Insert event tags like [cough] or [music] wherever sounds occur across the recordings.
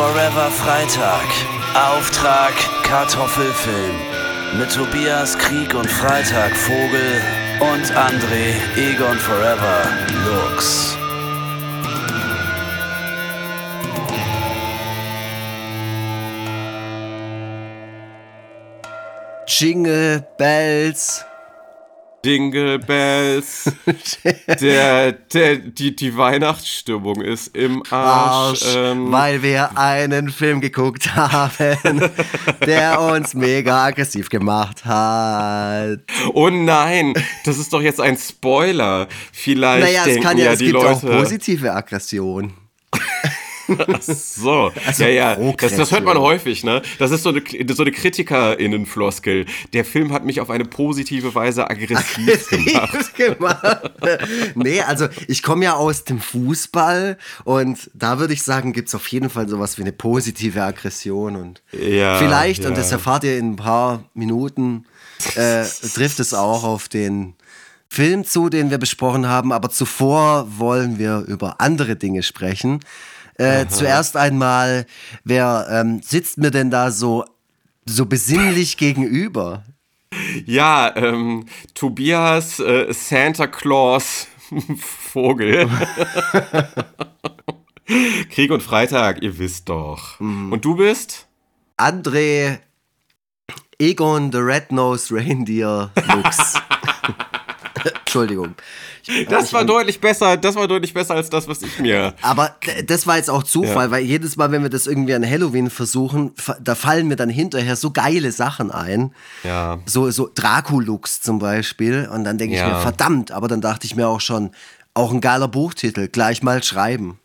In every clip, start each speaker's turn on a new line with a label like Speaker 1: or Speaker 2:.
Speaker 1: Forever Freitag. Auftrag Kartoffelfilm. Mit Tobias Krieg und Freitag Vogel und André Egon Forever Lux.
Speaker 2: Jingle Bells.
Speaker 3: Jingle Bells. [laughs] der, der, die, die Weihnachtsstimmung ist im Arsch.
Speaker 2: Arsch, ähm, weil wir einen Film geguckt haben, [laughs] der uns mega aggressiv gemacht hat.
Speaker 3: Oh nein, das ist doch jetzt ein Spoiler. Vielleicht
Speaker 2: naja,
Speaker 3: denken
Speaker 2: es kann ja,
Speaker 3: ja
Speaker 2: es
Speaker 3: die
Speaker 2: gibt
Speaker 3: Leute.
Speaker 2: auch positive Aggression.
Speaker 3: Ach so,
Speaker 2: Also
Speaker 3: ja, ja, das, das hört man häufig, ne? Das ist so eine, so eine KritikerInnen-Floskel. Der Film hat mich auf eine positive Weise [laughs] aggressiv gemacht.
Speaker 2: gemacht. nee, also ich komme ja aus dem Fußball und da würde ich sagen, gibt es auf jeden Fall sowas wie eine positive Aggression und
Speaker 3: Ja,
Speaker 2: vielleicht,
Speaker 3: ja.
Speaker 2: und das erfahrt ihr in ein paar Minuten, äh, [laughs] trifft es auch auf den Film zu, den wir besprochen haben, aber zuvor wollen wir über andere Dinge sprechen. Äh, zuerst einmal, wer ähm, sitzt mir denn da so, so besinnlich gegenüber?
Speaker 3: Ja, ähm, Tobias äh, Santa Claus [laughs] Vogel. [laughs] Krieg und Freitag, ihr wisst doch.
Speaker 2: Mhm.
Speaker 3: Und du bist?
Speaker 2: André Egon the Red-Nosed Reindeer Lux. [laughs] Entschuldigung.
Speaker 3: Das war deutlich besser, das war deutlich besser als das, was ich mir.
Speaker 2: Aber das war jetzt auch Zufall,
Speaker 3: Ja.
Speaker 2: weil jedes Mal, wenn wir das irgendwie an Halloween versuchen, da fallen mir dann hinterher so geile Sachen ein.
Speaker 3: Ja.
Speaker 2: So, so Draculux zum Beispiel. Und dann denke ich
Speaker 3: Ja.
Speaker 2: mir, verdammt, aber dann dachte ich mir auch schon, auch ein geiler Buchtitel, gleich mal schreiben.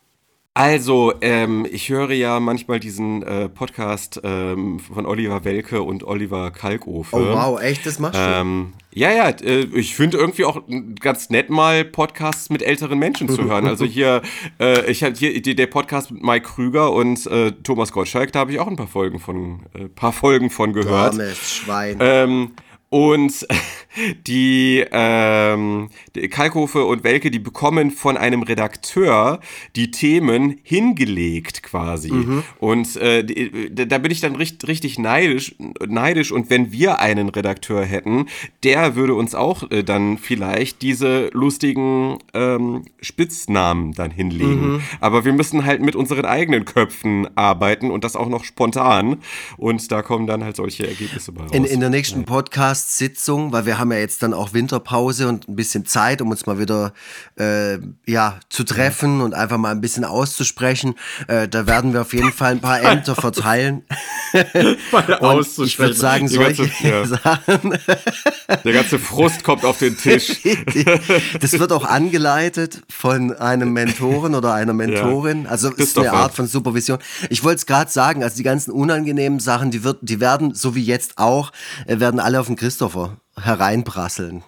Speaker 3: Also, ähm, ich höre ja manchmal diesen äh, Podcast ähm, von Oliver Welke und Oliver Kalkofe.
Speaker 2: Oh wow, echt, das machst du?
Speaker 3: Ähm, ja, ja, äh, ich finde irgendwie auch ganz nett mal Podcasts mit älteren Menschen zu hören. Also hier, äh, ich hatte hier die, der Podcast mit Mike Krüger und äh, Thomas Gottschalk, da habe ich auch ein paar Folgen von, äh, paar Folgen von gehört.
Speaker 2: Armes Schwein.
Speaker 3: Und [laughs] die, ähm, die Kalkofe und Welke, die bekommen von einem Redakteur die Themen hingelegt quasi. Und äh, die, da bin ich dann richtig, richtig neidisch, neidisch. Und wenn wir einen Redakteur hätten, der würde uns auch äh, dann vielleicht diese lustigen ähm, Spitznamen dann hinlegen. Aber wir müssen halt mit unseren eigenen Köpfen arbeiten und das auch noch spontan. Und da kommen dann halt solche Ergebnisse bei raus.
Speaker 2: In, in der nächsten Podcast-Sitzung, weil wir haben ja jetzt dann auch Winterpause und ein bisschen Zeit, um uns mal wieder äh, ja, zu treffen und einfach mal ein bisschen auszusprechen. Äh, da werden wir auf jeden Fall ein paar [laughs] Ämter verteilen. [laughs] Und ich würde sagen,
Speaker 3: ganze-
Speaker 2: solche
Speaker 3: ja.
Speaker 2: Sachen,
Speaker 3: Der ganze Frust kommt auf den Tisch. [laughs]
Speaker 2: das wird auch angeleitet von einem Mentoren oder einer Mentorin. Also ist eine Art von Supervision. Ich wollte es gerade sagen, also die ganzen unangenehmen Sachen, die, wird, die werden, so wie jetzt auch, äh, werden alle auf den Christopher hereinprasseln.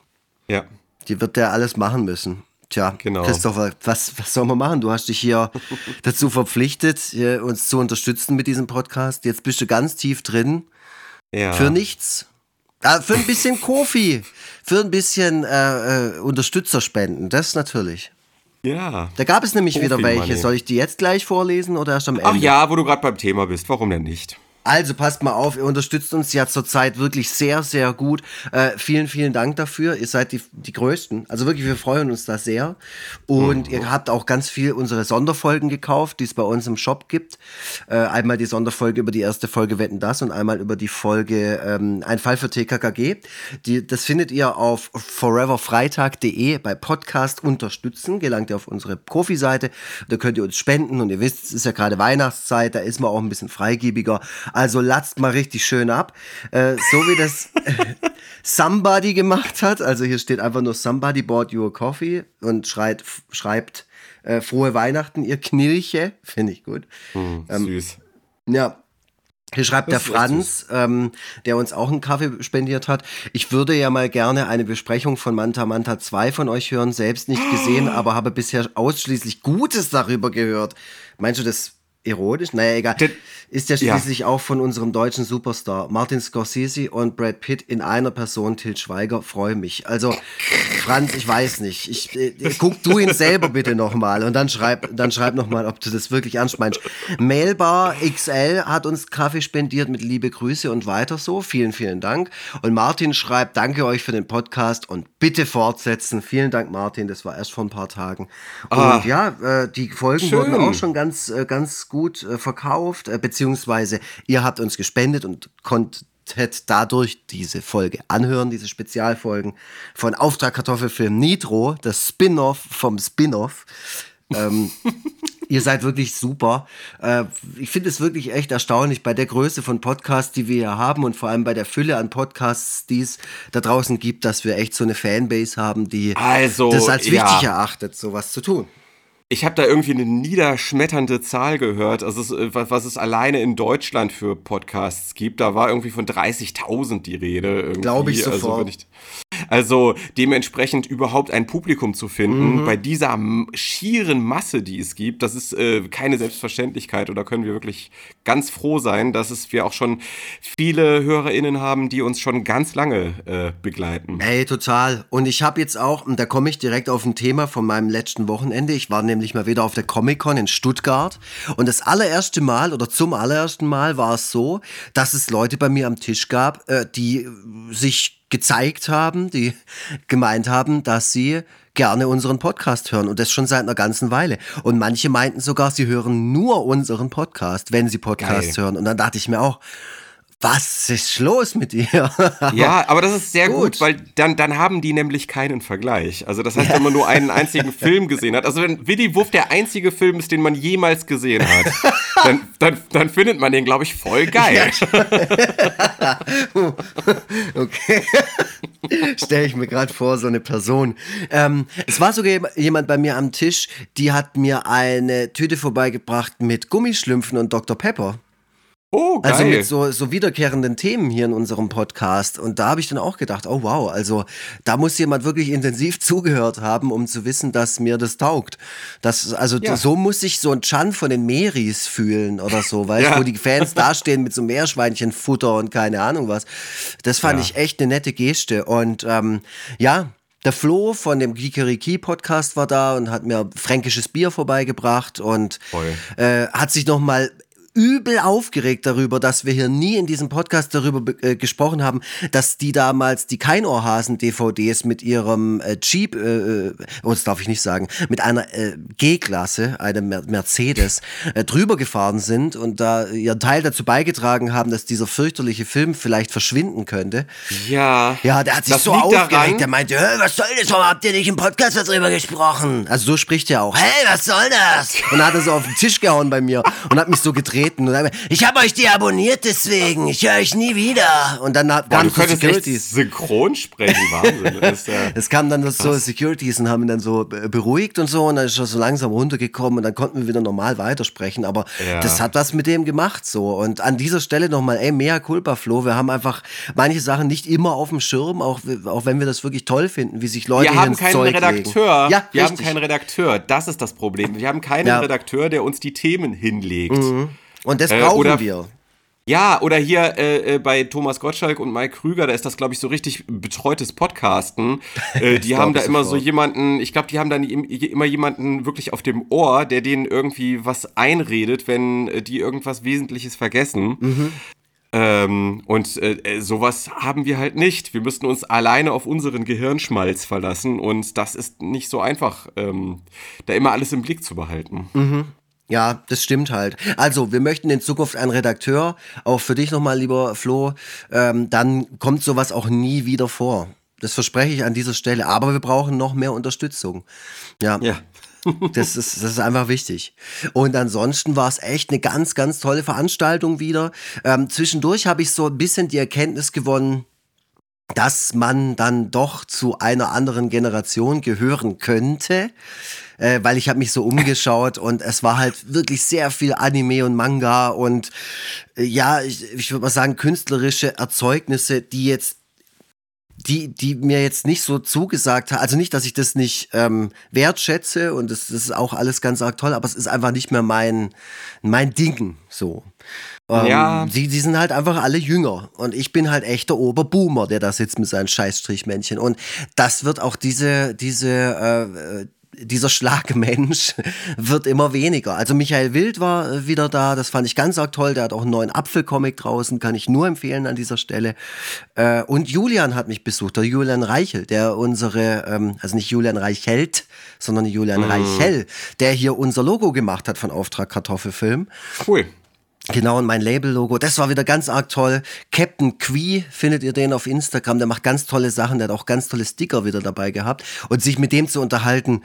Speaker 3: Ja.
Speaker 2: Die wird der alles machen müssen. Tja,
Speaker 3: Genau.
Speaker 2: Christopher, was, was soll man machen? Du hast dich hier [laughs] dazu verpflichtet, uns zu unterstützen mit diesem Podcast. Jetzt bist du ganz tief drin.
Speaker 3: ja.
Speaker 2: Für nichts. Ah, für ein bisschen [laughs] Kofi. Für ein bisschen äh, äh, Unterstützerspenden. Das natürlich.
Speaker 3: Ja.
Speaker 2: Da gab es nämlich wieder welche. Soll ich die jetzt gleich vorlesen oder erst am Ende?
Speaker 3: Ach ja, wo du gerade beim Thema bist. Warum denn nicht?
Speaker 2: Also passt mal auf, ihr unterstützt uns ja zurzeit wirklich sehr, sehr gut. Äh, vielen, vielen Dank dafür. Ihr seid die, die Größten. Also wirklich, wir freuen uns da sehr. Und ihr habt auch ganz viel unsere Sonderfolgen gekauft, die es bei uns im Shop gibt. Äh, einmal die Sonderfolge über die erste Folge Wetten das und einmal über die Folge ähm, Ein Fall für TKKG. Die, das findet ihr auf foreverfreitag.de bei Podcast unterstützen. Gelangt ihr auf unsere Profi-Seite. Da könnt ihr uns spenden und ihr wisst, es ist ja gerade Weihnachtszeit, da ist man auch ein bisschen freigiebiger. Also latzt mal richtig schön ab. Äh, so wie das [laughs] Somebody gemacht hat. Also hier steht einfach nur Somebody bought you a coffee und schreit, schreibt äh, frohe Weihnachten, ihr Knirche. Finde ich gut.
Speaker 3: Hm, süß.
Speaker 2: Ja. Hier schreibt der
Speaker 3: Das echt
Speaker 2: Franz, ähm, der uns auch einen Kaffee spendiert hat. Ich würde ja mal gerne eine Besprechung von Manta Manta 2 von euch hören. Selbst nicht gesehen, [gasps] aber habe bisher ausschließlich Gutes darüber gehört. Meinst du das ironisch? Naja, egal.
Speaker 3: Den-
Speaker 2: Ist ja
Speaker 3: ja.
Speaker 2: schließlich auch von unserem deutschen Superstar Martin Scorsese und Brad Pitt in einer Person, Til Schweiger. Freue mich. Also, Franz, ich weiß nicht. Ich, äh, guck du ihn selber bitte nochmal und dann schreib, dann schreib nochmal, ob du das wirklich ernst meinst. Mailbar XL hat uns Kaffee spendiert mit liebe Grüße und weiter so. Vielen, vielen Dank. Und Martin schreibt, danke euch für den Podcast und bitte fortsetzen. Vielen Dank, Martin. Das war erst vor ein paar Tagen. Und ah, ja, äh, die Folgen schön. wurden auch schon ganz, äh, ganz gut äh, verkauft, äh, beziehungsweise ihr habt uns gespendet und konntet dadurch diese Folge anhören, diese Spezialfolgen von Auftrag Kartoffelfilm Nitro, das Spin-off vom Spin-off. ähm, [laughs] ihr seid wirklich super. Äh, ich finde es wirklich echt erstaunlich bei der Größe von Podcasts, die wir hier haben und vor allem bei der Fülle an Podcasts, die es da draußen gibt, dass wir echt so eine Fanbase haben, die
Speaker 3: also,
Speaker 2: das als wichtig ja. erachtet, sowas zu tun.
Speaker 3: Ich habe da irgendwie eine niederschmetternde Zahl gehört, also äh, was es alleine in Deutschland für Podcasts gibt. Da war irgendwie von 30.000 die Rede.
Speaker 2: Glaube ich
Speaker 3: also
Speaker 2: sofort.
Speaker 3: Also, also, dementsprechend überhaupt ein Publikum zu finden mhm. bei dieser schieren Masse, die es gibt, das ist äh, keine Selbstverständlichkeit. Und da können wir wirklich ganz froh sein, dass es wir auch schon viele HörerInnen haben, die uns schon ganz lange äh, begleiten.
Speaker 2: Ey, total. Und ich habe jetzt auch, und da komme ich direkt auf ein Thema von meinem letzten Wochenende. Ich war nämlich mal wieder auf der Comic-Con in Stuttgart. Und das allererste Mal oder zum allerersten Mal war es so, dass es Leute bei mir am Tisch gab, äh, die sich gezeigt haben, die gemeint haben, dass sie gerne unseren Podcast hören und das schon seit einer ganzen Weile. Und manche meinten sogar, sie hören nur unseren Podcast, wenn sie Podcasts Geil. hören. Und dann dachte ich mir auch, was ist los mit dir?
Speaker 3: ja, aber das ist sehr gut, gut weil dann, dann haben die nämlich keinen Vergleich. Also das heißt, wenn man nur einen einzigen [laughs] Film gesehen hat, also wenn Willy Wuff der einzige Film ist, den man jemals gesehen hat, [laughs] dann, dann, dann findet man den, glaube ich, voll geil. [laughs]
Speaker 2: Okay. Stelle ich mir gerade vor, so eine Person. Ähm, es war sogar jemand bei mir am Tisch, die hat mir eine Tüte vorbeigebracht mit Gummischlümpfen und Dr. Pepper.
Speaker 3: Oh,
Speaker 2: geil. Also mit so, so wiederkehrenden Themen hier in unserem Podcast. Und da habe ich dann auch gedacht, oh wow, also da muss jemand wirklich intensiv [laughs] zugehört haben, um zu wissen, dass mir das taugt. Das, also ja. so muss sich so ein Chan von den Meris fühlen oder so, weißt ja. wo die Fans [laughs] dastehen mit so Meerschweinchenfutter und keine Ahnung was. Das fand ja. ich echt eine nette Geste. Und ähm, ja, der Flo von dem Kikeriki Podcast war da und hat mir fränkisches Bier vorbeigebracht und äh, hat sich nochmal übel aufgeregt darüber, dass wir hier nie in diesem Podcast darüber äh, gesprochen haben, dass die damals die Keinohrhasen-DVDs mit ihrem äh, Jeep, äh, äh, oh, das darf ich nicht sagen, mit einer äh, G-Klasse, einem Mercedes, äh, drüber gefahren sind und da ihren Teil dazu beigetragen haben, dass dieser fürchterliche Film vielleicht verschwinden könnte.
Speaker 3: Ja.
Speaker 2: Ja, der hat sich so aufgeregt. Daran. Der meinte, was soll das? Warum habt ihr nicht im Podcast darüber gesprochen? Also so spricht er auch. Hey, was soll das? Und hat er so auf den Tisch gehauen bei mir und hat mich so gedreht treten und ich habe euch deabonniert deswegen, ich höre euch nie wieder. Und dann
Speaker 3: Boah, du könntest Securities. synchron sprechen, Wahnsinn. [laughs]
Speaker 2: Es kamen dann so Securities und haben ihn dann so beruhigt und so und dann ist er so langsam runtergekommen und dann konnten wir wieder normal weitersprechen. Aber ja. das hat was mit dem gemacht so. Und an dieser Stelle nochmal, ey, mehr Culpa, Flo. Wir haben einfach manche Sachen nicht immer auf dem Schirm, auch, auch wenn wir das wirklich toll finden, wie sich Leute
Speaker 3: Wir haben keinen Zeug Redakteur. Legen. Ja, wir richtig. haben keinen Redakteur. Das ist das Problem. Wir haben keinen ja. Redakteur, der uns die Themen hinlegt. Mhm.
Speaker 2: Und das äh, brauchen äh, wir.
Speaker 3: Ja, oder hier äh, äh, bei Thomas Gottschalk und Mike Krüger, da ist das, glaube ich, so richtig betreutes Podcasten. [laughs] Äh, die haben da immer sofort. so jemanden, ich glaube, die haben dann immer jemanden wirklich auf dem Ohr, der denen irgendwie was einredet, wenn äh, die irgendwas Wesentliches vergessen. Mhm. Ähm, und äh, sowas haben wir halt nicht. Wir müssten uns alleine auf unseren Gehirnschmalz verlassen und das ist nicht so einfach, ähm, da immer alles im Blick zu behalten.
Speaker 2: Mhm. Ja, das stimmt halt. Also, wir möchten in Zukunft einen Redakteur, auch für dich nochmal, lieber Flo, ähm, dann kommt sowas auch nie wieder vor. Das verspreche ich an dieser Stelle. Aber wir brauchen noch mehr Unterstützung. Ja. ja. [laughs] das, ist, das ist einfach wichtig. Und ansonsten war es echt eine ganz, ganz tolle Veranstaltung wieder. Ähm, zwischendurch habe ich so ein bisschen die Erkenntnis gewonnen, dass man dann doch zu einer anderen Generation gehören könnte äh, weil ich habe mich so umgeschaut und es war halt wirklich sehr viel Anime und Manga und äh, ja, ich, ich würde mal sagen, künstlerische Erzeugnisse, die jetzt die, die mir jetzt nicht so zugesagt hat, also nicht, dass ich das nicht ähm, wertschätze und das, das ist auch alles ganz arg toll, aber es ist einfach nicht mehr mein, mein Ding so. Ähm,
Speaker 3: Ja.
Speaker 2: Sie, sie sind halt einfach alle jünger. Und ich bin halt echt der Oberboomer, der da sitzt mit seinen Scheißstrichmännchen. Und das wird auch diese, diese, äh, dieser Schlagmensch [laughs] wird immer weniger. Also Michael Wild war äh, wieder da, das fand ich ganz arg toll. Der hat auch einen neuen Apfelcomic draußen, kann ich nur empfehlen an dieser Stelle. Äh, und Julian hat mich besucht, der Julian Reichel, der unsere, ähm, also nicht Julian Reichelt, sondern Julian Reichel, der hier unser Logo gemacht hat von Auftrag Kartoffelfilm.
Speaker 3: Cool.
Speaker 2: Genau, und mein Label-Logo, das war wieder ganz arg toll. Captain Quee findet ihr den auf Instagram, der macht ganz tolle Sachen, der hat auch ganz tolle Sticker wieder dabei gehabt. Und sich mit dem zu unterhalten,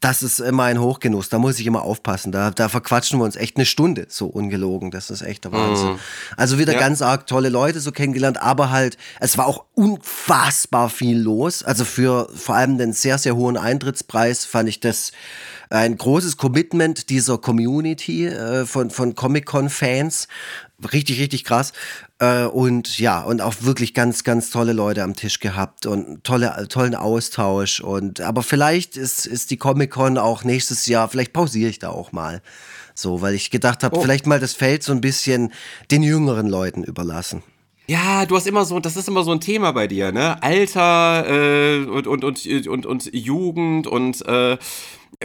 Speaker 2: das ist immer ein Hochgenuss, da muss ich immer aufpassen. Da, da verquatschen wir uns echt eine Stunde, so ungelogen. Das ist echt der Wahnsinn. Also wieder
Speaker 3: Ja.
Speaker 2: ganz arg tolle Leute so kennengelernt, aber halt, es war auch unfassbar viel los. Also für vor allem den sehr, sehr hohen Eintrittspreis fand ich das ein großes Commitment dieser Community äh, von, von Comic-Con-Fans. Richtig, richtig krass. Äh, und ja, und auch wirklich ganz, ganz tolle Leute am Tisch gehabt und tolle, tollen Austausch. Und aber vielleicht ist, ist die Comic-Con auch nächstes Jahr, vielleicht pausiere ich da auch mal. So, weil ich gedacht habe, vielleicht mal das Feld so ein bisschen den jüngeren Leuten überlassen.
Speaker 3: Ja, du hast immer so, das ist immer so ein Thema bei dir, ne? Alter äh, und, und, und, und, und Jugend und äh,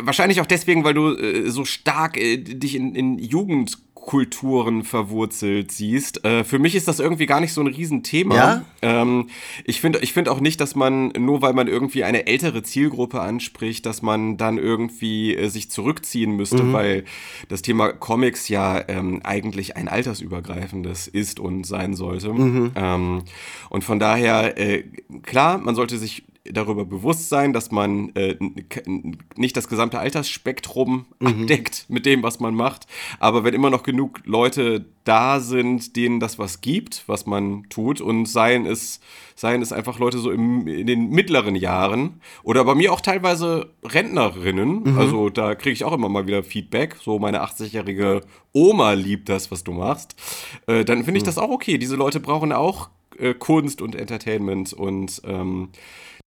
Speaker 3: wahrscheinlich auch deswegen, weil du äh, so stark äh, dich in, in Jugendkulturen verwurzelt siehst. Äh, für mich ist das irgendwie gar nicht so ein Riesenthema.
Speaker 2: Ja?
Speaker 3: Ähm, ich finde ich find auch nicht, dass man, nur weil man irgendwie eine ältere Zielgruppe anspricht, dass man dann irgendwie äh, sich zurückziehen müsste, weil das Thema Comics ja ähm, eigentlich ein altersübergreifendes ist und sein sollte. Ähm, und von daher, äh, klar, man sollte sich darüber bewusst sein, dass man äh, nicht das gesamte Altersspektrum abdeckt mit dem, was man macht. Aber wenn immer noch genug Leute da sind, denen das was gibt, was man tut, und seien es, seien es einfach Leute so im, in den mittleren Jahren oder bei mir auch teilweise Rentnerinnen, also da kriege ich auch immer mal wieder Feedback, so meine 80-jährige Oma liebt das, was du machst, äh, dann finde ich das auch okay. Diese Leute brauchen auch äh, Kunst und Entertainment und ähm,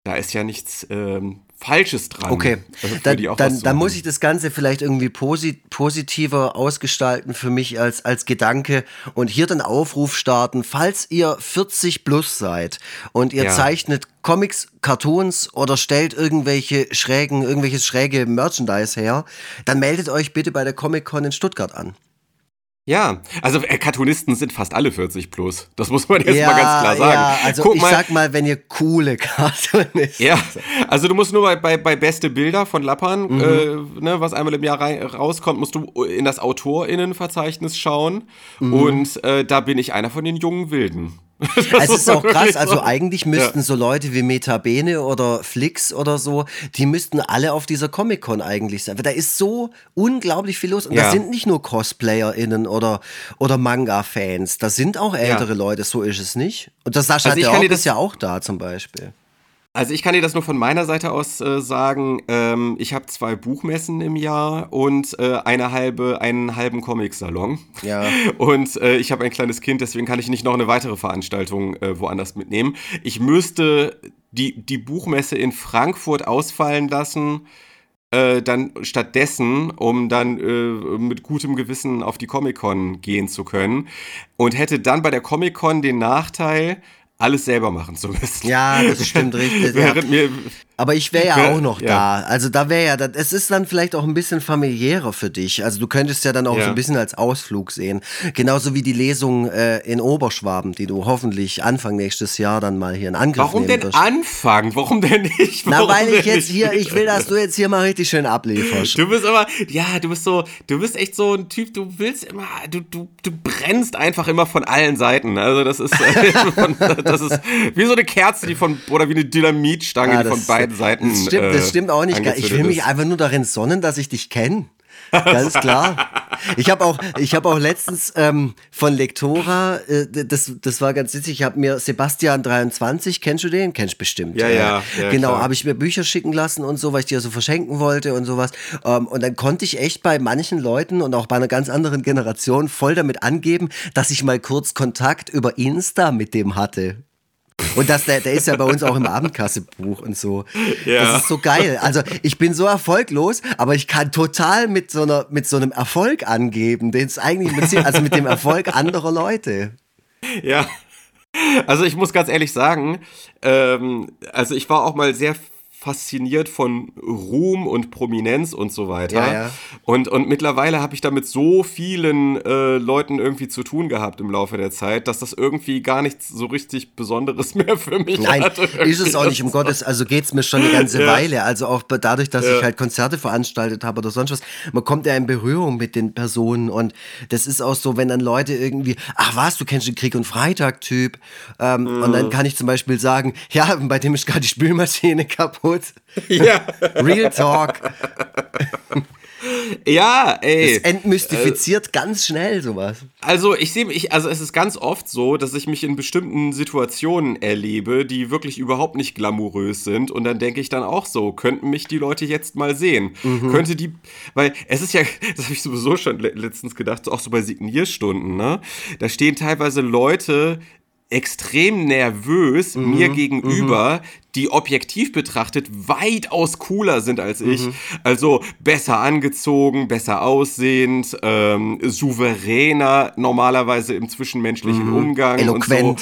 Speaker 3: da ist ja nichts ähm, Falsches dran.
Speaker 2: Okay,
Speaker 3: Also
Speaker 2: dann, dann, dann muss ich das Ganze vielleicht irgendwie posi positiver ausgestalten für mich als, als Gedanke und hier den Aufruf starten, falls ihr 40 plus seid und ihr
Speaker 3: Ja.
Speaker 2: zeichnet Comics, Cartoons oder stellt irgendwelche schrägen, irgendwelches schräge Merchandise her, dann meldet euch bitte bei der Comic-Con in Stuttgart an.
Speaker 3: Ja, also äh, Cartoonisten sind fast alle 40 plus. Das muss man jetzt mal ganz klar sagen.
Speaker 2: ja, also
Speaker 3: Guck
Speaker 2: ich
Speaker 3: mal,
Speaker 2: sag mal, wenn ihr coole [laughs] Cartoonisten
Speaker 3: Ja, also du musst nur bei, bei, bei Beste Bilder von Lappern,
Speaker 2: Mhm.
Speaker 3: äh, ne, was einmal im Jahr rein, rauskommt, musst du in das AutorInnenverzeichnis schauen.
Speaker 2: Mhm.
Speaker 3: Und äh, da bin ich einer von den jungen Wilden. Das [laughs]
Speaker 2: Es ist auch krass, also eigentlich müssten so Leute wie Metabene oder Flix oder so, die müssten alle auf dieser Comic-Con eigentlich sein. Weil da ist so unglaublich viel los. Und
Speaker 3: Ja.
Speaker 2: da sind nicht nur CosplayerInnen oder, oder Manga-Fans, da sind auch ältere Leute, so ist es nicht. Und der Sascha
Speaker 3: Also ich
Speaker 2: der
Speaker 3: das-
Speaker 2: ist ja auch da zum Beispiel.
Speaker 3: Also ich kann dir das nur von meiner Seite aus äh, sagen. Ähm, ich habe zwei Buchmessen im Jahr und äh, eine halbe, einen halben Comic-Salon.
Speaker 2: Ja. [laughs]
Speaker 3: Und äh, ich habe ein kleines Kind, deswegen kann ich nicht noch eine weitere Veranstaltung äh, woanders mitnehmen. Ich müsste die, die Buchmesse in Frankfurt ausfallen lassen, äh, dann stattdessen, um dann äh, mit gutem Gewissen auf die Comic-Con gehen zu können. Und hätte dann bei der Comic-Con den Nachteil, alles selber machen zu müssen.
Speaker 2: Ja, das stimmt richtig. [laughs] ja.
Speaker 3: Mir,
Speaker 2: Aber ich wäre ja
Speaker 3: Ja,
Speaker 2: auch noch
Speaker 3: ja.
Speaker 2: da. Also da wäre ja, das- es ist dann vielleicht auch ein bisschen familiärer für dich. Also du könntest ja dann auch
Speaker 3: Ja.
Speaker 2: so ein bisschen als Ausflug sehen. Genauso wie die Lesung äh, in Oberschwaben, die du hoffentlich Anfang nächstes Jahr dann mal hier in Angriff
Speaker 3: warum
Speaker 2: nehmen
Speaker 3: denn
Speaker 2: wirst.
Speaker 3: anfangen? Warum denn nicht?
Speaker 2: Na,
Speaker 3: Warum
Speaker 2: weil ich
Speaker 3: denn
Speaker 2: jetzt hier, ich will, dass du jetzt hier mal richtig schön ablieferst.
Speaker 3: Du bist aber, ja, du bist so, du bist echt so ein Typ, du willst immer, du, du, du brennst einfach immer von allen Seiten. Also das ist, äh, [laughs] von, das ist wie so eine Kerze, die von, oder wie eine Dynamitstange,
Speaker 2: Ja,
Speaker 3: die von beiden Seiten.
Speaker 2: Das stimmt, das stimmt auch nicht. Ich will mich einfach nur darin sonnen, dass ich dich kenne. [laughs] Ganz klar. Ich habe auch, ich habe auch letztens ähm, von Lektora, äh, das, das war ganz witzig. Ich habe mir Sebastian 23, kennst du den? Kennst bestimmt.
Speaker 3: Ja, ja, ja,
Speaker 2: Genau, habe ich mir Bücher schicken lassen und so, weil ich die ja so verschenken wollte und sowas. Ähm, und dann konnte ich echt bei manchen Leuten und auch bei einer ganz anderen Generation voll damit angeben, dass ich mal kurz Kontakt über Insta mit dem hatte. Und das, der, der ist ja bei uns auch im Abendkassebuch und so.
Speaker 3: Ja.
Speaker 2: Das ist so geil. Also ich bin so erfolglos, aber ich kann total mit so, einer, mit so einem Erfolg angeben, den es eigentlich Prinzip, also mit dem Erfolg anderer Leute.
Speaker 3: Ja. Also ich muss ganz ehrlich sagen, ähm, also ich war auch mal sehr fasziniert von Ruhm und Prominenz und so weiter.
Speaker 2: Ja, ja.
Speaker 3: Und, und mittlerweile habe ich da mit so vielen äh, Leuten irgendwie zu tun gehabt im Laufe der Zeit, dass das irgendwie gar nichts so richtig Besonderes [laughs] mehr für mich
Speaker 2: Nein,
Speaker 3: hat.
Speaker 2: ist es auch nicht, [laughs] um Gottes, also geht's mir schon eine ganze
Speaker 3: Ja.
Speaker 2: Weile. Also auch dadurch, dass ich halt Konzerte veranstaltet habe oder sonst was, man kommt ja in Berührung mit den Personen und das ist auch so, wenn dann Leute irgendwie, ach was, du kennst den Krieg- und Freitag-Typ ähm, und
Speaker 3: Mhm.
Speaker 2: dann kann ich zum Beispiel sagen, ja, bei dem ist gerade die Spülmaschine [laughs] kaputt. [laughs]
Speaker 3: Ja,
Speaker 2: Real Talk. [laughs]
Speaker 3: ja ey.
Speaker 2: Es entmystifiziert ganz schnell sowas.
Speaker 3: Also ich sehe mich, also es ist ganz oft so, dass ich mich in bestimmten Situationen erlebe, die wirklich überhaupt nicht glamourös sind und dann denke ich dann auch so, könnten mich die Leute jetzt mal sehen? Könnte die, weil es ist ja, [laughs] das habe ich sowieso schon le letztens gedacht, auch so bei Signierstunden, ne? Da stehen teilweise Leute extrem nervös mir gegenüber, die objektiv betrachtet weitaus cooler sind als ich. Also besser angezogen, besser aussehend, ähm, souveräner normalerweise im zwischenmenschlichen Umgang.
Speaker 2: Eloquenter.
Speaker 3: Und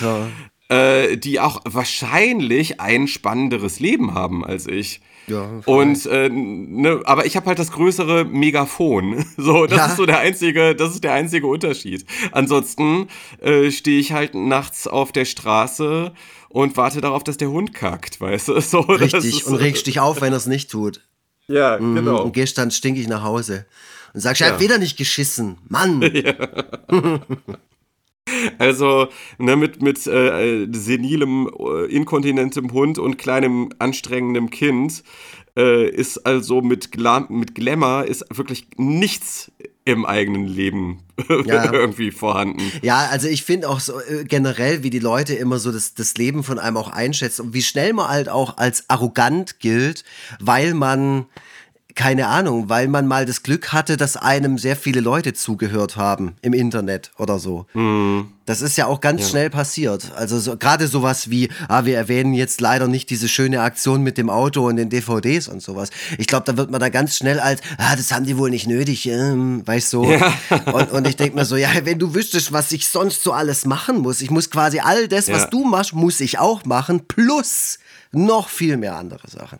Speaker 3: so, äh, die auch wahrscheinlich ein spannenderes Leben haben als ich.
Speaker 2: Ja,
Speaker 3: Und äh, ne, aber ich habe halt das größere Megafon. [laughs] So, das
Speaker 2: Ja.
Speaker 3: ist so der einzige, das ist der einzige Unterschied. Ansonsten äh, stehe ich halt nachts auf der Straße und warte darauf, dass der Hund kackt, weißt du? [laughs] So,
Speaker 2: Richtig. Und regst dich auf, wenn er es nicht tut.
Speaker 3: Ja, genau.
Speaker 2: Und gehst dann stinkig nach Hause. Und sagst, ich
Speaker 3: Ja.
Speaker 2: hab wieder nicht geschissen. Mann. [laughs]
Speaker 3: Also ne, mit, mit äh, senilem, äh, inkontinentem Hund und kleinem anstrengendem Kind äh, ist also mit, Glam mit Glamour ist wirklich nichts im eigenen Leben [laughs]
Speaker 2: Ja.
Speaker 3: irgendwie vorhanden.
Speaker 2: Ja, also ich finde auch so äh, generell, wie die Leute immer so das, das Leben von einem auch einschätzen und wie schnell man halt auch als arrogant gilt, weil man, keine Ahnung, weil man mal das Glück hatte, dass einem sehr viele Leute zugehört haben im Internet oder so. Das ist ja auch ganz schnell passiert. Also so, gerade sowas wie, ah, wir erwähnen jetzt leider nicht diese schöne Aktion mit dem Auto und den DVDs und sowas. Ich glaube, da wird man da ganz schnell als, ah, das haben die wohl nicht nötig, ähm, weißt du. [laughs] Und, und ich denke mir so, ja, wenn du wüsstest, was ich sonst so alles machen muss, ich muss quasi all das,
Speaker 3: Ja.
Speaker 2: was du machst, muss ich auch machen, plus noch viel mehr andere Sachen.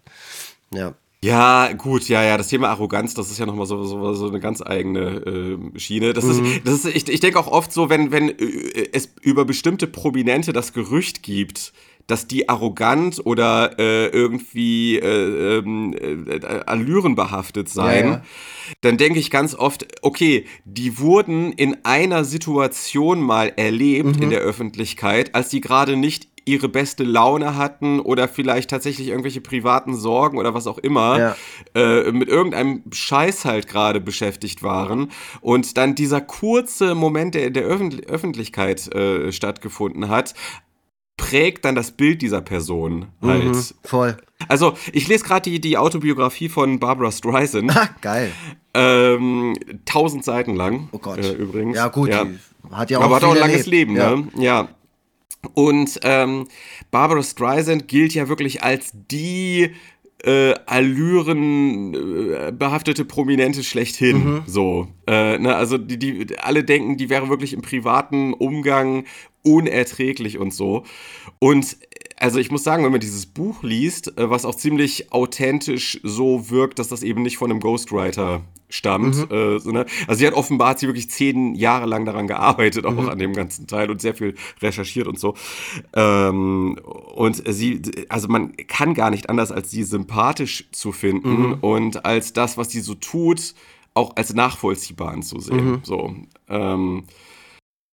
Speaker 2: Ja.
Speaker 3: Ja, gut, ja, ja, das Thema Arroganz, das ist ja nochmal so, so, so eine ganz eigene äh, Schiene. Das ist, das ist, ich, ich denke auch oft so, wenn, wenn äh, es über bestimmte Prominente das Gerücht gibt, dass die arrogant oder äh, irgendwie äh, ähm, äh, Allüren behaftet seien,
Speaker 2: Ja, ja.
Speaker 3: dann denke ich ganz oft, okay, die wurden in einer Situation mal erlebt
Speaker 2: Mhm.
Speaker 3: in der Öffentlichkeit, als die gerade nicht ihre beste Laune hatten oder vielleicht tatsächlich irgendwelche privaten Sorgen oder was auch immer
Speaker 2: Ja.
Speaker 3: äh, mit irgendeinem Scheiß halt gerade beschäftigt waren und dann dieser kurze Moment, der in der Öffentlich Öffentlichkeit äh, stattgefunden hat, prägt dann das Bild dieser Person halt.
Speaker 2: Mhm, voll.
Speaker 3: Also, ich lese gerade die, die Autobiografie von Barbara Streisand.
Speaker 2: Geil.
Speaker 3: Ähm, tausend Seiten lang.
Speaker 2: Oh Gott.
Speaker 3: Äh, übrigens.
Speaker 2: Ja, gut,
Speaker 3: Ja.
Speaker 2: hat ja auch
Speaker 3: Aber hat auch ein langes
Speaker 2: erlebt.
Speaker 3: Leben,
Speaker 2: ja.
Speaker 3: ne? Ja. Und ähm, Barbara Streisand gilt ja wirklich als die äh, Allüren äh, behaftete Prominente schlechthin.
Speaker 2: Mhm.
Speaker 3: So. Äh, ne, also die, die alle denken, die wäre wirklich im privaten Umgang unerträglich und so. Und also ich muss sagen, wenn man dieses Buch liest, äh, was auch ziemlich authentisch so wirkt, dass das eben nicht von einem Ghostwriter stammt. Äh, so, ne? Also sie hat offenbar hat sie wirklich zehn Jahre lang daran gearbeitet, auch an dem ganzen Teil und sehr viel recherchiert und so. Ähm, und sie, also man kann gar nicht anders, als sie sympathisch zu finden und als das, was sie so tut, auch als nachvollziehbar anzusehen. So. Ähm,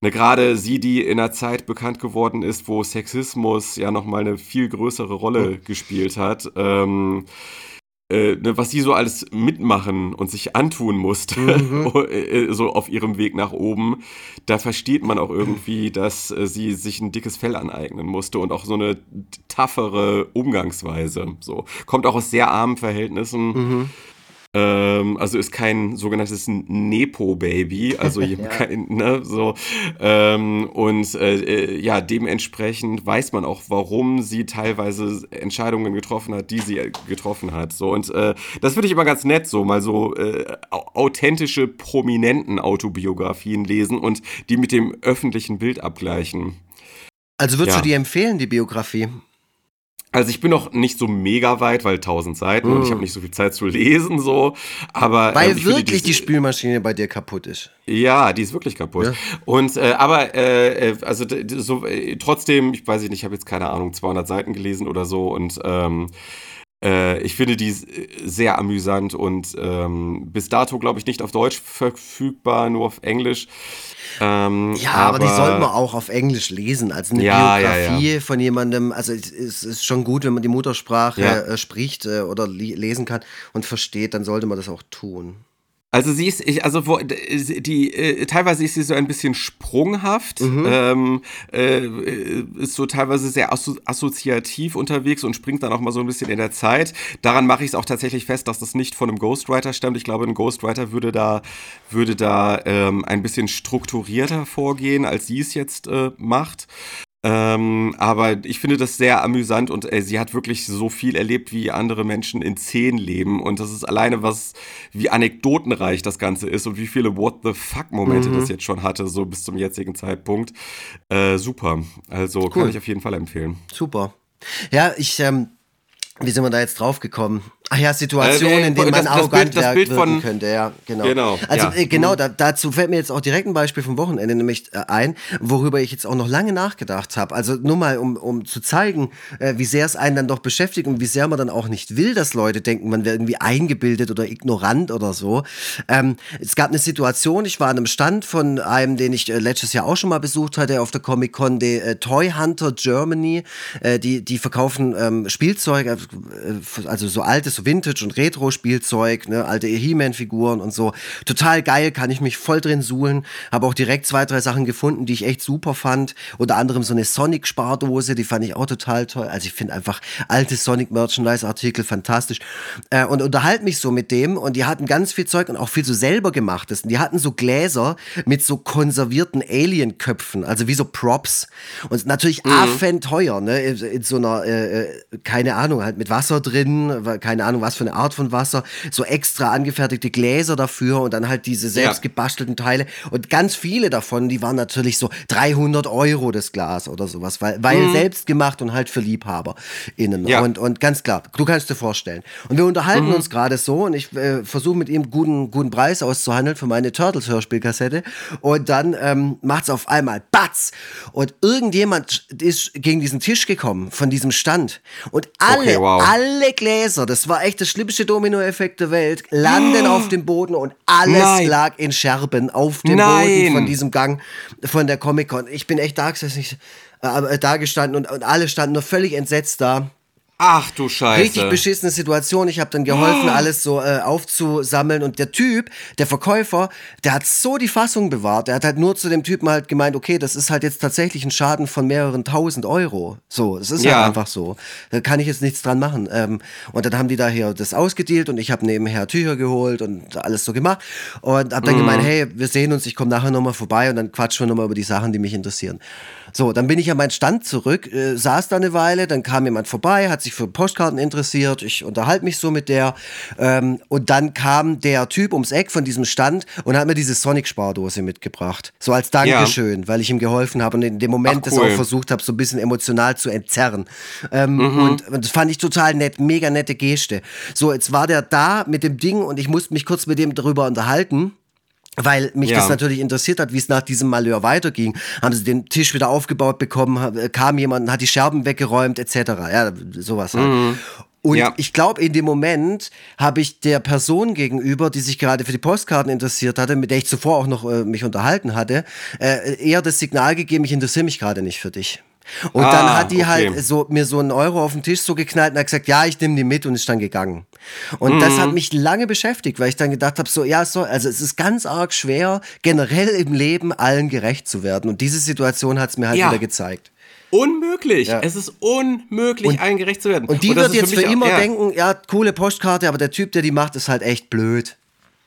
Speaker 3: Ne, Gerade sie, die in einer Zeit bekannt geworden ist, wo Sexismus ja nochmal eine viel größere Rolle gespielt hat, ähm, äh, ne, was sie so alles mitmachen und sich antun musste, [laughs] äh, so auf ihrem Weg nach oben, da versteht man auch irgendwie, dass äh, sie sich ein dickes Fell aneignen musste und auch so eine toughere Umgangsweise. So. Kommt auch aus sehr armen Verhältnissen. Ähm, also ist kein sogenanntes Nepo-Baby, also [laughs] ja. kein, ne, so. Ähm, und äh, äh, ja, dementsprechend weiß man auch, warum sie teilweise Entscheidungen getroffen hat, die sie getroffen hat. So, und äh, das finde ich immer ganz nett, so mal so äh, authentische, prominenten Autobiografien lesen und die mit dem öffentlichen Bild abgleichen.
Speaker 2: Also würdest ja. du die empfehlen, die Biografie?
Speaker 3: Also ich bin noch nicht so mega weit, weil tausend Seiten mm. und ich habe nicht so viel Zeit zu lesen, so. Aber
Speaker 2: weil ähm, wirklich finde, die, die, Spülmaschine bei dir kaputt ist.
Speaker 3: Ja, die ist wirklich kaputt. Ja. Und äh, aber äh, äh also so äh, trotzdem, ich weiß nicht, ich habe jetzt keine Ahnung 200 Seiten gelesen oder so und ähm, äh, ich finde die sehr amüsant und ähm, bis dato, glaube ich, nicht auf Deutsch verfügbar, nur auf Englisch.
Speaker 2: Ähm, ja, aber, aber, die soll man auch auf Englisch lesen. Also eine ja, Biografie ja, ja. von jemandem, also es ist schon gut, wenn man die Muttersprache äh, spricht äh, oder lesen kann und versteht, dann sollte man das auch tun.
Speaker 3: Also sie ist, ich, also wo, die, äh, teilweise ist sie so ein bisschen sprunghaft, mhm. ähm, äh, ist so teilweise sehr asso assoziativ unterwegs und springt dann auch mal so ein bisschen in der Zeit. Daran mache ich es auch tatsächlich fest, dass das nicht von einem Ghostwriter stammt. Ich glaube, ein Ghostwriter würde da, würde da ähm, ein bisschen strukturierter vorgehen, als sie es jetzt äh, macht. Ähm, aber ich finde das sehr amüsant und äh, sie hat wirklich so viel erlebt, wie andere Menschen in zehn leben. Und das ist alleine was, wie anekdotenreich das Ganze ist und wie viele What the fuck-Momente mhm. das jetzt schon hatte, so bis zum jetzigen Zeitpunkt. Äh, super. Also cool. kann ich auf jeden Fall empfehlen.
Speaker 2: Super. Ja, ich, ähm, wie sind wir da jetzt drauf gekommen? Ach ja, Situationen, äh, in denen man arrogant das Bild, das Bild von, könnte, ja, genau. Genau, also ja. äh, genau da, dazu fällt mir jetzt auch direkt ein Beispiel vom Wochenende nämlich äh, ein, worüber ich jetzt auch noch lange nachgedacht habe. Also nur mal, um, um zu zeigen, äh, wie sehr es einen dann doch beschäftigt und wie sehr man dann auch nicht will, dass Leute denken, man wäre irgendwie eingebildet oder ignorant oder so. Ähm, es gab eine Situation, ich war an einem Stand von einem, den ich äh, letztes Jahr auch schon mal besucht hatte auf der Comic Con, die äh, Toy Hunter Germany. die, die verkaufen ähm, Spielzeug, also so altes so Vintage- und Retro-Spielzeug, ne, alte He-Man-Figuren und so. Total geil, kann ich mich voll drin suhlen. Habe auch direkt zwei, drei Sachen gefunden, die ich echt super fand. Unter anderem so eine Sonic-Spardose, die fand ich auch total toll. Also ich finde einfach alte Sonic-Merchandise-Artikel fantastisch. Äh, und unterhalte mich so mit dem und die hatten ganz viel Zeug und auch viel so selber gemachtes. Und die hatten so Gläser mit so konservierten Alien-Köpfen, also wie so Props. Und natürlich mhm. affend teuer, ne? In, in so einer, äh, äh keine Ahnung, halt mit Wasser drin, keine Ahnung, was für eine Art von Wasser, so extra angefertigte Gläser dafür und dann halt diese selbst gebastelten Teile und ganz viele davon, die waren natürlich so 300 Euro das Glas oder sowas, weil, weil mhm. selbst gemacht und halt für Liebhaber innen. Ja. Und, und ganz klar, du kannst dir vorstellen. Und wir unterhalten mhm. uns gerade so und ich äh, versuche mit ihm guten, guten Preis auszuhandeln für meine Turtles-Hörspielkassette und dann ähm, macht es auf einmal Batz und irgendjemand ist gegen diesen Tisch gekommen von diesem Stand und alle, okay, wow. alle Gläser, das war echt der schlimmste Dominoeffekt der Welt, landen oh. auf dem Boden und alles Nein. lag in Scherben auf dem Nein. Boden von diesem Gang von der Comic-Con. Ich bin echt da, äh, da gestanden und, und alle standen nur völlig entsetzt da.
Speaker 3: Ach du Scheiße.
Speaker 2: Richtig beschissene Situation. Ich habe dann geholfen, oh. alles so äh, aufzusammeln. Und der Typ, der Verkäufer, der hat so die Fassung bewahrt. Der hat halt nur zu dem Typen halt gemeint, okay, das ist halt jetzt tatsächlich ein Schaden von mehreren tausend Euro. So, es ist ja. halt einfach so. Da kann ich jetzt nichts dran machen. Ähm, und dann haben die da hier das ausgedealt und ich habe nebenher Tücher geholt und alles so gemacht. Und habe dann mm. gemeint, hey, wir sehen uns, ich komme nachher nochmal vorbei und dann quatschen wir nochmal über die Sachen, die mich interessieren. So, dann bin ich an meinen Stand zurück, äh, saß da eine Weile, dann kam jemand vorbei, hat sich für Postkarten interessiert, ich unterhalte mich so mit der ähm, und dann kam der Typ ums Eck von diesem Stand und hat mir diese Sonic-Spardose mitgebracht. So als Dankeschön, ja. weil ich ihm geholfen habe und in dem Moment Ach, cool. das auch versucht habe, so ein bisschen emotional zu entzerren. Ähm, mhm. und, und das fand ich total nett, mega nette Geste. So, jetzt war der da mit dem Ding und ich musste mich kurz mit dem darüber unterhalten weil mich ja. das natürlich interessiert hat, wie es nach diesem Malheur weiterging. Haben sie den Tisch wieder aufgebaut bekommen, kam jemand, hat die Scherben weggeräumt, etc. Ja, sowas halt. Mhm. Und ja. ich glaube, in dem Moment habe ich der Person gegenüber, die sich gerade für die Postkarten interessiert hatte, mit der ich zuvor auch noch äh, mich unterhalten hatte, äh, eher das Signal gegeben, ich interessiere mich gerade nicht für dich. Und ah, dann hat die halt okay. halt so, mir so einen Euro auf den Tisch so geknallt und hat gesagt, ja, ich nehme die mit und ist dann gegangen. Und das hat mich lange beschäftigt, weil ich dann gedacht habe, so, ja, so, also es ist ganz arg schwer, generell im Leben allen gerecht zu werden. Und diese Situation hat es mir halt
Speaker 3: Ja.
Speaker 2: wieder gezeigt.
Speaker 3: Unmöglich.
Speaker 2: Ja.
Speaker 3: Es ist unmöglich, allen gerecht zu werden.
Speaker 2: Und die
Speaker 3: das
Speaker 2: wird jetzt für
Speaker 3: auch-
Speaker 2: immer
Speaker 3: ja.
Speaker 2: denken, ja, coole Postkarte, aber der Typ, der die macht, ist halt echt blöd.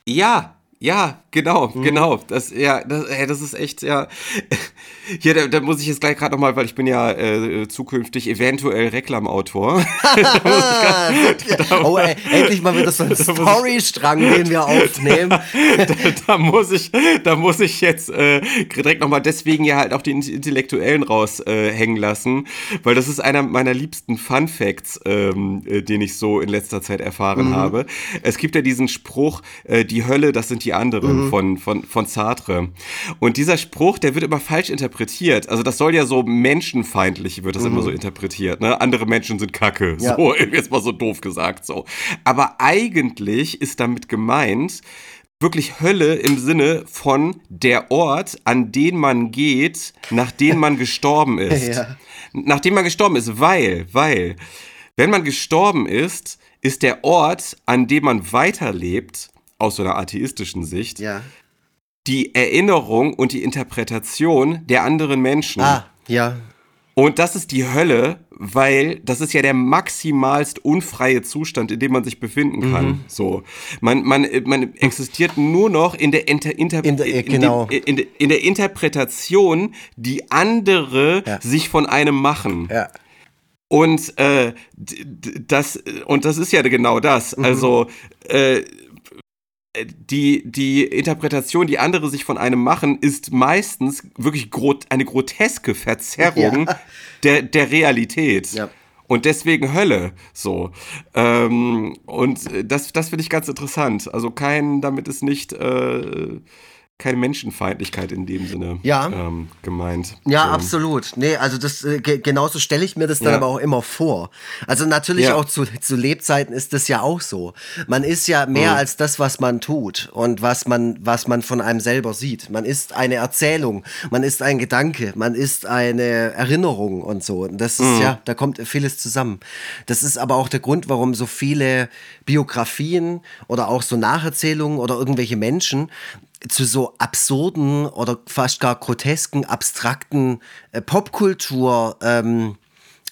Speaker 3: Ja, ja, genau,
Speaker 2: Mhm.
Speaker 3: genau. Das, ja, das, ey, das ist echt, ja. [laughs] Hier, da, da muss ich jetzt gleich gerade nochmal, weil ich bin ja äh, zukünftig eventuell Reklamautor. [laughs] [laughs]
Speaker 2: Oh, ey, endlich mal wieder so ein Storystrang, den wir aufnehmen.
Speaker 3: da, da muss ich, da muss ich jetzt äh, direkt nochmal deswegen ja halt auch den Intellektuellen raushängen äh, hängen lassen, weil das ist einer meiner liebsten Fun Facts, ähm, äh, den ich so in letzter Zeit erfahren habe. Es gibt ja diesen Spruch, äh, die Hölle, das sind die anderen von, von, von Sartre. Und dieser Spruch, der wird immer falsch interpretiert. Also das soll ja so menschenfeindlich, wird das immer so interpretiert. Ne? Andere Menschen sind Kacke.
Speaker 2: Ja.
Speaker 3: So, [laughs] jetzt mal so doof gesagt. so. Aber eigentlich ist damit gemeint, wirklich Hölle im Sinne von der Ort, an den man geht, nachdem man [laughs] gestorben ist.
Speaker 2: Ja.
Speaker 3: Nachdem man gestorben ist, weil, weil, wenn man gestorben ist, ist der Ort, an dem man weiterlebt, aus so einer atheistischen Sicht,
Speaker 2: Ja.
Speaker 3: die Erinnerung und die Interpretation der anderen Menschen.
Speaker 2: Ah, ja.
Speaker 3: Und das ist die Hölle, weil das ist ja der maximalst unfreie Zustand, in dem man sich befinden kann.
Speaker 2: Mhm.
Speaker 3: So, man, man, man existiert nur noch in der, Inter, Inter,
Speaker 2: In der-
Speaker 3: in,
Speaker 2: genau.
Speaker 3: in, der- in der Interpretation, die andere
Speaker 2: Ja.
Speaker 3: sich von einem machen.
Speaker 2: Ja.
Speaker 3: Und äh, das und das ist ja genau das.
Speaker 2: Mhm.
Speaker 3: Also äh, die, die Interpretation, die andere sich von einem machen, ist meistens wirklich grot eine groteske Verzerrung
Speaker 2: Ja.
Speaker 3: der, der Realität.
Speaker 2: Ja.
Speaker 3: Und deswegen Hölle. So. Ähm, und äh, das, das finde ich ganz interessant. Also kein, damit ist nicht äh, keine Menschenfeindlichkeit in dem Sinne
Speaker 2: Ja.
Speaker 3: ähm, gemeint.
Speaker 2: Ja,
Speaker 3: so.
Speaker 2: absolut. Nee, also das äh, ge genauso stelle ich mir das dann
Speaker 3: Ja.
Speaker 2: aber auch immer vor. Also natürlich
Speaker 3: Ja.
Speaker 2: auch zu, zu Lebzeiten ist das ja auch so. Man ist ja mehr
Speaker 3: Mhm.
Speaker 2: als das, was man tut und was man, was man von einem selber sieht. Man ist eine Erzählung, man ist ein Gedanke, man ist eine Erinnerung und so. Und das ist
Speaker 3: Mhm.
Speaker 2: ja, da kommt vieles zusammen. Das ist aber auch der Grund, warum so viele Biografien oder auch so Nacherzählungen oder irgendwelche Menschen zu so absurden oder fast gar grotesken, abstrakten äh, Popkultur, ähm,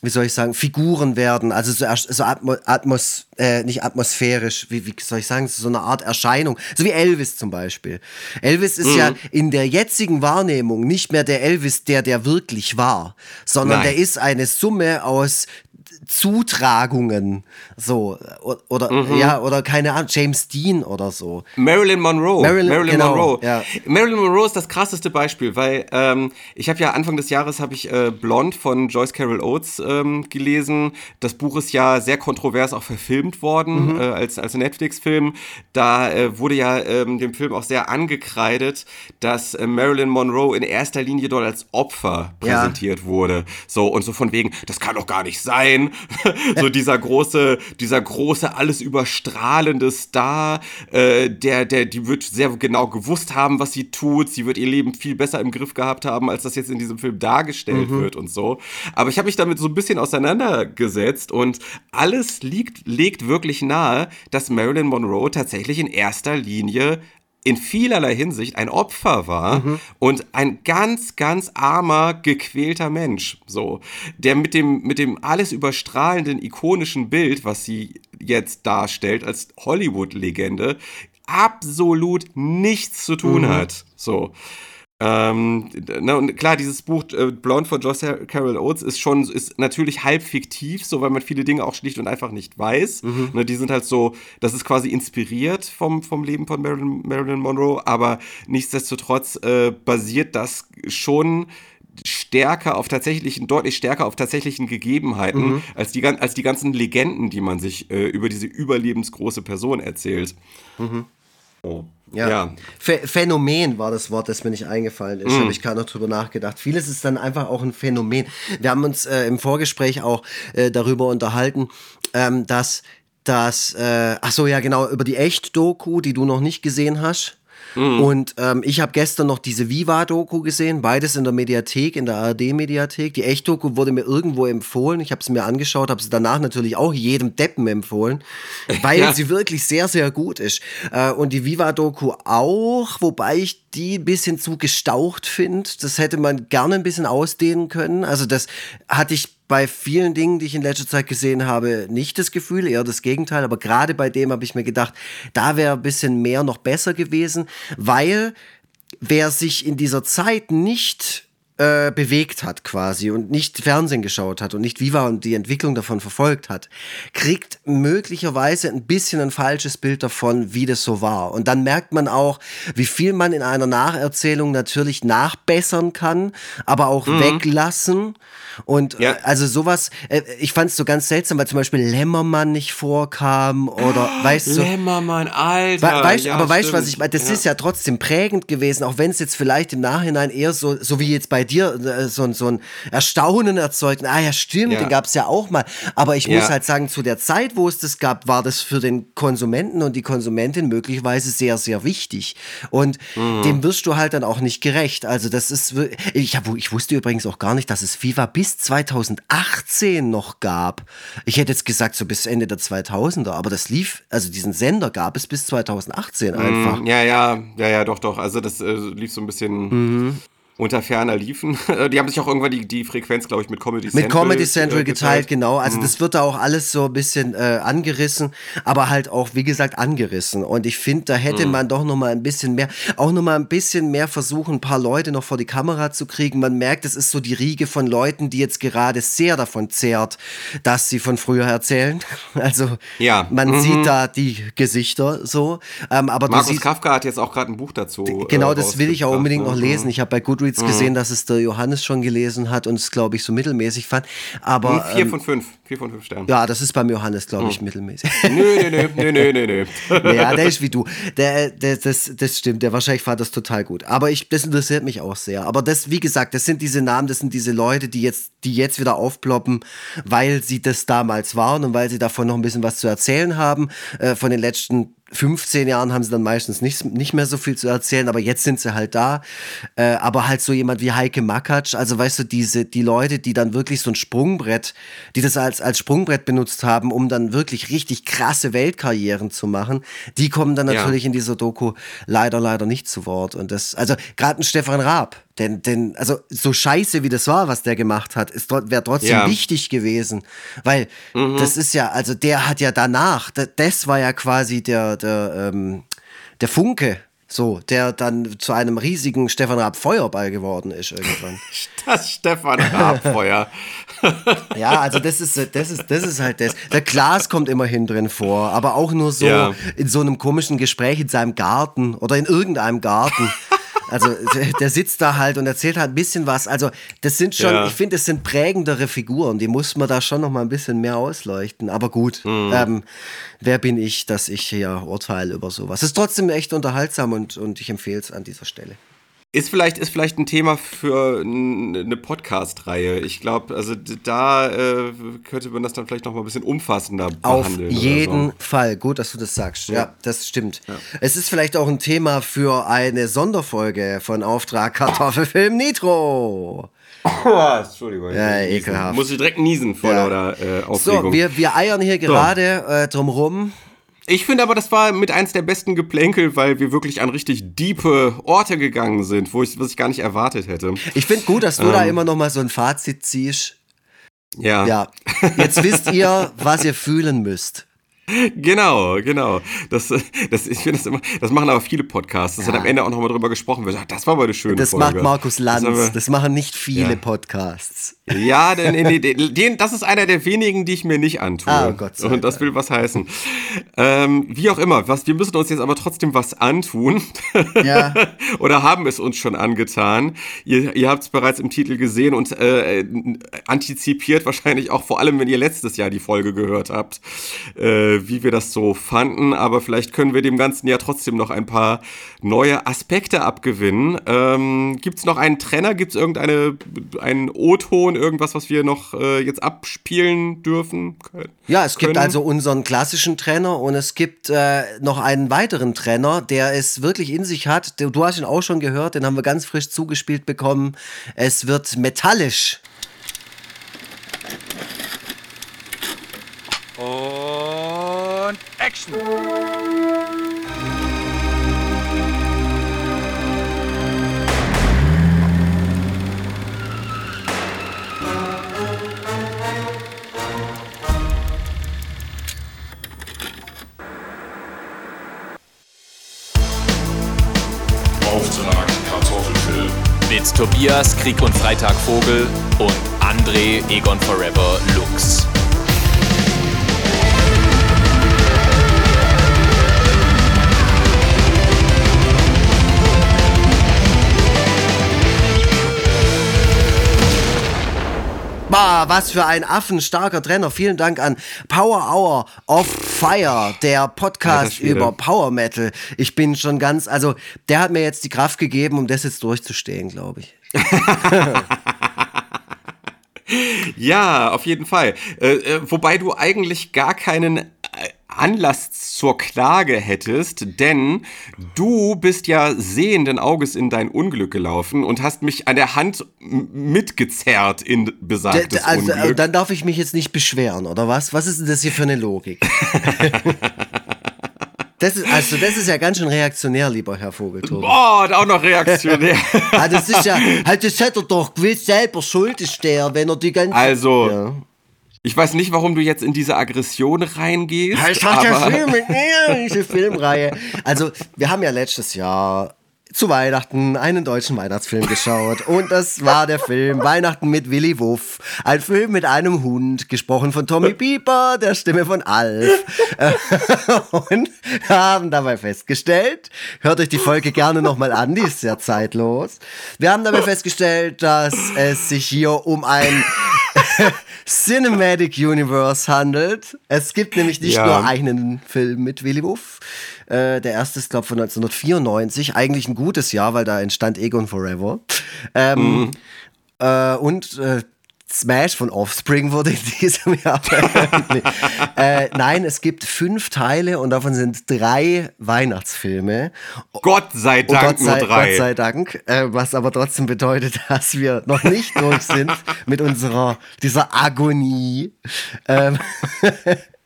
Speaker 2: wie soll ich sagen, Figuren werden. Also so, so Atmo Atmos, äh, nicht atmosphärisch, wie, wie soll ich sagen, so eine Art Erscheinung. So wie Elvis zum Beispiel. Elvis ist ja in der jetzigen Wahrnehmung nicht mehr der Elvis, der der wirklich war, sondern
Speaker 3: Nein.
Speaker 2: der ist eine Summe aus Zutragungen, so oder ja oder keine Ahnung James Dean oder so.
Speaker 3: Marilyn Monroe.
Speaker 2: Marilyn- genau,
Speaker 3: Monroe.
Speaker 2: ja.
Speaker 3: Marilyn Monroe ist das krasseste Beispiel, weil ähm, ich habe ja Anfang des Jahres habe ich äh, Blond von Joyce Carol Oates ähm, gelesen. Das Buch ist ja sehr kontrovers auch verfilmt worden
Speaker 2: Mhm.
Speaker 3: äh, als als Netflix-Film. Da äh, wurde ja ähm, dem Film auch sehr angekreidet, dass äh, Marilyn Monroe in erster Linie dort als Opfer
Speaker 2: Ja.
Speaker 3: präsentiert wurde. So und so von wegen, das kann doch gar nicht sein. [laughs] so dieser große, dieser große, alles überstrahlende Star, äh, der, der, die wird sehr genau gewusst haben, was sie tut. Sie wird ihr Leben viel besser im Griff gehabt haben, als das jetzt in diesem Film dargestellt wird und so. Aber ich habe mich damit so ein bisschen auseinandergesetzt und alles liegt, legt wirklich nahe, dass Marilyn Monroe tatsächlich in erster Linie in vielerlei Hinsicht ein Opfer war und ein ganz, ganz armer, gequälter Mensch, so, der mit dem, mit dem alles überstrahlenden, ikonischen Bild, was sie jetzt darstellt als Hollywood-Legende, absolut nichts zu tun hat, so. Ähm, na, und klar, dieses Buch äh, Blonde von Joyce Carol Oates ist schon, ist natürlich halb fiktiv, so weil man viele Dinge auch schlicht und einfach nicht weiß. Ne, die sind halt so, das ist quasi inspiriert vom, vom Leben von Marilyn, Marilyn Monroe, aber nichtsdestotrotz äh, basiert das schon stärker auf tatsächlichen, deutlich stärker auf tatsächlichen Gegebenheiten als, die, als die ganzen Legenden, die man sich äh, über diese überlebensgroße Person erzählt. Oh.
Speaker 2: Ja.
Speaker 3: ja.
Speaker 2: Ph- Phänomen war das Wort, das mir nicht eingefallen ist. Habe ich gerade noch drüber nachgedacht. Vieles ist dann einfach auch ein Phänomen. Wir haben uns äh, im Vorgespräch auch äh, darüber unterhalten, ähm, dass das, äh, ach so, ja genau, über die Echt-Doku, die du noch nicht gesehen hast. Mhm. Und ähm, ich habe gestern noch diese Viva-Doku gesehen, beides in der Mediathek, in der ARD-Mediathek. Die Echt-Doku wurde mir irgendwo empfohlen. Ich habe es mir angeschaut, habe sie danach natürlich auch jedem Deppen empfohlen, [laughs] weil ja. sie wirklich sehr, sehr gut ist. Äh, und die Viva-Doku auch, wobei ich die ein bisschen zu gestaucht finde. Das hätte man gerne ein bisschen ausdehnen können. Also das hatte ich bei vielen Dingen, die ich in letzter Zeit gesehen habe, nicht das Gefühl, eher das Gegenteil. Aber gerade bei dem habe ich mir gedacht, da wäre ein bisschen mehr noch besser gewesen, weil wer sich in dieser Zeit nicht äh, bewegt hat quasi und nicht Fernsehen geschaut hat und nicht Viva und die Entwicklung davon verfolgt hat, kriegt möglicherweise ein bisschen ein falsches Bild davon, wie das so war. Und dann merkt man auch, wie viel man in einer Nacherzählung natürlich nachbessern kann, aber auch mhm. weglassen. Und ja. Äh, also sowas, äh, ich fand es so ganz seltsam, weil zum Beispiel Lämmermann nicht vorkam oder ah, weißt du.
Speaker 3: Lämmermann, Alter.
Speaker 2: weißt, ja, aber weißt du, was ich meine? Das ja. ist ja trotzdem prägend gewesen, auch wenn es jetzt vielleicht im Nachhinein eher so, so wie jetzt bei dir, äh, so, so ein Erstaunen erzeugt. Ah ja, stimmt, den gab es ja auch mal. Aber ich muss halt sagen, zu der Zeit, wo es das gab, war das für den Konsumenten und die Konsumentin möglicherweise sehr, sehr wichtig. Und mhm. dem wirst du halt dann auch nicht gerecht. Also das ist, ich, hab, ich wusste übrigens auch gar nicht, dass es FIFA bis bis 2018 noch gab. Ich hätte jetzt gesagt, so bis Ende der 2000er, aber das lief, also diesen Sender gab es bis 2018 mm, einfach.
Speaker 3: Mm, ja, ja, ja, ja, doch, doch. Also das äh, lief so ein bisschen. Mhm unter ferner liefen. [laughs] die haben sich auch irgendwann die, die Frequenz, glaube ich, mit Comedy
Speaker 2: Central. Mit Comedy Central geteilt, geteilt genau. Also mhm. das wird da auch alles so ein bisschen äh, angerissen, aber halt auch, wie gesagt, angerissen. Und ich finde, da hätte mhm. man doch noch mal ein bisschen mehr, auch noch mal ein bisschen mehr versuchen, ein paar Leute noch vor die Kamera zu kriegen. Man merkt, es ist so die Riege von Leuten, die jetzt gerade sehr davon zehrt, dass sie von früher erzählen. [laughs] Also ja. man mhm. sieht da die Gesichter so. Ähm, aber
Speaker 3: Markus siehst, Kafka hat jetzt auch gerade ein Buch dazu.
Speaker 2: Genau, äh, das will ich auch unbedingt noch lesen. Mhm. Ich habe bei Goodreads Goodreads mhm. gesehen, dass es der Johannes schon gelesen hat und es, glaube ich, so mittelmäßig fand. Aber,
Speaker 3: vier ähm, von fünf. Vier von fünf Sternen.
Speaker 2: Ja, das ist beim Johannes, glaube ich, mhm. mittelmäßig.
Speaker 3: Nö, nö, nö, nö, nö, nö, nö.
Speaker 2: Ja, der ist wie du. Der, der, das, das stimmt. Der wahrscheinlich fand das total gut. Aber ich, das interessiert mich auch sehr. Aber das, wie gesagt, das sind diese Namen, das sind diese Leute, die jetzt, die jetzt wieder aufploppen, weil sie das damals waren und weil sie davon noch ein bisschen was zu erzählen haben. Äh, von den letzten 15 Jahren haben sie dann meistens nicht, nicht mehr so viel zu erzählen, aber jetzt sind sie halt da. Äh, aber halt so jemand wie Heike Makatsch, also weißt du, diese, die Leute, die dann wirklich so ein Sprungbrett, die das als, als Sprungbrett benutzt haben, um dann wirklich richtig krasse Weltkarrieren zu machen, die kommen dann natürlich ja. in dieser Doku leider, leider nicht zu Wort. Und das, also gerade ein Stefan Raab, denn, denn, also so scheiße wie das war, was der gemacht hat, ist wäre trotzdem ja. wichtig gewesen. Weil mhm. das ist ja, also der hat ja danach, das war ja quasi der, der, ähm, der Funke, so, der dann zu einem riesigen Stefan Raab Feuerball geworden ist irgendwann. [laughs]
Speaker 3: Das Stefan Raab Feuer. [laughs]
Speaker 2: ja, also das ist, das ist, das ist halt das. Der Klaas kommt immerhin drin vor, aber auch nur so ja. in so einem komischen Gespräch in seinem Garten oder in irgendeinem Garten. [laughs] Also der sitzt da halt und erzählt halt ein bisschen was. Also das sind schon, ja. ich finde, das sind prägendere Figuren. Die muss man da schon noch mal ein bisschen mehr ausleuchten. Aber gut, mhm. ähm, wer bin ich, dass ich hier urteile über sowas? Es ist trotzdem echt unterhaltsam und, und ich empfehle es an dieser Stelle.
Speaker 3: Ist vielleicht, ist vielleicht ein Thema für eine Podcast-Reihe. Ich glaube, also da äh, könnte man das dann vielleicht noch mal ein bisschen umfassender behandeln.
Speaker 2: Auf jeden so. Fall. Gut, dass du das sagst. Ja, ja das stimmt. Ja. Es ist vielleicht auch ein Thema für eine Sonderfolge von Auftrag Kartoffelfilm Nitro.
Speaker 3: Oh, [laughs] Entschuldigung.
Speaker 2: Ja, ekelhaft.
Speaker 3: Muss ich direkt niesen vor ja. lauter äh, Aufregung.
Speaker 2: So, wir, wir eiern hier gerade so. äh, drumrum.
Speaker 3: Ich finde aber, das war mit eins der besten Geplänkel, weil wir wirklich an richtig diepe Orte gegangen sind, wo ich, was ich gar nicht erwartet hätte.
Speaker 2: Ich finde gut, dass du ähm, da immer noch mal so ein Fazit ziehst.
Speaker 3: Ja.
Speaker 2: Ja. Jetzt wisst ihr, was ihr fühlen müsst. [laughs]
Speaker 3: Genau, genau. Das, das, ich finde das immer, das machen aber viele Podcasts, dass ja. dann am Ende auch nochmal drüber gesprochen wird. Das war aber eine schöne
Speaker 2: das
Speaker 3: Folge.
Speaker 2: Das macht Markus Lanz. Das, das machen nicht viele ja. Podcasts.
Speaker 3: Ja, [laughs] denn, den, den, den, das ist einer der wenigen, die ich mir nicht antue.
Speaker 2: Ah, Gott sei
Speaker 3: Und das will was heißen. Ähm, wie auch immer, was, wir müssen uns jetzt aber trotzdem was antun. Ja. [laughs] Oder haben es uns schon angetan. Ihr, ihr habt es bereits im Titel gesehen und äh, antizipiert wahrscheinlich auch vor allem, wenn ihr letztes Jahr die Folge gehört habt. Äh, wie wir das so fanden, aber vielleicht können wir dem Ganzen ja trotzdem noch ein paar neue Aspekte abgewinnen. Ähm, Gibt es noch einen Trenner? Gibt es irgendeine einen O-Ton, irgendwas, was wir noch äh, jetzt abspielen dürfen?
Speaker 2: Können? Ja, es gibt also unseren klassischen Trenner und es gibt äh, noch einen weiteren Trenner, der es wirklich in sich hat. Du, du hast ihn auch schon gehört, den haben wir ganz frisch zugespielt bekommen. Es wird metallisch.
Speaker 4: Und Action!
Speaker 5: Auftrag Kartoffelfilm.
Speaker 4: Mit Tobias Krieg und Freitag Vogel und André Egon Forever Lux.
Speaker 2: Bah, was für ein affenstarker Trenner. Vielen Dank an Power Hour of Fire, der Podcast über Power Metal. Ich bin schon ganz, also der hat mir jetzt die Kraft gegeben, um das jetzt durchzustehen, glaube ich. [laughs]
Speaker 3: ja, auf jeden Fall. Äh, äh, wobei du eigentlich gar keinen Anlass zur Klage hättest, denn du bist ja sehenden Auges in dein Unglück gelaufen und hast mich an der Hand mitgezerrt in besagtes also, Unglück.
Speaker 2: Dann darf ich mich jetzt nicht beschweren, oder was? Was ist denn das hier für eine Logik? [laughs] Das ist, also, das ist ja ganz schön reaktionär, lieber Herr Vogeltobi.
Speaker 3: Boah, auch noch reaktionär.
Speaker 2: ja, [laughs] das ist ja, halt, das hätte er doch gewiss selber schuld ist der, wenn er die ganze.
Speaker 3: Also, ja. Ich weiß nicht, warum du jetzt in diese Aggression reingehst.
Speaker 2: Ich hat ja Film [laughs] mit mir, diese Filmreihe. Also, wir haben ja letztes Jahr zu Weihnachten einen deutschen Weihnachtsfilm geschaut. Und das war der Film Weihnachten mit Willy Wuff. Ein Film mit einem Hund, gesprochen von Tommy Pieper, der Stimme von Alf. [laughs] Und haben dabei festgestellt, hört euch die Folge gerne nochmal an, die ist sehr zeitlos. Wir haben dabei festgestellt, dass es sich hier um ein [laughs] Cinematic Universe handelt. Es gibt nämlich nicht ja. nur einen Film mit Willy Wuff. Äh, der erste ist, glaube ich, von 1994. Eigentlich ein gutes Jahr, weil da entstand Egon Forever. Ähm, mhm. äh, und äh, Smash von Offspring wurde in [laughs] diesem Jahr veröffentlicht. äh, nein, es gibt fünf Teile und davon sind drei Weihnachtsfilme.
Speaker 3: Gott sei Dank
Speaker 2: Gott sei,
Speaker 3: nur drei.
Speaker 2: Gott sei Dank, äh, was aber trotzdem bedeutet, [laughs] dass wir noch nicht durch sind mit unserer dieser Agonie. Ähm [laughs]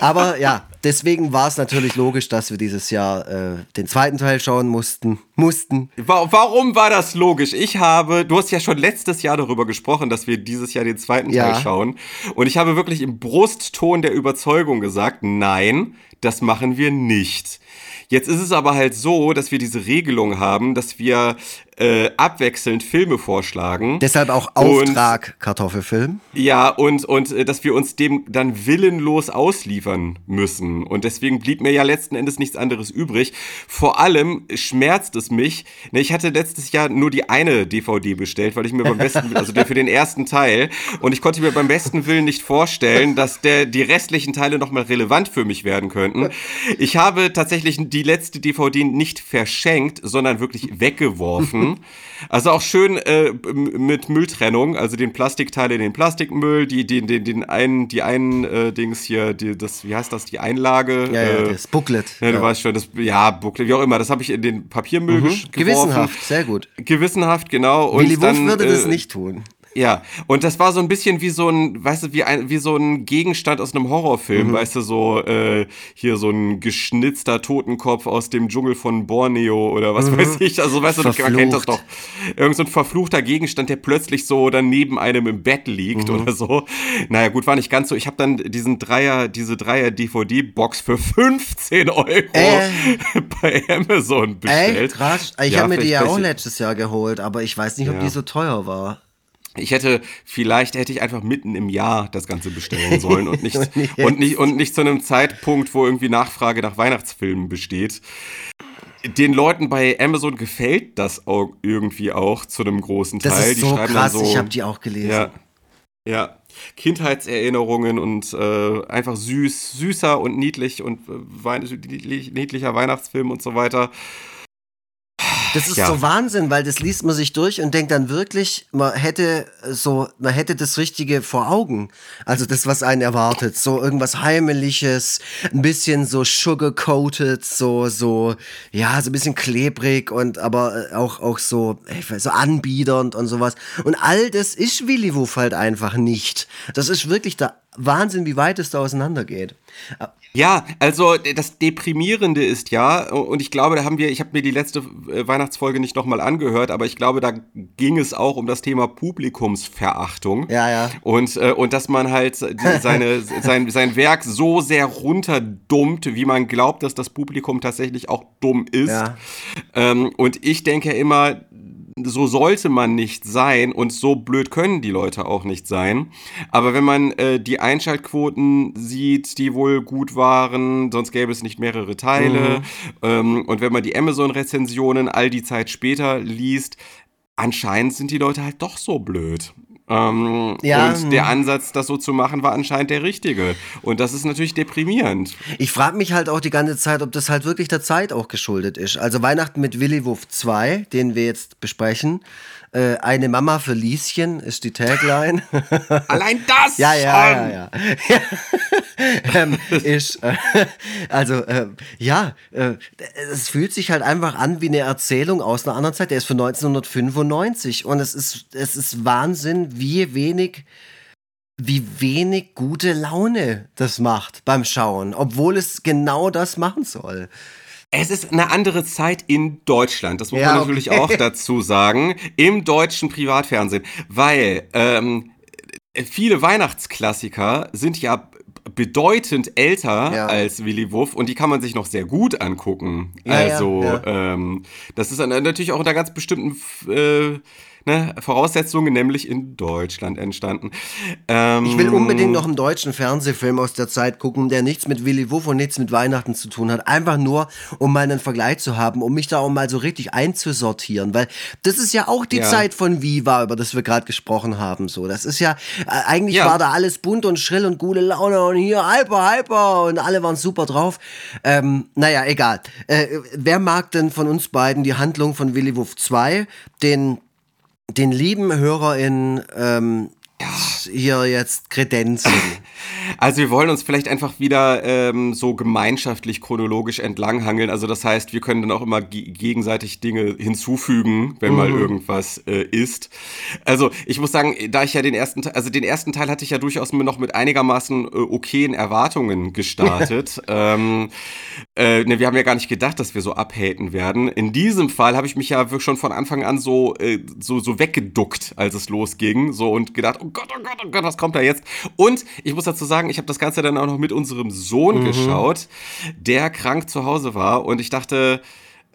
Speaker 2: aber ja, deswegen war es natürlich logisch, dass wir dieses Jahr äh, den zweiten Teil schauen mussten. Mussten.
Speaker 3: Warum war das logisch? Ich habe, du hast ja schon letztes Jahr darüber gesprochen, dass wir dieses Jahr den zweiten ja. Teil schauen. Und ich habe wirklich im Brustton der Überzeugung gesagt, nein, das machen wir nicht. Jetzt ist es aber halt so, dass wir diese Regelung haben, dass wir äh, abwechselnd Filme vorschlagen.
Speaker 2: Deshalb auch Auftrag und, Kartoffelfilm.
Speaker 3: Ja, und, und äh, dass wir uns dem dann willenlos ausliefern müssen. Und deswegen blieb mir ja letzten Endes nichts anderes übrig. Vor allem schmerzt es mich. Ne, ich hatte letztes Jahr nur die eine DVD bestellt, weil ich mir beim besten, also für den ersten Teil, und ich konnte mir beim besten Willen nicht vorstellen, dass der, die restlichen Teile nochmal relevant für mich werden könnten. Ich habe tatsächlich die letzte DVD nicht verschenkt, sondern wirklich weggeworfen. Also auch schön äh, mit Mülltrennung, also den Plastikteile in den Plastikmüll, die, die, den, den einen, die einen äh, Dings hier, die, das, wie heißt das, die Einlage?
Speaker 2: Ja, ja das Booklet.
Speaker 3: Ja, du ja. weißt schon, das, ja, Booklet, wie auch immer, das habe ich in den Papiermüll mhm. geworfen.
Speaker 2: Gewissenhaft, sehr gut.
Speaker 3: Gewissenhaft, genau.
Speaker 2: Und Willy Wuff würde äh, das nicht tun.
Speaker 3: Ja, und das war so ein bisschen wie so ein, weißt du, wie, ein, wie so ein Gegenstand aus einem Horrorfilm, mhm. weißt du, so äh, hier so ein geschnitzter Totenkopf aus dem Dschungel von Borneo oder was mhm. weiß ich. Also, weißt du, Verflucht. man kennt das doch. Irgend so ein verfluchter Gegenstand, der plötzlich so dann neben einem im Bett liegt mhm. oder so. Naja, gut, war nicht ganz so. Ich habe dann diesen Dreier, diese Dreier-DVD-Box für 15 Euro äh. [laughs] bei Amazon bestellt.
Speaker 2: Echt? Krass. Ich ja, habe mir die ja auch letztes Jahr geholt, aber ich weiß nicht, ob ja. die so teuer war.
Speaker 3: Ich hätte, vielleicht hätte ich einfach mitten im Jahr das Ganze bestellen [laughs] sollen und nicht, und nicht, und nicht zu einem Zeitpunkt, wo irgendwie Nachfrage nach Weihnachtsfilmen besteht. Den Leuten bei Amazon gefällt das auch irgendwie auch zu einem großen Teil.
Speaker 2: Das ist so krass, so, ich habe die auch gelesen.
Speaker 3: Ja, Ja, Kindheitserinnerungen und äh, einfach süß, süßer und niedlich und äh, niedlicher Weihnachtsfilm und so weiter.
Speaker 2: Das ist
Speaker 3: Ja.
Speaker 2: so Wahnsinn, weil das liest man sich durch und denkt dann wirklich, man hätte so, man hätte das Richtige vor Augen. Also das, was einen erwartet. So irgendwas Heimeliges, ein bisschen so sugar-coated, so, so, ja, so ein bisschen klebrig und aber äh, auch, auch so, weiß, so anbiedernd und sowas. Und all das ist Willy Wuff halt einfach nicht. Das ist wirklich der Wahnsinn, wie weit es da auseinandergeht.
Speaker 3: Ja, also das Deprimierende ist ja, und ich glaube, da haben wir, ich habe mir die letzte äh, Weihnachtsfolge nicht nochmal angehört, aber ich glaube, da ging es auch um das Thema Publikumsverachtung.
Speaker 2: Ja, ja.
Speaker 3: Und, äh, und dass man halt seine, [laughs] sein, sein Werk so sehr runterdummt, wie man glaubt, dass das Publikum tatsächlich auch dumm ist.
Speaker 2: Ja.
Speaker 3: Ähm, und ich denke immer, so sollte man nicht sein und so blöd können die Leute auch nicht sein. Aber wenn man äh, die Einschaltquoten sieht, die wohl gut waren, sonst gäbe es nicht mehrere Teile. Ähm, und wenn man die Amazon-Rezensionen all die Zeit später liest, anscheinend sind die Leute halt doch so blöd. Ähm,
Speaker 2: Ja.
Speaker 3: Und der Ansatz, das so zu machen, war anscheinend der richtige. Und das ist natürlich deprimierend.
Speaker 2: Ich frage mich halt auch die ganze Zeit, ob das halt wirklich der Zeit auch geschuldet ist. Also Weihnachten mit Willy Wuff 2, den wir jetzt besprechen. Äh, eine Mama für Lieschen ist die Tagline.
Speaker 3: Allein das! [laughs]
Speaker 2: ja, ja,
Speaker 3: schon!
Speaker 2: ja, [laughs] ja. [laughs] ähm, ist, äh, [laughs] also, äh, ja, äh, es fühlt sich halt einfach an wie eine Erzählung aus einer anderen Zeit. Der ist von 1995 und es ist, es ist Wahnsinn, wie wenig wie wenig gute Laune das macht beim Schauen, obwohl es genau das machen soll.
Speaker 3: Es ist eine andere Zeit in Deutschland. Das muss
Speaker 2: Ja,
Speaker 3: man natürlich
Speaker 2: okay.
Speaker 3: auch dazu sagen. Im deutschen Privatfernsehen. Weil ähm, viele Weihnachtsklassiker sind ja bedeutend älter
Speaker 2: Ja.
Speaker 3: als Willy Wuff und die kann man sich noch sehr gut angucken.
Speaker 2: Ja,
Speaker 3: also
Speaker 2: ja.
Speaker 3: Ähm, das ist natürlich auch unter ganz bestimmten äh, ne, Voraussetzungen, nämlich in Deutschland entstanden. Ähm,
Speaker 2: Ich will unbedingt noch einen deutschen Fernsehfilm aus der Zeit gucken, der nichts mit Willy Wuff und nichts mit Weihnachten zu tun hat. Einfach nur, um mal einen Vergleich zu haben, um mich da auch mal so richtig einzusortieren. Weil das ist ja auch die
Speaker 3: Ja.
Speaker 2: Zeit von Viva, über das wir gerade gesprochen haben. So, das ist ja, äh, eigentlich
Speaker 3: Ja.
Speaker 2: war da alles bunt und schrill und gute Laune und hier hyper, hyper und alle waren super drauf. Ähm, naja, egal. Äh, wer mag denn von uns beiden die Handlung von Willy Wuff 2, den den lieben HörerInnen ähm, hier jetzt kredenzen.
Speaker 3: Also wir wollen uns vielleicht einfach wieder ähm, so gemeinschaftlich chronologisch entlanghangeln. Also das heißt, wir können dann auch immer ge gegenseitig Dinge hinzufügen, wenn mal irgendwas äh, ist. Also ich muss sagen, da ich ja den ersten, Te- also den ersten Teil hatte ich ja durchaus mir noch mit einigermaßen äh, okayen Erwartungen gestartet. [laughs] ähm, äh, ne, wir haben ja gar nicht gedacht, dass wir so abhaten werden. In diesem Fall habe ich mich ja wirklich schon von Anfang an so, äh, so, so weggeduckt, als es losging. So und gedacht, oh Gott, oh Gott, oh Gott, was kommt da jetzt? Und ich muss dazu sagen, ich habe das Ganze dann auch noch mit unserem Sohn geschaut, der krank zu Hause war. Und ich dachte,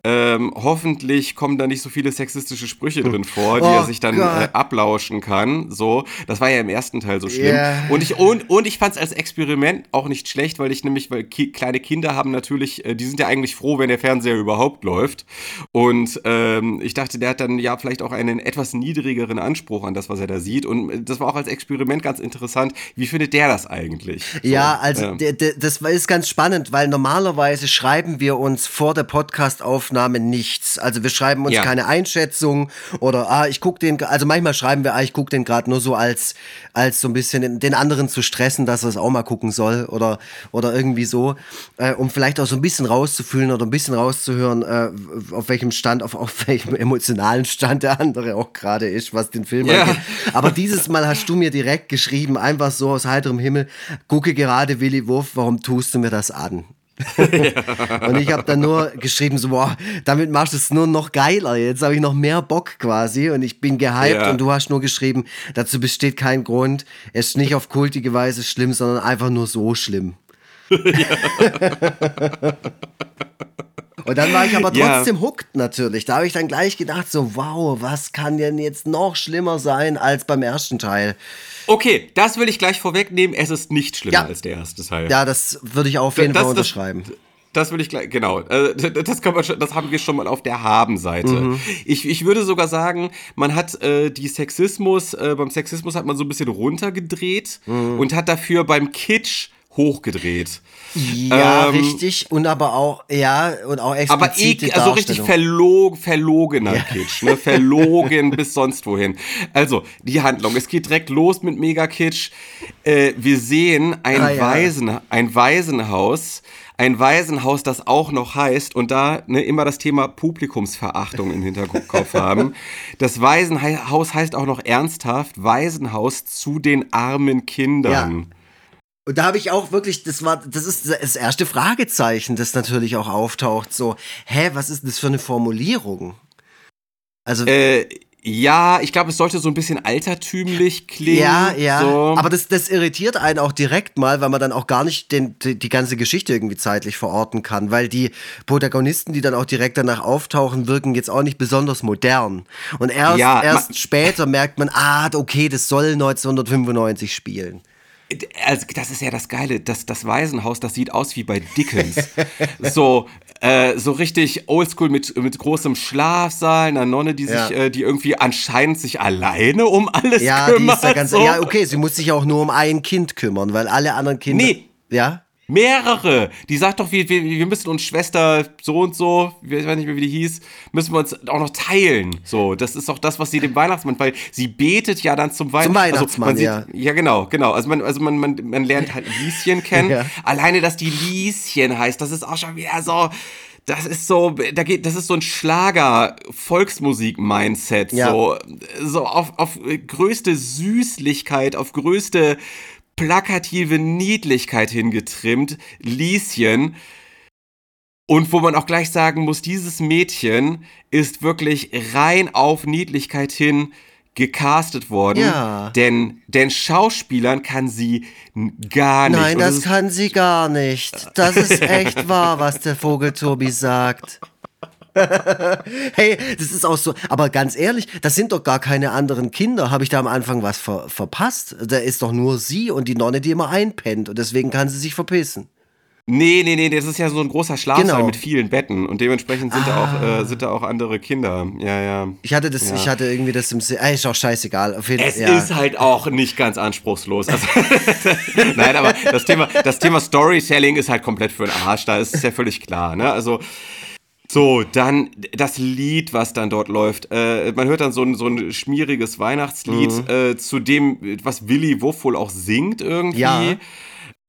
Speaker 3: ähm, hoffentlich kommen da nicht so viele sexistische Sprüche drin vor, die
Speaker 2: Oh
Speaker 3: er sich dann äh, ablauschen kann. So, das war ja im ersten Teil so schlimm.
Speaker 2: Ja.
Speaker 3: Und ich und, und ich fand es als Experiment auch nicht schlecht, weil ich nämlich, weil ki kleine Kinder haben natürlich, äh, die sind ja eigentlich froh, wenn der Fernseher überhaupt läuft. Und ähm, ich dachte, der hat dann ja vielleicht auch einen etwas niedrigeren Anspruch an das, was er da sieht. Und äh, das war auch als Experiment ganz interessant. Wie findet der das eigentlich? So,
Speaker 2: Ja, also
Speaker 3: ähm,
Speaker 2: das ist ganz spannend, weil normalerweise schreiben wir uns vor der Podcastaufnahme nichts. Also wir schreiben uns
Speaker 3: Ja.
Speaker 2: keine Einschätzung oder ah, ich guck den, also manchmal schreiben wir, ah, ich guck den gerade nur so als als so ein bisschen den, den anderen zu stressen, dass er es auch mal gucken soll oder oder irgendwie so, äh, um vielleicht auch so ein bisschen rauszufühlen oder ein bisschen rauszuhören, äh, auf welchem Stand, auf, auf welchem [laughs] emotionalen Stand der andere auch gerade ist, was den Film
Speaker 3: Ja.
Speaker 2: angeht. Aber dieses Mal hast du mir direkt geschrieben, einfach so aus heiterem Himmel, gucke gerade Willy Wurf, warum tust du mir das an? [laughs] Und ich habe dann nur geschrieben, so, boah, damit machst du es nur noch geiler. Jetzt habe ich noch mehr Bock quasi und ich bin gehypt
Speaker 3: Ja.
Speaker 2: und du hast nur geschrieben, dazu besteht kein Grund. Es ist nicht auf kultige Weise schlimm, sondern einfach nur so schlimm. [laughs] Und dann war ich aber
Speaker 3: Ja.
Speaker 2: trotzdem hooked natürlich. Da habe ich dann gleich gedacht, so, wow, was kann denn jetzt noch schlimmer sein als beim ersten Teil?
Speaker 3: Okay, das will ich gleich vorwegnehmen. Es ist nicht schlimmer
Speaker 2: Ja.
Speaker 3: als der erste Teil.
Speaker 2: Ja, das würde ich auf jeden
Speaker 3: Das-
Speaker 2: Fall
Speaker 3: das-
Speaker 2: unterschreiben.
Speaker 3: das will ich gleich, genau. Äh, das, kann man schon, das haben wir schon mal auf der Haben-Seite.
Speaker 2: Mhm.
Speaker 3: Ich, ich würde sogar sagen, man hat äh, die Sexismus, äh, beim Sexismus hat man so ein bisschen runtergedreht
Speaker 2: Mhm.
Speaker 3: und hat dafür beim Kitsch hochgedreht.
Speaker 2: Ja,
Speaker 3: Ähm,
Speaker 2: richtig. Und aber auch, ja, und auch
Speaker 3: Aber
Speaker 2: explizite
Speaker 3: eh, also richtig verlog, verlogener Kitsch, ne? Verlogen bis sonst wohin. Also, die Handlung. Es geht direkt los mit Mega-Kitsch. Äh, wir sehen ein,
Speaker 2: Ah, ja.
Speaker 3: Waisen, ein Waisenhaus. Ein Waisenhaus, das auch noch heißt, und da ne, immer das Thema Publikumsverachtung im Hinterkopf [laughs] haben. Das Waisenhaus heißt auch noch ernsthaft Waisenhaus zu den armen Kindern.
Speaker 2: Und da habe ich auch wirklich, das war, das ist das erste Fragezeichen, das natürlich auch auftaucht. So, hä, was ist denn das für eine Formulierung? Also,
Speaker 3: Äh, ja, ich glaube, es sollte so ein bisschen altertümlich klingen.
Speaker 2: ja, ja.
Speaker 3: So.
Speaker 2: Aber das, das irritiert einen auch direkt mal, weil man dann auch gar nicht den, die, die ganze Geschichte irgendwie zeitlich verorten kann, weil die Protagonisten, die dann auch direkt danach auftauchen, wirken jetzt auch nicht besonders modern. Und erst,
Speaker 3: Ja,
Speaker 2: erst später merkt man, ah, okay, das soll 1995 spielen.
Speaker 3: Also, das ist ja das Geile, das, das Waisenhaus, das sieht aus wie bei Dickens. [laughs] so, äh, so richtig oldschool mit, mit großem Schlafsaal, einer Nonne, die sich,
Speaker 2: Ja.
Speaker 3: äh, die irgendwie anscheinend sich alleine um alles
Speaker 2: Ja, die
Speaker 3: kümmert.
Speaker 2: ist da ganz,
Speaker 3: so.
Speaker 2: ja, okay, sie muss sich auch nur um ein Kind kümmern, weil alle anderen Kinder.
Speaker 3: Nee.
Speaker 2: Ja?
Speaker 3: Mehrere. Die sagt doch, wir, wir, wir müssen uns Schwester so und so, ich weiß nicht mehr, wie die hieß, müssen wir uns auch noch teilen. So, das ist doch das, was sie dem Weihnachtsmann, weil sie betet ja dann zum, Weihn
Speaker 2: Zum Weihnachtsmann,
Speaker 3: also man
Speaker 2: ja.
Speaker 3: sieht, ja. genau, genau. Also man, also man, man, man lernt halt Lieschen kennen. [laughs]
Speaker 2: Ja.
Speaker 3: Alleine, dass die Lieschen heißt, das ist auch schon wieder so. Das ist so, da geht, das ist so ein Schlager-Volksmusik-Mindset.
Speaker 2: Ja.
Speaker 3: So, so auf, auf größte Süßlichkeit, auf größte plakative Niedlichkeit hingetrimmt. Lieschen. Und wo man auch gleich sagen muss, dieses Mädchen ist wirklich rein auf Niedlichkeit hin gecastet worden.
Speaker 2: Ja.
Speaker 3: Denn, denn Schauspielern kann sie gar nicht.
Speaker 2: Nein, das
Speaker 3: ist-
Speaker 2: kann sie gar nicht. Das ist echt wahr, was der Vogel Tobi sagt. Hey, das ist auch so. Aber ganz ehrlich, das sind doch gar keine anderen Kinder. Habe ich da am Anfang was ver verpasst? Da ist doch nur sie und die Nonne, die immer einpennt. Und deswegen kann sie sich verpissen.
Speaker 3: Nee, nee, nee, das ist ja so ein großer Schlafsaal
Speaker 2: Genau.
Speaker 3: mit vielen Betten und dementsprechend sind, da auch, äh, sind da auch andere Kinder. Ja, ja.
Speaker 2: Ich hatte das,
Speaker 3: Ja.
Speaker 2: ich hatte irgendwie das im Se- äh, Ist auch scheißegal. Auf jeden
Speaker 3: Es
Speaker 2: ja.
Speaker 3: ist halt auch nicht ganz anspruchslos. Also, [laughs] Nein, aber das Thema, das Thema Storytelling ist halt komplett für den Arsch. Da ist es ja völlig klar. Ne? Also so, dann das Lied, was dann dort läuft. Äh, man hört dann so ein, so ein schmieriges Weihnachtslied,
Speaker 2: Mhm.
Speaker 3: äh, zu dem, was Willy Wuff wohl auch singt irgendwie.
Speaker 2: Ja.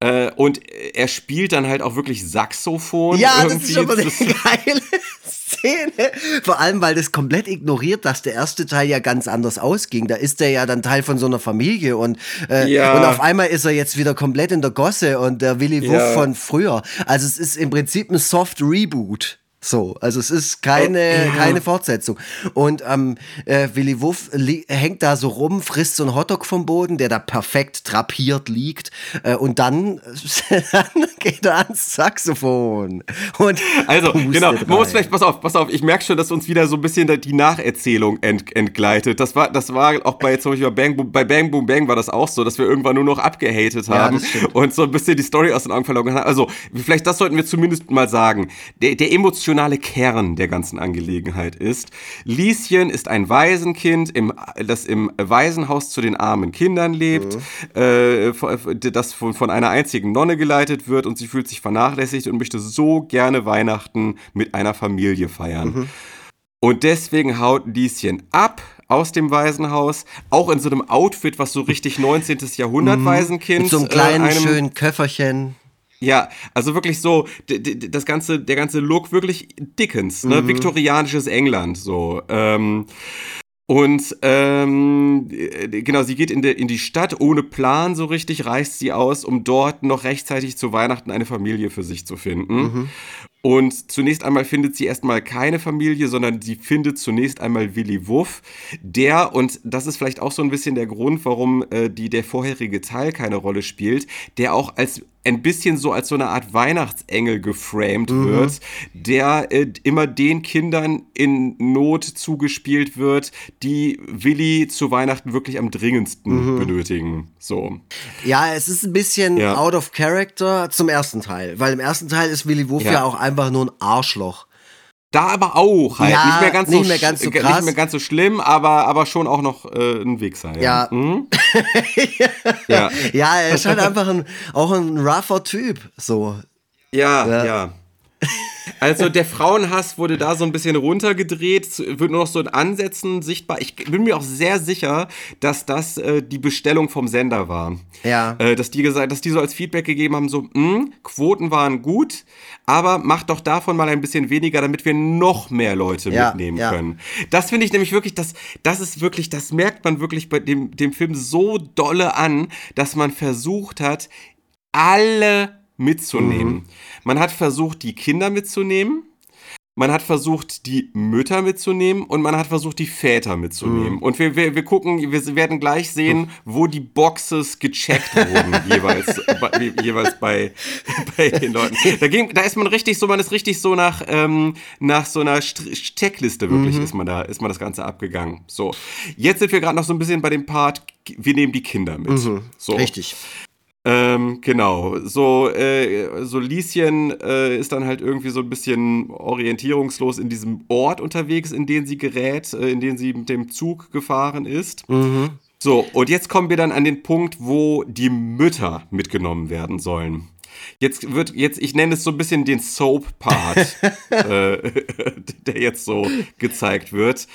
Speaker 3: Äh, und er spielt dann halt auch wirklich Saxophon.
Speaker 2: Ja, das
Speaker 3: irgendwie.
Speaker 2: ist schon mal eine
Speaker 3: Das- [laughs]
Speaker 2: geile Szene. Vor allem, weil das komplett ignoriert, dass der erste Teil ja ganz anders ausging. Da ist er ja dann Teil von so einer Familie und, äh,
Speaker 3: Ja.
Speaker 2: und auf einmal ist er jetzt wieder komplett in der Gosse und der Willy Wuff
Speaker 3: Ja.
Speaker 2: von früher. Also es ist im Prinzip ein Soft Reboot. So, also es ist keine, keine Fortsetzung. Und ähm, äh, Willy Wuff hängt da so rum, frisst so einen Hotdog vom Boden, der da perfekt drapiert liegt. Äh, und dann, [laughs] dann geht er ans Saxophon. Und
Speaker 3: Also, genau, man muss
Speaker 2: rein.
Speaker 3: vielleicht, pass auf, pass auf, ich merke schon, dass uns wieder so ein bisschen die Nacherzählung ent, entgleitet. Das war, das war auch bei zum Beispiel bei Bang, Boom, bei Bang Boom Bang war das auch so, dass wir irgendwann nur noch abgehatet
Speaker 2: Ja,
Speaker 3: haben
Speaker 2: stimmt.
Speaker 3: und so ein bisschen die Story aus den Augen verloren haben. Also, vielleicht das sollten wir zumindest mal sagen. Der, der emotionale Kern der ganzen Angelegenheit ist, Lieschen ist ein Waisenkind, im, das im Waisenhaus zu den armen Kindern lebt,
Speaker 2: Mhm.
Speaker 3: äh, das von, von einer einzigen Nonne geleitet wird und sie fühlt sich vernachlässigt und möchte so gerne Weihnachten mit einer Familie feiern.
Speaker 2: Mhm.
Speaker 3: Und deswegen haut Lieschen ab aus dem Waisenhaus, auch in so einem Outfit, was so richtig 19. Jahrhundert Waisenkind.
Speaker 2: Mhm. Mit so einem
Speaker 3: äh,
Speaker 2: kleinen,
Speaker 3: einem-
Speaker 2: schönen Köfferchen.
Speaker 3: Ja, also wirklich so, das ganze, der ganze Look wirklich Dickens, ne? Viktorianisches England, so. Ähm, und ähm, äh, genau, sie geht in, der, in die Stadt ohne Plan so richtig, reist sie aus, um dort noch rechtzeitig zu Weihnachten eine Familie für sich zu finden. Und zunächst einmal findet sie erstmal keine Familie, sondern sie findet zunächst einmal Willy Wuff, der, und das ist vielleicht auch so ein bisschen der Grund, warum äh, die, der vorherige Teil keine Rolle spielt, der auch als ein bisschen so als so eine Art Weihnachtsengel geframed wird, der äh, immer den Kindern in Not zugespielt wird, die Willi zu Weihnachten wirklich am dringendsten benötigen. So.
Speaker 2: Ja, es ist ein bisschen
Speaker 3: Ja.
Speaker 2: out of character zum ersten Teil, weil im ersten Teil ist Willy Wuff ja,
Speaker 3: Ja.
Speaker 2: auch einfach nur ein Arschloch.
Speaker 3: Da aber auch halt.
Speaker 2: Ja,
Speaker 3: nicht mehr ganz,
Speaker 2: nicht
Speaker 3: so,
Speaker 2: mehr ganz so krass.
Speaker 3: Nicht mehr ganz so schlimm, aber, aber schon auch noch äh, ein Wichser. Ja.
Speaker 2: Ja.
Speaker 3: Mhm. [laughs] ja.
Speaker 2: Ja, er ist halt einfach ein, auch ein rougher Typ, so.
Speaker 3: Ja,
Speaker 2: Ja.
Speaker 3: ja. [laughs] Also der Frauenhass wurde da so ein bisschen runtergedreht, wird nur noch so in Ansätzen sichtbar. Ich bin mir auch sehr sicher, dass das äh, die Bestellung vom Sender war.
Speaker 2: Ja.
Speaker 3: Äh, dass, die gesagt, dass die so als Feedback gegeben haben, so, "Hm, Quoten waren gut, aber macht doch davon mal ein bisschen weniger, damit wir noch mehr Leute
Speaker 2: Ja,
Speaker 3: mitnehmen
Speaker 2: ja.
Speaker 3: können. Das finde ich nämlich wirklich, das, das ist wirklich, das merkt man wirklich bei dem, dem Film so dolle an, dass man versucht hat, alle mitzunehmen. Man hat versucht, die Kinder mitzunehmen. Man hat versucht, die Mütter mitzunehmen und man hat versucht, die Väter mitzunehmen. Und wir, wir, wir gucken, wir werden gleich sehen, wo die Boxes gecheckt wurden, [laughs] jeweils, bei, jeweils bei, bei den Leuten. Da, ging, da ist man richtig so, man ist richtig so nach, ähm, nach so einer St Checkliste wirklich ist man da, ist man das Ganze abgegangen. So. Jetzt sind wir gerade noch so ein bisschen bei dem Part, wir nehmen die Kinder mit. So.
Speaker 2: Richtig.
Speaker 3: Ähm, genau. So, äh, so Lieschen äh, ist dann halt irgendwie so ein bisschen orientierungslos in diesem Ort unterwegs, in den sie gerät, äh, in den sie mit dem Zug gefahren ist. So, und jetzt kommen wir dann an den Punkt, wo die Mütter mitgenommen werden sollen. Jetzt wird, jetzt, ich nenne es so ein bisschen den Soap-Part, [laughs] äh, [laughs] der jetzt so gezeigt wird.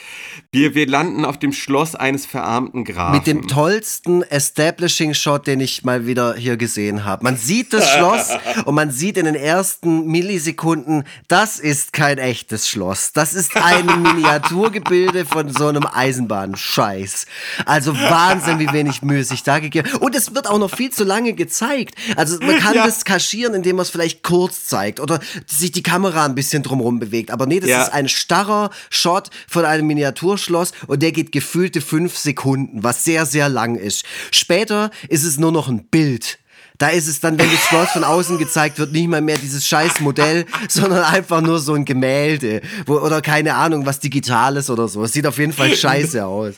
Speaker 3: Wir, wir landen auf dem Schloss eines verarmten Grafen.
Speaker 2: Mit dem tollsten Establishing-Shot, den ich mal wieder hier gesehen habe. Man sieht das Schloss [laughs] und man sieht in den ersten Millisekunden, das ist kein echtes Schloss. Das ist ein Miniaturgebilde von so einem Eisenbahnscheiß. Also Wahnsinn, wie wenig Mühe sich da gegeben. Und es wird auch noch viel zu lange gezeigt. Also man kann
Speaker 3: Ja.
Speaker 2: das kaschieren, indem man es vielleicht kurz zeigt oder sich die Kamera ein bisschen drumherum bewegt. Aber nee, das
Speaker 3: Ja.
Speaker 2: ist ein starrer Shot von einem Miniaturschloss und der geht gefühlte fünf Sekunden, was sehr, sehr lang ist. Später ist es nur noch ein Bild. Da ist es dann, wenn das Schloss von außen gezeigt wird, nicht mal mehr dieses scheiß Modell, [laughs] sondern einfach nur so ein Gemälde. Wo, oder keine Ahnung, was Digitales oder so. Es sieht auf jeden Fall [laughs] scheiße aus.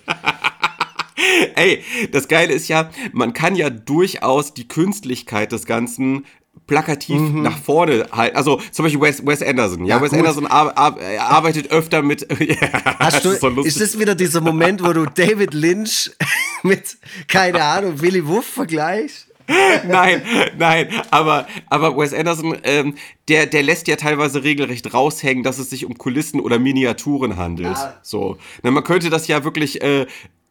Speaker 3: Ey, das Geile ist ja, man kann ja durchaus die Künstlichkeit des Ganzen plakativ nach vorne halten. Also zum Beispiel Wes, Wes Anderson. Ja,
Speaker 2: Ja,
Speaker 3: Wes
Speaker 2: gut.
Speaker 3: Anderson ar ar arbeitet öfter mit. [laughs] ja,
Speaker 2: Hast du,
Speaker 3: ist so
Speaker 2: ist das wieder dieser Moment, wo du David Lynch [laughs] mit, keine Ahnung, Willy Wuff vergleichst? [laughs]
Speaker 3: nein, nein, aber, aber Wes Anderson, ähm, der, der lässt ja teilweise regelrecht raushängen, dass es sich um Kulissen oder Miniaturen handelt. So. Na, man könnte das ja wirklich äh,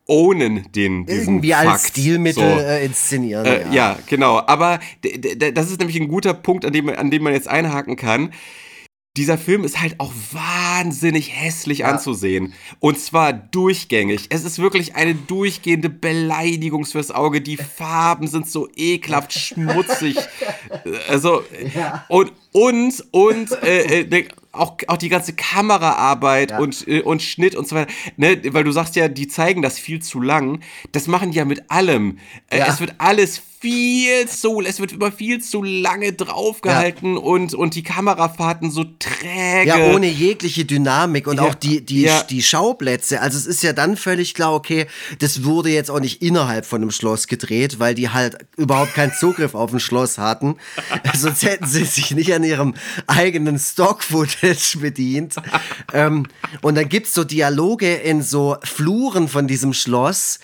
Speaker 3: ownen, den diesen
Speaker 2: Irgendwie als
Speaker 3: Fakt.
Speaker 2: Stilmittel
Speaker 3: So.
Speaker 2: äh, inszenieren.
Speaker 3: Äh, ja. genau. Aber das ist nämlich ein guter Punkt, an dem, an dem man jetzt einhaken kann. Dieser Film ist halt auch wahnsinnig hässlich anzusehen. Und zwar durchgängig. Es ist wirklich eine durchgehende Beleidigung fürs Auge. Die Farben sind so ekelhaft [laughs] schmutzig. Also, und, und, und, äh, äh, ne, auch, auch die ganze Kameraarbeit und, äh, und Schnitt und so weiter. Ne, weil du sagst ja, die zeigen das viel zu lang. Das machen die ja mit allem. Äh,
Speaker 2: Ja.
Speaker 3: Es wird alles viel zu, es wird immer viel zu lange draufgehalten und, und die Kamerafahrten so träge.
Speaker 2: Ja, ohne jegliche Dynamik und
Speaker 3: Ja,
Speaker 2: auch die, die,
Speaker 3: ja.
Speaker 2: die Schauplätze. Also es ist ja dann völlig klar, okay, das wurde jetzt auch nicht innerhalb von einem Schloss gedreht, weil die halt überhaupt keinen Zugriff auf ein Schloss hatten. [laughs] Sonst hätten sie sich nicht an ihrem eigenen Stock-Footage bedient. ähm, und dann gibt's so Dialoge in so Fluren von diesem Schloss.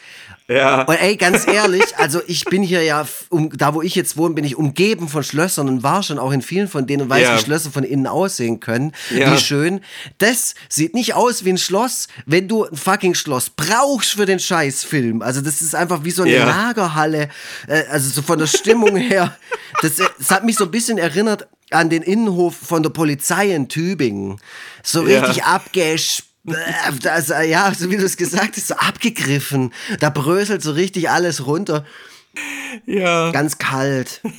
Speaker 3: Ja.
Speaker 2: Und ey, ganz ehrlich, also ich bin hier ja, um, da wo ich jetzt wohne, bin ich umgeben von Schlössern und war schon auch in vielen von denen und weiß,
Speaker 3: Ja.
Speaker 2: wie Schlösser von innen aussehen können.
Speaker 3: Ja.
Speaker 2: Wie schön. Das sieht nicht aus wie ein Schloss, wenn du ein fucking Schloss brauchst für den Scheißfilm. Also das ist einfach wie so eine
Speaker 3: Ja.
Speaker 2: Lagerhalle. Äh, also so von der Stimmung her. Das, äh, das hat mich so ein bisschen erinnert an den Innenhof von der Polizei in Tübingen. So
Speaker 3: Ja.
Speaker 2: richtig abgesch also, ja, so wie du es gesagt hast, so abgegriffen. Da bröselt so richtig alles runter.
Speaker 3: ja.
Speaker 2: Ganz kalt. [laughs]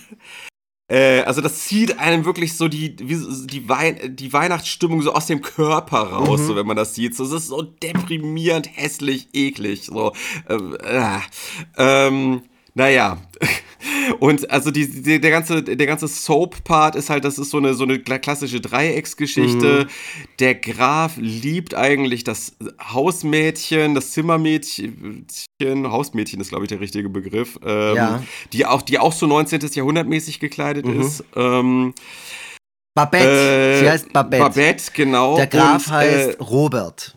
Speaker 3: Äh, also das zieht einem wirklich so die, die, Wein, die Weihnachtsstimmung so aus dem Körper raus, so wenn man das sieht. So, es ist so deprimierend, hässlich, eklig. So, ähm, äh, ähm, naja. [laughs] Und also die, die, der ganze, der ganze Soap-Part ist halt, das ist so eine, so eine klassische Dreiecksgeschichte. Mhm. Der Graf liebt eigentlich das Hausmädchen, das Zimmermädchen, Hausmädchen ist, glaube ich, der richtige Begriff, ähm, ja. die, auch, die auch so 19. Jahrhundert mäßig gekleidet mhm. ist. Ähm,
Speaker 2: Babette, äh, sie heißt Babette.
Speaker 3: Babette, genau.
Speaker 2: Der Graf und, heißt äh, Robert.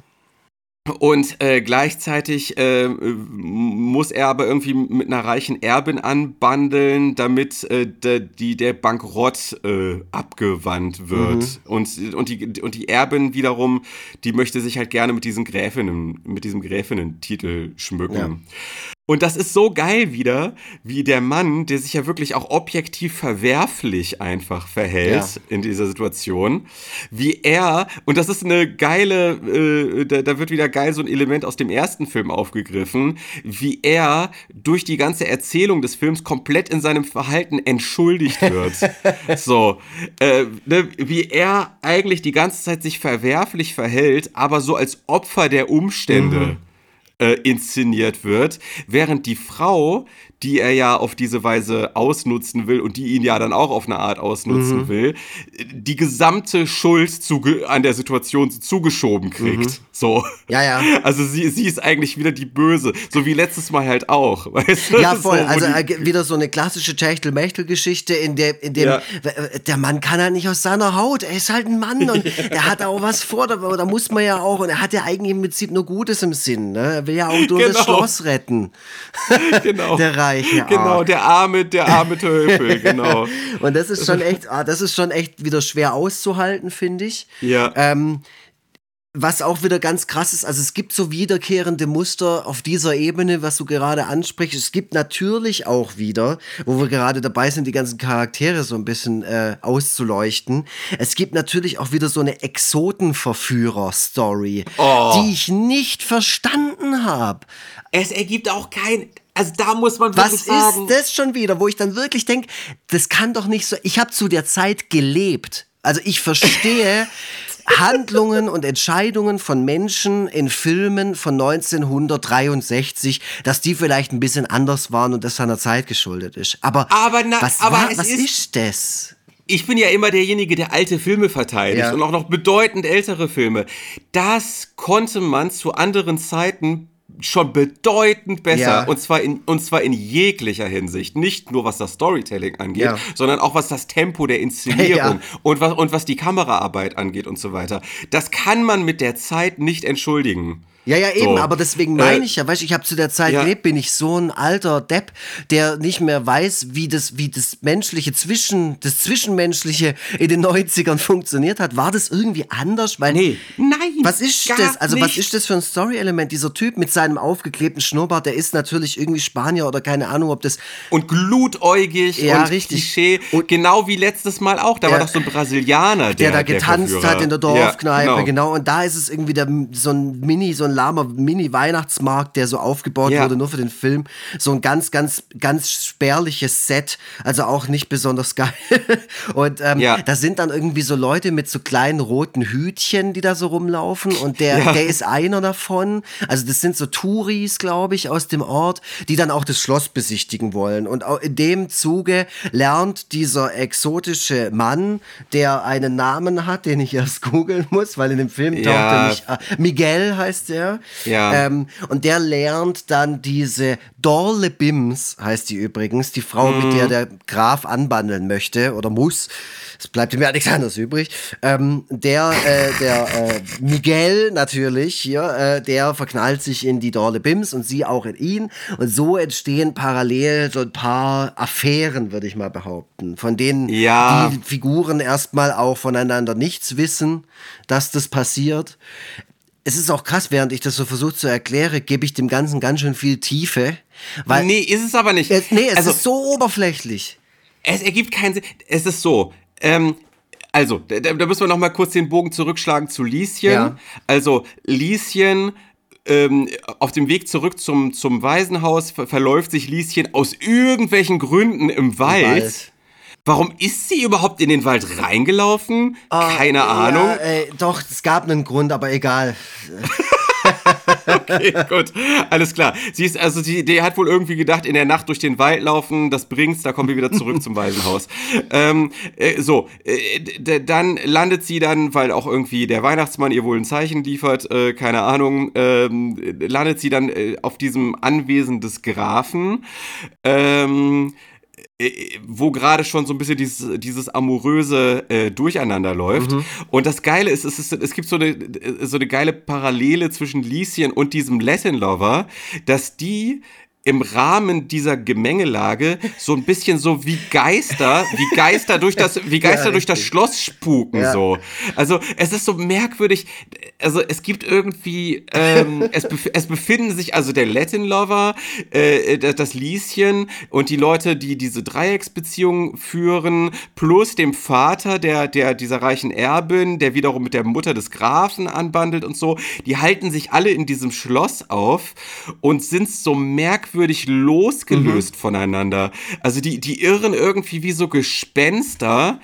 Speaker 3: Und äh, gleichzeitig äh, muss er aber irgendwie mit einer reichen Erbin anbandeln, damit äh, de, die, der Bankrott äh, abgewandt wird. Mhm. Und, und, die, und die Erbin wiederum, die möchte sich halt gerne mit diesem Gräfinnen, mit diesem Gräfinnen-Titel schmücken. Ja. Und das ist so geil wieder, wie der Mann, der sich ja wirklich auch objektiv verwerflich einfach verhält ja. in dieser Situation, wie er, und das ist eine geile, äh, da, da, wird wieder geil so ein Element aus dem ersten Film aufgegriffen, wie er durch die ganze Erzählung des Films komplett in seinem Verhalten entschuldigt wird. [laughs] so, äh, ne, wie er eigentlich die ganze Zeit sich verwerflich verhält, aber so als Opfer der Umstände. Mhm äh, inszeniert wird, während die Frau, die er ja auf diese Weise ausnutzen will und die ihn ja dann auch auf eine Art ausnutzen mhm. will, die gesamte Schuld an der Situation zugeschoben kriegt. Mhm. So.
Speaker 2: Ja, ja. [laughs]
Speaker 3: Also sie, sie ist eigentlich wieder die Böse, so wie letztes Mal halt auch. [laughs] Weißt du?
Speaker 2: Ja, voll. So, also äh, wieder so eine klassische Techtel-Mechtel-Geschichte, in der, in dem ja. der Mann kann halt nicht aus seiner Haut. Er ist halt ein Mann und [laughs] er hat auch was vor. Da, da muss man ja auch. Und er hat ja eigentlich im Prinzip nur Gutes im Sinn. Ne? Er will ja auch nur genau. das Schloss retten.
Speaker 3: Genau.
Speaker 2: der reiche
Speaker 3: Genau, der arme, der arme Teufel, [laughs] genau.
Speaker 2: und das ist schon echt, ah, das ist schon echt wieder schwer auszuhalten, finde ich.
Speaker 3: Ja.
Speaker 2: Ähm, was auch wieder ganz krass ist, also es gibt so wiederkehrende Muster auf dieser Ebene, was du gerade ansprichst. Es gibt natürlich auch wieder, wo wir gerade dabei sind, die ganzen Charaktere so ein bisschen äh, auszuleuchten. Es gibt natürlich auch wieder so eine Exotenverführer-Story, oh. die ich nicht verstanden habe.
Speaker 3: Es ergibt auch kein, also da muss man wirklich
Speaker 2: Was
Speaker 3: sagen.
Speaker 2: Was ist das schon wieder, wo ich dann wirklich denke, das kann doch nicht so. Ich habe zu der Zeit gelebt. Also ich verstehe [laughs] Handlungen und Entscheidungen von Menschen in Filmen von 1963, dass die vielleicht ein bisschen anders waren und das seiner Zeit geschuldet ist. Aber,
Speaker 3: aber na,
Speaker 2: was,
Speaker 3: aber
Speaker 2: war, was ist, ist das?
Speaker 3: ich bin ja immer derjenige, der alte Filme verteidigt ja. und auch noch bedeutend ältere Filme. Das konnte man zu anderen Zeiten schon bedeutend besser ja. und zwar in und zwar in jeglicher Hinsicht nicht nur was das Storytelling angeht ja. sondern auch was das Tempo der Inszenierung [laughs] ja. und was und was die Kameraarbeit angeht und so weiter das kann man mit der Zeit nicht entschuldigen
Speaker 2: ja, ja, eben, so. aber deswegen meine äh, ich ja, weißt du, ich habe zu der Zeit ja. gelebt, bin ich so ein alter Depp, der nicht mehr weiß, wie das, wie das menschliche Zwischen, das Zwischenmenschliche in den 90ern funktioniert hat. War das irgendwie anders? Weil,
Speaker 3: nee, nein.
Speaker 2: Was ist das? Also,
Speaker 3: nicht.
Speaker 2: was ist das für ein Story-Element? Dieser Typ mit seinem aufgeklebten Schnurrbart, der ist natürlich irgendwie Spanier oder keine Ahnung, ob das.
Speaker 3: Und glutäugig
Speaker 2: ja,
Speaker 3: und
Speaker 2: richtig.
Speaker 3: Klischee. Und genau wie letztes Mal auch. Da ja, war doch so ein Brasilianer, der,
Speaker 2: der da getanzt der hat in der Dorfkneipe, ja, genau. genau. Und da ist es irgendwie der, so ein Mini, so ein lahmer Mini-Weihnachtsmarkt, der so aufgebaut ja. wurde, nur für den Film. So ein ganz, ganz, ganz spärliches Set, also auch nicht besonders geil. [laughs] und ähm, ja. da sind dann irgendwie so Leute mit so kleinen roten Hütchen, die da so rumlaufen und der, ja. der ist einer davon. Also das sind so Touris, glaube ich, aus dem Ort, die dann auch das Schloss besichtigen wollen. Und in dem Zuge lernt dieser exotische Mann, der einen Namen hat, den ich erst [laughs] googeln muss, weil in dem Film taucht er nicht. Äh, Miguel heißt er.
Speaker 3: Ja.
Speaker 2: Ähm, und der lernt dann diese Dorle Bims, heißt die übrigens, die Frau, mhm. mit der der Graf anbandeln möchte oder muss. Es bleibt ihm ja nichts anderes übrig. Ähm, der, äh, der äh, Miguel natürlich hier, äh, der verknallt sich in die Dorle Bims und sie auch in ihn. Und so entstehen parallel so ein paar Affären, würde ich mal behaupten, von denen
Speaker 3: ja.
Speaker 2: die Figuren erstmal auch voneinander nichts wissen, dass das passiert es ist auch krass, während ich das so versuche zu erklären, gebe ich dem Ganzen ganz schön viel Tiefe. Weil
Speaker 3: nee, ist es aber nicht.
Speaker 2: Es, nee, es also, ist so oberflächlich.
Speaker 3: Es ergibt keinen Sinn. Es ist so. Ähm, also, da, da, müssen wir noch mal kurz den Bogen zurückschlagen zu Lieschen. Ja. Also, Lieschen ähm, auf dem Weg zurück zum, zum Waisenhaus ver verläuft sich Lieschen aus irgendwelchen Gründen im Wald. Im Wald. Warum ist sie überhaupt in den Wald reingelaufen? Uh, Keine Ahnung.
Speaker 2: ey, doch, es gab einen Grund, aber egal. [laughs]
Speaker 3: okay, gut. Alles klar. Sie ist, also die, die hat wohl irgendwie gedacht, in der Nacht durch den Wald laufen, das bringt's, da kommen wir wieder zurück zum Waisenhaus. [laughs] Ähm, äh, so, äh, dann landet sie dann, weil auch irgendwie der Weihnachtsmann ihr wohl ein Zeichen liefert, äh, keine Ahnung, ähm, landet sie dann äh, auf diesem Anwesen des Grafen. Ähm, äh, wo gerade schon so ein bisschen dieses, dieses amoröse äh, Durcheinander läuft. Mhm. Und das Geile ist, es, ist, es gibt so eine, so eine geile Parallele zwischen Lieschen und diesem Latin Lover, dass die im Rahmen dieser Gemengelage so ein bisschen so wie Geister, wie Geister durch das, wie [laughs] Geister ja, durch das Schloss spuken ja. so. Also es ist so merkwürdig. Also es gibt irgendwie, ähm, [laughs] es, bef es befinden sich also der Latin Lover, äh, das Lieschen und die Leute, die diese Dreiecksbeziehung führen, plus dem Vater der der dieser reichen Erbin, der wiederum mit der Mutter des Grafen anbandelt und so. Die halten sich alle in diesem Schloss auf und sind so merkwürdig merkwürdig losgelöst mhm. voneinander. Also die, die irren irgendwie wie so Gespenster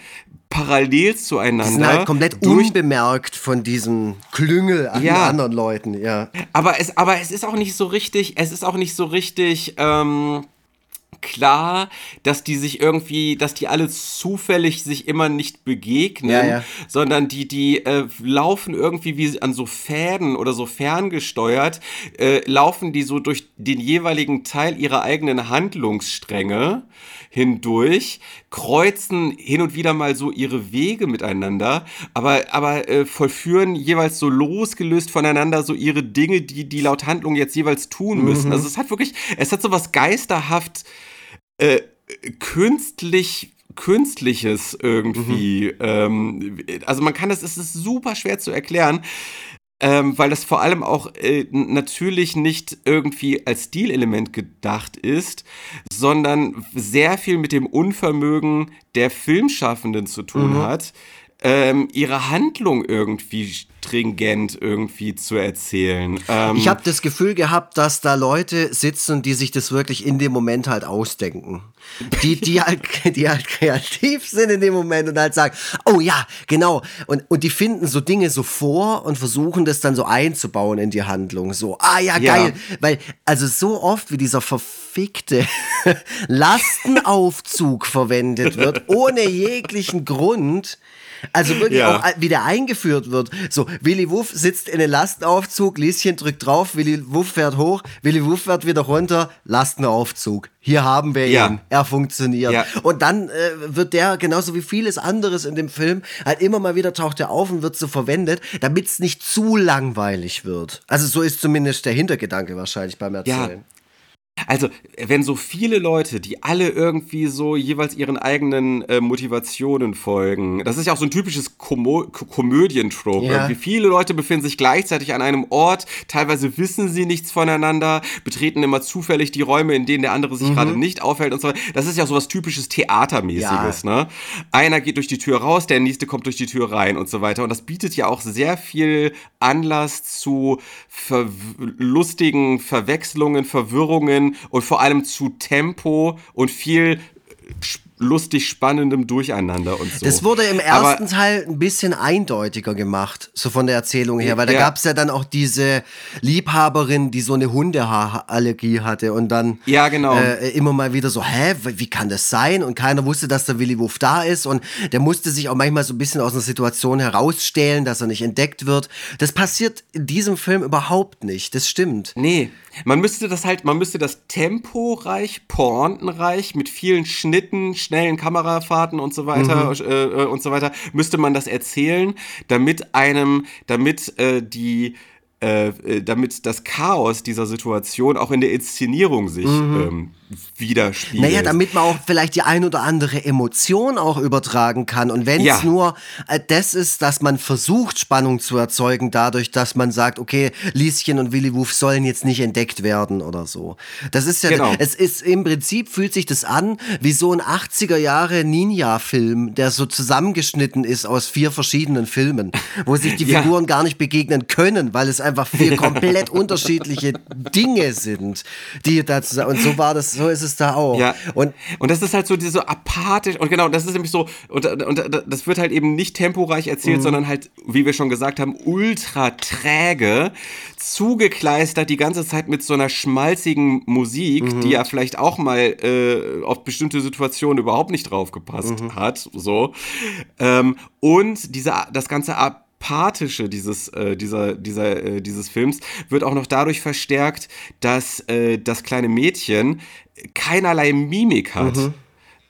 Speaker 3: parallel zueinander. Die
Speaker 2: sind halt komplett unbemerkt von diesem Klüngel an ja. anderen Leuten, ja.
Speaker 3: Aber es, aber es ist auch nicht so richtig, es ist auch nicht so richtig, ähm, klar, dass die sich irgendwie, dass die alle zufällig sich immer nicht begegnen, ja, ja. sondern die, die äh, laufen irgendwie wie an so Fäden oder so ferngesteuert, äh, laufen die so durch den jeweiligen Teil ihrer eigenen Handlungsstränge hindurch, kreuzen hin und wieder mal so ihre Wege miteinander, aber, aber äh, vollführen jeweils so losgelöst voneinander so ihre Dinge, die die laut Handlung jetzt jeweils tun müssen. Mhm. Also es hat wirklich, es hat so was geisterhaft äh, künstlich künstliches irgendwie. Mhm. Ähm, also man kann das, es ist super schwer zu erklären. Ähm, weil das vor allem auch äh, natürlich nicht irgendwie als Stilelement gedacht ist, sondern sehr viel mit dem Unvermögen der Filmschaffenden zu tun mhm. hat, ähm, ihre Handlung irgendwie stringent irgendwie zu erzählen.
Speaker 2: Ähm, ich habe das Gefühl gehabt, dass da Leute sitzen, die sich das wirklich in dem Moment halt ausdenken. Die, die, halt, [laughs] die halt kreativ sind in dem Moment und halt sagen, oh ja, genau. Und, und die finden so Dinge so vor und versuchen das dann so einzubauen in die Handlung. So, ah ja, geil. Ja. Weil, also so oft wie dieser verfickte [laughs] Lastenaufzug verwendet wird, [laughs] ohne jeglichen Grund, also wirklich ja. auch wie der eingeführt wird. So, Willy Wuff sitzt in den Lastenaufzug, Lieschen drückt drauf, Willy Wuff fährt hoch, Willy Wuff fährt wieder runter, Lastenaufzug. Hier haben wir ja. ihn. Er funktioniert. Ja. Und dann äh, wird der, genauso wie vieles anderes in dem Film, halt immer mal wieder taucht er auf und wird so verwendet, damit es nicht zu langweilig wird. Also so ist zumindest der Hintergedanke wahrscheinlich beim Erzählen.
Speaker 3: Ja. Also, wenn so viele Leute, die alle irgendwie so jeweils ihren eigenen äh, Motivationen folgen, das ist ja auch so ein typisches Komo Komödientrope. Ja. Irgendwie viele Leute befinden sich gleichzeitig an einem Ort, teilweise wissen sie nichts voneinander, betreten immer zufällig die Räume, in denen der andere sich mhm. gerade nicht aufhält und so weiter. Das ist ja auch so was typisches Theatermäßiges, ja. ne? Einer geht durch die Tür raus, der nächste kommt durch die Tür rein und so weiter. Und das bietet ja auch sehr viel Anlass zu ver lustigen Verwechslungen, Verwirrungen und vor allem zu Tempo und viel lustig spannendem Durcheinander und so.
Speaker 2: Das wurde im ersten Aber, Teil ein bisschen eindeutiger gemacht, so von der Erzählung her, weil da ja. gab es ja dann auch diese Liebhaberin, die so eine Hundehaarallergie hatte und dann
Speaker 3: ja, genau.
Speaker 2: äh, immer mal wieder so, hä, wie kann das sein? Und keiner wusste, dass der Willy Wuff da ist und der musste sich auch manchmal so ein bisschen aus einer Situation herausstehlen, dass er nicht entdeckt wird. Das passiert in diesem Film überhaupt nicht, das stimmt.
Speaker 3: Nee, man müsste das halt, man müsste das temporeich, pointenreich mit vielen Schnitten, schnellen Kamerafahrten und so weiter mhm. äh, äh, und so weiter, müsste man das erzählen, damit einem, damit äh, die äh, äh, damit das Chaos dieser Situation auch in der Inszenierung sich mhm. ähm, widerspiegelt.
Speaker 2: Naja, damit man auch vielleicht die ein oder andere Emotion auch übertragen kann. Und wenn es ja. nur äh, das ist, dass man versucht, Spannung zu erzeugen, dadurch, dass man sagt, okay, Lieschen und Willy Woof sollen jetzt nicht entdeckt werden oder so. Das ist ja, genau. es ist im Prinzip fühlt sich das an wie so ein 80er Jahre Ninja-Film, der so zusammengeschnitten ist aus vier verschiedenen Filmen, wo sich die [laughs] ja. Figuren gar nicht begegnen können, weil es einfach vier [laughs] komplett unterschiedliche Dinge sind, die dazu, und so war das so ist es da auch.
Speaker 3: Ja.
Speaker 2: Und
Speaker 3: Und das ist halt so diese apathisch und genau, das ist nämlich so und, und das wird halt eben nicht temporeich erzählt,
Speaker 2: Mhm.
Speaker 3: sondern halt, wie wir schon gesagt haben, ultra träge, zugekleistert die ganze Zeit mit so einer schmalzigen Musik,
Speaker 2: Mhm.
Speaker 3: die ja vielleicht auch mal äh, auf bestimmte Situationen überhaupt nicht draufgepasst
Speaker 2: Mhm.
Speaker 3: hat, so ähm, und dieser das ganze apathische dieses äh, dieser dieser äh, dieses Films wird auch noch dadurch verstärkt, dass äh, das kleine Mädchen keinerlei Mimik hat.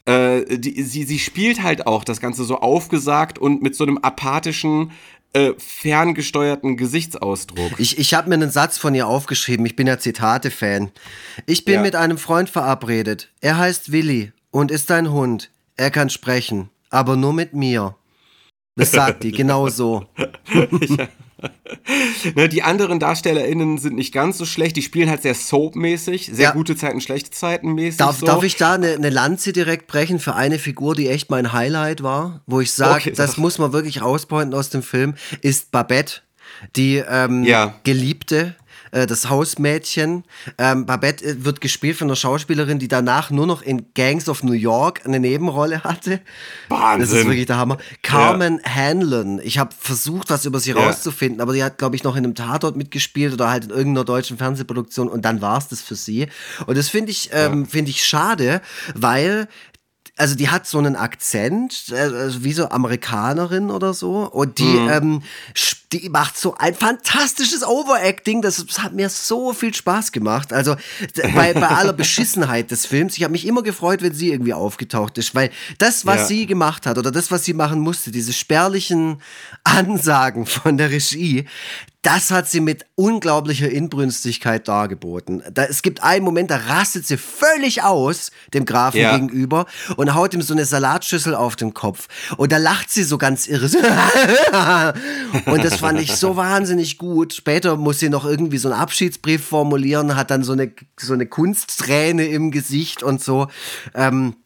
Speaker 3: Äh, die, sie, sie spielt halt auch das Ganze so aufgesagt und mit so einem apathischen, äh, ferngesteuerten Gesichtsausdruck.
Speaker 2: Ich, ich habe mir einen Satz von ihr aufgeschrieben. Ich bin ja Zitate-Fan. Ich bin
Speaker 3: Ja.
Speaker 2: mit einem Freund verabredet. Er heißt Willi und ist ein Hund. Er kann sprechen, aber nur mit mir. Das sagt die, genau so. [laughs]
Speaker 3: Ne, die anderen DarstellerInnen sind nicht ganz so schlecht, die spielen halt sehr soapmäßig, sehr
Speaker 2: Ja.
Speaker 3: gute Zeiten, schlechte Zeiten mäßig.
Speaker 2: Darf,
Speaker 3: so.
Speaker 2: darf ich da eine, eine Lanze direkt brechen für eine Figur, die echt mein Highlight war? Wo ich sage,
Speaker 3: Okay,
Speaker 2: das
Speaker 3: sag.
Speaker 2: muss man wirklich rauspointen aus dem Film, ist Babette, die ähm,
Speaker 3: Ja.
Speaker 2: Geliebte, äh, das Hausmädchen. Ähm, Babette äh, wird gespielt von einer Schauspielerin, die danach nur noch in Gangs of New York eine Nebenrolle hatte.
Speaker 3: Wahnsinn.
Speaker 2: Das ist wirklich der Hammer. Carmen Hanlon. Ich habe versucht, was über sie
Speaker 3: Ja.
Speaker 2: rauszufinden, aber die hat, glaube ich, noch in einem Tatort mitgespielt oder halt in irgendeiner deutschen Fernsehproduktion und dann war es das für sie. Und das finde ich, ähm, finde ich schade, weil also die hat so einen Akzent, äh, also wie so Amerikanerin oder so. Und die, ähm, sch- die macht so ein fantastisches Overacting. Das, das hat mir so viel Spaß gemacht. Also bei, bei [laughs] aller Beschissenheit des Films, ich habe mich immer gefreut, wenn sie irgendwie aufgetaucht ist, weil das, was
Speaker 3: Ja.
Speaker 2: sie gemacht hat oder das, was sie machen musste, diese spärlichen Ansagen von der Regie, das hat sie mit unglaublicher Inbrünstigkeit dargeboten. Da, es gibt einen Moment, da rastet sie völlig aus, dem Grafen
Speaker 3: Ja.
Speaker 2: gegenüber, und haut ihm so eine Salatschüssel auf den Kopf. Und da lacht sie so ganz irre. [laughs] und das fand ich so wahnsinnig gut. Später muss sie noch irgendwie so einen Abschiedsbrief formulieren, hat dann so eine, so eine Kunstträne im Gesicht und so. Ähm,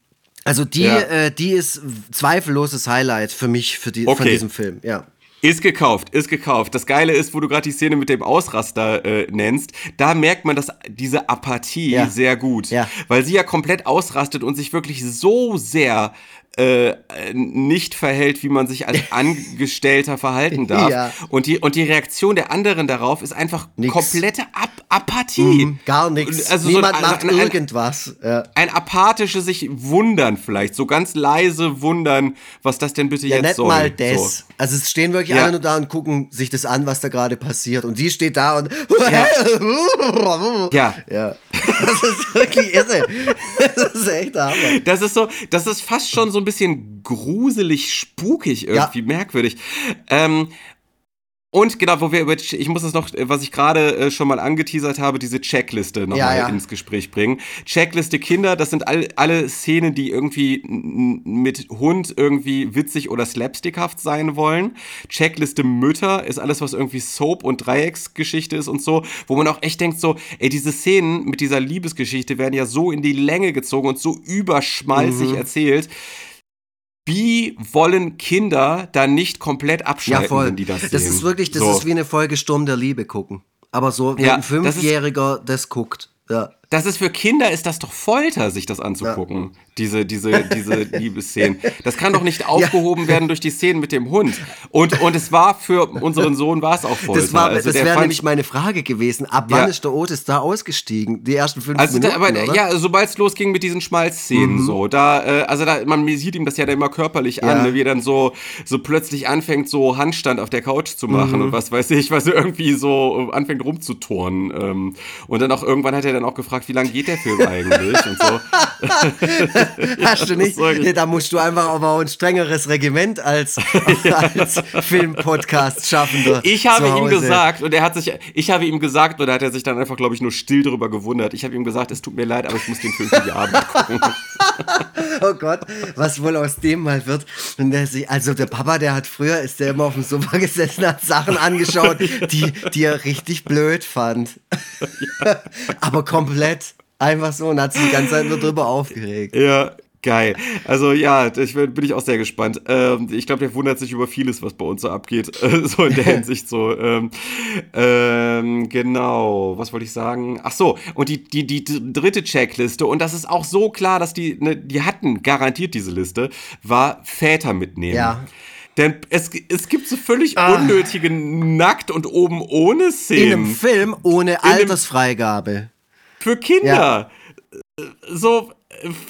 Speaker 2: also die,
Speaker 3: Ja.
Speaker 2: äh, die ist zweifelloses Highlight für mich für die, von
Speaker 3: Okay.
Speaker 2: diesem Film. Ja.
Speaker 3: Ist gekauft, ist gekauft. Das Geile ist, wo du gerade die Szene mit dem Ausraster äh, nennst, da merkt man das, diese Apathie
Speaker 2: Ja.
Speaker 3: sehr gut.
Speaker 2: Ja.
Speaker 3: Weil sie ja komplett ausrastet und sich wirklich so sehr äh, nicht verhält, wie man sich als [laughs] Angestellter verhalten [laughs] darf.
Speaker 2: Ja.
Speaker 3: Und, die, und die Reaktion der anderen darauf ist einfach
Speaker 2: Nix.
Speaker 3: komplette Ap Apathie.
Speaker 2: Mhm, Gar nichts.
Speaker 3: Also so
Speaker 2: Niemand
Speaker 3: ein-
Speaker 2: macht
Speaker 3: ein- ein-
Speaker 2: irgendwas. Ja.
Speaker 3: Ein apathisches sich wundern vielleicht, so ganz leise wundern, was das denn bitte
Speaker 2: Ja,
Speaker 3: jetzt
Speaker 2: nicht
Speaker 3: soll.
Speaker 2: mal das.
Speaker 3: So.
Speaker 2: Also es stehen wirklich alle nur da und gucken sich das an, was da gerade passiert. Und sie steht da und [laughs]
Speaker 3: Ja.
Speaker 2: ja. Das ist wirklich irre. Das ist echt Hammer.
Speaker 3: Das ist so, das ist fast schon so ein bisschen gruselig, spukig, irgendwie merkwürdig. Ähm, und genau, wo wir über, ich muss das noch, was ich gerade äh, schon mal angeteasert habe, diese Checkliste nochmal
Speaker 2: Ja, ja.
Speaker 3: ins Gespräch bringen. Checkliste Kinder, das sind all, alle Szenen, die irgendwie mit Hund irgendwie witzig oder slapstickhaft sein wollen. Checkliste Mütter ist alles, was irgendwie Soap und Dreiecksgeschichte ist und so, wo man auch echt denkt so, ey, diese Szenen mit dieser Liebesgeschichte werden ja so in die Länge gezogen und so überschmalzig
Speaker 2: Mhm.
Speaker 3: erzählt. Wie wollen Kinder da nicht komplett
Speaker 2: Ja,
Speaker 3: abschalten,
Speaker 2: voll.
Speaker 3: wenn die das sehen?
Speaker 2: Das ist wirklich, das
Speaker 3: So.
Speaker 2: ist wie eine Folge Sturm der Liebe gucken. Aber so, wenn
Speaker 3: Ja,
Speaker 2: ein
Speaker 3: das ist-
Speaker 2: Fünfjähriger das, guckt. Ja.
Speaker 3: Das ist für Kinder ist das doch Folter, sich das anzugucken. Diese, diese, diese [laughs] Liebesszenen. Das kann doch nicht aufgehoben werden durch die Szenen mit dem Hund. Und, und es war für unseren Sohn war es auch Folter.
Speaker 2: Das, war,
Speaker 3: Also
Speaker 2: das wäre nämlich meine Frage gewesen. Ab wann
Speaker 3: Ja.
Speaker 2: ist der Otis da ausgestiegen? Die ersten fünf
Speaker 3: Also da,
Speaker 2: Minuten,
Speaker 3: aber
Speaker 2: oder?
Speaker 3: ja, sobald es losging mit diesen Schmalzszenen so, da äh, also da man sieht ihm das ja dann immer körperlich
Speaker 2: Ja.
Speaker 3: an, ne, wie er dann so so plötzlich anfängt so Handstand auf der Couch zu machen
Speaker 2: Mhm.
Speaker 3: und was weiß ich, was er irgendwie so äh, anfängt rumzuturnen ähm, und dann auch irgendwann hat er dann auch gefragt, wie lange geht der Film eigentlich und so. [laughs]
Speaker 2: Hast du nicht? Nee, da musst du einfach aber auch ein strengeres Regiment als, [laughs] als Film-Podcast-Schaffender.
Speaker 3: Ich habe ihm gesagt und er hat sich ich habe ihm gesagt und da hat er sich dann einfach glaube ich nur still darüber gewundert. Ich habe ihm gesagt, es tut mir leid, aber ich muss den Film für die Arbeit [laughs] gucken.
Speaker 2: Oh Gott, was wohl aus dem mal wird. Der sich, also der Papa, der hat früher, ist der immer auf dem Sofa gesessen, hat Sachen angeschaut, die, die er richtig blöd fand. Aber komplett. Einfach so und hat sich die ganze Zeit nur drüber aufgeregt. [laughs]
Speaker 3: Ja, Geil. Also ja, ich bin, bin ich auch sehr gespannt. Ähm, ich glaube, der wundert sich über vieles, was bei uns so abgeht. Äh, [laughs] so in der [laughs] Hinsicht so. Ähm, ähm, genau. Was wollte ich sagen? Ach so. Und die, die, die dritte Checkliste, und das ist auch so klar, dass die, ne, die hatten garantiert diese Liste, war Väter mitnehmen.
Speaker 2: Ja.
Speaker 3: Denn es, es gibt so völlig unnötige Nackt- und oben ohne Szenen.
Speaker 2: In einem Film ohne Altersfreigabe.
Speaker 3: Für Kinder. So,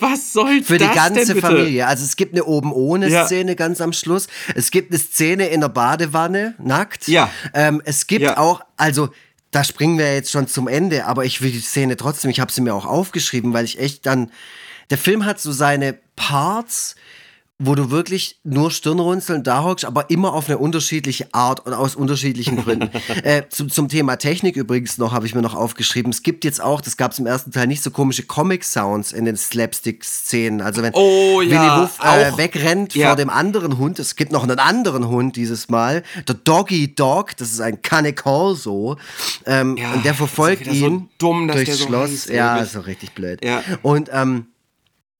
Speaker 3: was soll
Speaker 2: Für
Speaker 3: das
Speaker 2: die ganze? Familie. Also es gibt eine oben ohne
Speaker 3: Ja.
Speaker 2: Szene ganz am Schluss. Es gibt eine Szene in der Badewanne, nackt.
Speaker 3: Ja.
Speaker 2: Ähm, es gibt
Speaker 3: Ja.
Speaker 2: auch, also da springen wir jetzt schon zum Ende, aber ich will die Szene trotzdem, ich habe sie mir auch aufgeschrieben, weil ich echt dann, der Film hat so seine Parts, wo du wirklich nur Stirnrunzeln da hockst, aber immer auf eine unterschiedliche Art und aus unterschiedlichen Gründen. [laughs] äh, zum, zum Thema Technik übrigens noch, habe ich mir noch aufgeschrieben. Es gibt jetzt auch, das gab es im ersten Teil nicht, so komische Comic-Sounds in den Slapstick-Szenen. Also wenn
Speaker 3: Oh, ja,
Speaker 2: Willy Wuff äh, wegrennt
Speaker 3: Ja.
Speaker 2: vor dem anderen Hund, es gibt noch einen anderen Hund dieses Mal, der Doggy Dog, das ist ein Corso, ähm,
Speaker 3: Ja,
Speaker 2: und der verfolgt
Speaker 3: wieder so
Speaker 2: ihn
Speaker 3: dumm,
Speaker 2: durchs
Speaker 3: so
Speaker 2: Schloss.
Speaker 3: heißt,
Speaker 2: ja, ist doch richtig blöd.
Speaker 3: Ja.
Speaker 2: Und ähm,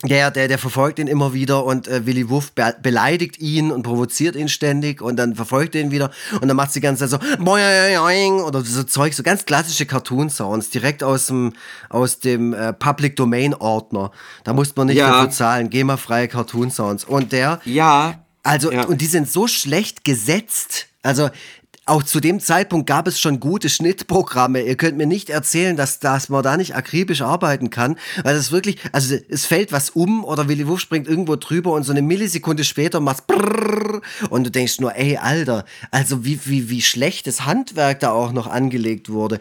Speaker 2: der, der, der verfolgt ihn immer wieder und äh, Willy Wuff be beleidigt ihn und provoziert ihn ständig und dann verfolgt er ihn wieder und dann macht sie die ganze Zeit so boing oder so Zeug, so ganz klassische Cartoon-Sounds, direkt aus dem, aus dem äh, Public Domain-Ordner. Da musste man nicht
Speaker 3: Ja.
Speaker 2: dafür zahlen, GEMA-freie Cartoon-Sounds. Und der,
Speaker 3: Ja.
Speaker 2: also,
Speaker 3: Ja.
Speaker 2: und die sind so schlecht gesetzt. Also, auch zu dem Zeitpunkt gab es schon gute Schnittprogramme. Ihr könnt mir nicht erzählen, dass, dass man da nicht akribisch arbeiten kann, weil das wirklich, also es fällt was um oder Willy Wuff springt irgendwo drüber und so eine Millisekunde später macht's brrrr und du denkst nur, ey, Alter, also wie, wie, wie schlechtes Handwerk da auch noch angelegt wurde.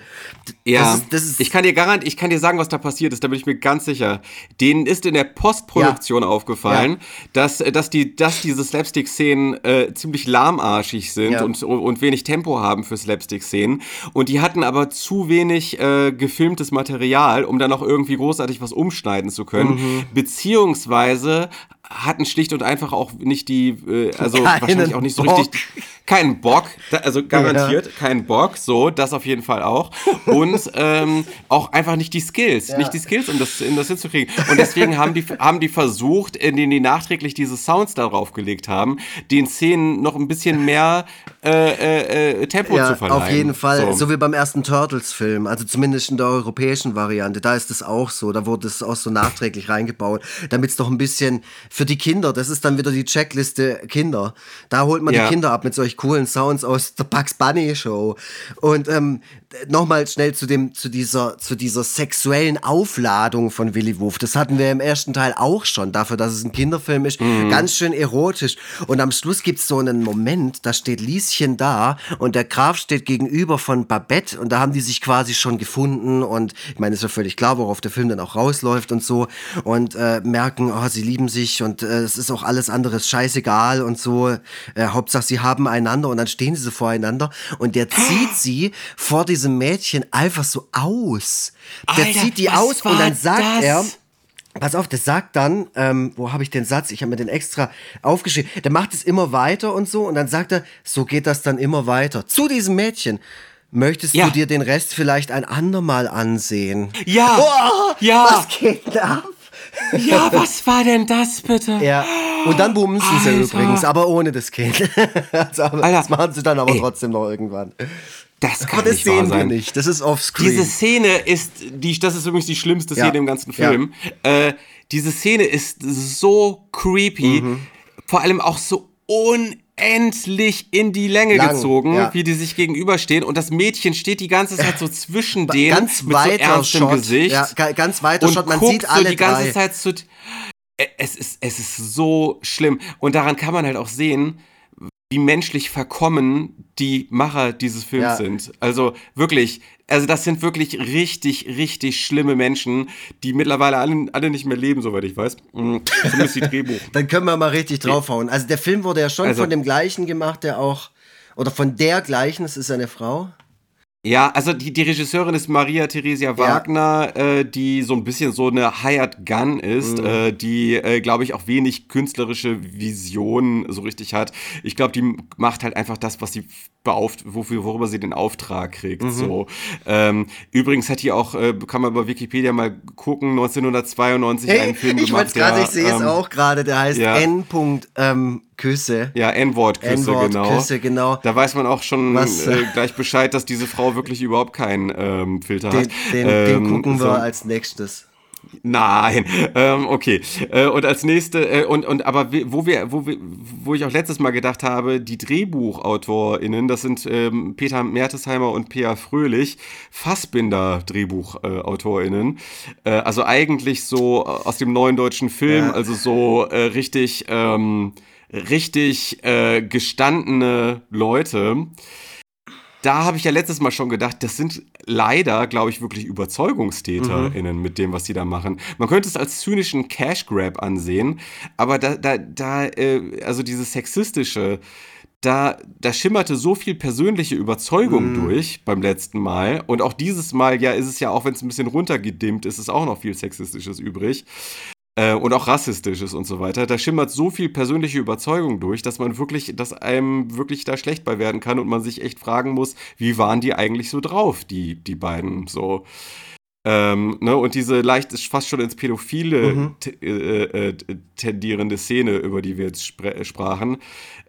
Speaker 2: D-
Speaker 3: Ja,
Speaker 2: das ist, das ist,
Speaker 3: ich kann dir garant, ich kann dir sagen, was da passiert ist, da bin ich mir ganz sicher. Denen ist in der Postproduktion aufgefallen, dass, äh, dass, die, dass diese Slapstick-Szenen äh, ziemlich lahmarschig sind
Speaker 2: Ja.
Speaker 3: und, und wenig Tempo haben für Slapstick-Szenen. Und die hatten aber zu wenig äh, gefilmtes Material, um dann noch irgendwie großartig was umschneiden zu können.
Speaker 2: Mhm.
Speaker 3: Beziehungsweise hatten schlicht und einfach auch nicht die, äh, also
Speaker 2: Keinen
Speaker 3: wahrscheinlich auch nicht so
Speaker 2: Bock.
Speaker 3: richtig, keinen Bock, also garantiert keinen Bock, so, das auf jeden Fall auch. Und [laughs] ähm, auch einfach nicht die Skills, nicht die Skills, um das, um das hinzukriegen. Und deswegen haben die, haben die versucht, indem die nachträglich diese Sounds darauf gelegt haben, den Szenen noch ein bisschen mehr äh, äh, äh, Tempo
Speaker 2: ja,
Speaker 3: zu verleihen.
Speaker 2: auf jeden Fall.
Speaker 3: So.
Speaker 2: So. wie beim ersten Turtles-Film, also zumindest in der europäischen Variante. Da ist es auch so. Da wurde es auch so nachträglich reingebaut, damit es doch ein bisschen für die Kinder, das ist dann wieder die Checkliste Kinder. Da holt man
Speaker 3: Ja.
Speaker 2: die Kinder ab mit solch coolen Sounds aus der Bugs Bunny Show. Und ähm, nochmal schnell zu dem, zu dieser, zu dieser sexuellen Aufladung von Willy Wuff. Das hatten wir im ersten Teil auch schon, dafür, dass es ein Kinderfilm ist. Ganz schön erotisch. Und am Schluss gibt's so einen Moment, da steht Lieschen da und der Graf steht gegenüber von Babette und da haben die sich quasi schon gefunden und ich meine, ist ja völlig klar, worauf der Film dann auch rausläuft und so und äh, merken, oh, sie lieben sich und äh, es ist auch alles anderes scheißegal und so. Äh, Hauptsache, sie haben einander und dann stehen sie so voreinander und der zieht sie vor diesem Mädchen einfach so aus. Der
Speaker 3: Alter,
Speaker 2: zieht die aus und dann sagt
Speaker 3: das?
Speaker 2: er, Pass auf, das sagt dann, ähm, wo habe ich den Satz? Ich habe mir den extra aufgeschrieben. Der macht es immer weiter und so und dann sagt er, so geht das dann immer weiter. Zu diesem Mädchen. Möchtest
Speaker 3: Ja.
Speaker 2: du dir den Rest vielleicht ein andermal ansehen?
Speaker 3: Ja,
Speaker 2: Oh,
Speaker 3: ja,
Speaker 2: Was geht da ab?
Speaker 3: ja, was war denn das bitte?
Speaker 2: Ja. Und dann bumsen sie übrigens, aber ohne das Kind. [laughs] also, aber das machen sie dann aber
Speaker 3: Ey.
Speaker 2: trotzdem noch irgendwann.
Speaker 3: Das kann
Speaker 2: Aber das
Speaker 3: nicht
Speaker 2: sehen wir
Speaker 3: sein.
Speaker 2: nicht. Das ist offscreen.
Speaker 3: Diese Szene ist, die, das ist übrigens die schlimmste
Speaker 2: Ja.
Speaker 3: Szene im ganzen
Speaker 2: Ja.
Speaker 3: Film. Äh, diese Szene ist so creepy,
Speaker 2: Mhm.
Speaker 3: vor allem auch so unendlich in die Länge
Speaker 2: Lang,
Speaker 3: gezogen,
Speaker 2: ja.
Speaker 3: wie die sich gegenüberstehen. Und das Mädchen steht die ganze Zeit so zwischen denen
Speaker 2: ganz
Speaker 3: mit so ernstem
Speaker 2: Shot.
Speaker 3: Gesicht.
Speaker 2: Ja, ga- ganz weiter
Speaker 3: und
Speaker 2: Shot. Man
Speaker 3: guckt
Speaker 2: sieht
Speaker 3: so
Speaker 2: alle
Speaker 3: die ganze
Speaker 2: drei.
Speaker 3: Zeit zu. Äh, Es ist, es ist so schlimm. Und daran kann man halt auch sehen, wie menschlich verkommen die Macher dieses Films
Speaker 2: Ja.
Speaker 3: sind. Also wirklich, also das sind wirklich richtig, richtig schlimme Menschen, die mittlerweile alle, alle nicht mehr leben, soweit ich weiß. Mm, Zumindest die [laughs] Drehbuch.
Speaker 2: Dann können wir mal richtig draufhauen. Also der Film wurde ja schon
Speaker 3: Also-
Speaker 2: von dem gleichen gemacht, der auch, oder von der gleichen, es ist eine Frau.
Speaker 3: Ja, also die, die Regisseurin ist Maria Theresia Wagner, äh, die so ein bisschen so eine Hired Gun ist,
Speaker 2: Mhm.
Speaker 3: äh, die, äh, glaube ich, auch wenig künstlerische Vision so richtig hat. Ich glaube, die macht halt einfach das, was sie beauft, wofür, worüber sie den Auftrag kriegt.
Speaker 2: Mhm.
Speaker 3: So. Ähm, übrigens hat die auch, äh, kann man bei Wikipedia mal gucken, 1992 einen
Speaker 2: Hey,
Speaker 3: Film
Speaker 2: ich wollte
Speaker 3: gemacht.
Speaker 2: es gerade,
Speaker 3: der,
Speaker 2: ich sehe es
Speaker 3: ähm,
Speaker 2: auch gerade, der heißt
Speaker 3: ja.
Speaker 2: N. Ähm, Küsse.
Speaker 3: Ja, N-Wort-Küsse, genau.
Speaker 2: N-Wort-Küsse, genau.
Speaker 3: Da weiß man auch schon
Speaker 2: Was,
Speaker 3: äh,
Speaker 2: äh,
Speaker 3: gleich Bescheid, dass diese Frau wirklich überhaupt keinen ähm, Filter
Speaker 2: Den,
Speaker 3: hat.
Speaker 2: den,
Speaker 3: Ähm,
Speaker 2: den gucken wir
Speaker 3: so-
Speaker 2: als nächstes.
Speaker 3: Nein, ähm, okay. Äh, und als nächste, äh, und, und aber wo wir, wo wir, wo ich auch letztes Mal gedacht habe, die DrehbuchautorInnen, das sind ähm, Peter Mertesheimer und Pia Fröhlich, Fassbinder-DrehbuchautorInnen. Äh, also eigentlich so aus dem neuen deutschen Film,
Speaker 2: Ja.
Speaker 3: also so äh, richtig, ähm, richtig äh, gestandene Leute da habe ich ja letztes Mal schon gedacht, das sind leider, glaube ich, wirklich UberzeugungstäterInnen mit dem, was sie da machen. Man könnte es als zynischen Cash Grab ansehen, aber da, da, da, äh, also dieses sexistische, da, da schimmerte so viel persönliche Überzeugung durch beim letzten Mal. Und auch dieses Mal, ja, ist es ja, auch wenn es ein bisschen runtergedimmt ist, ist auch noch viel Sexistisches übrig äh, und auch rassistisches und so weiter. Da schimmert so viel persönliche Überzeugung durch, dass man wirklich, dass einem wirklich da schlecht bei werden kann und man sich echt fragen muss, wie waren die eigentlich so drauf, die, die beiden so. Ähm, ne, und diese leicht fast schon ins Pädophile te- äh, äh, tendierende Szene, über die wir jetzt äh, sprachen,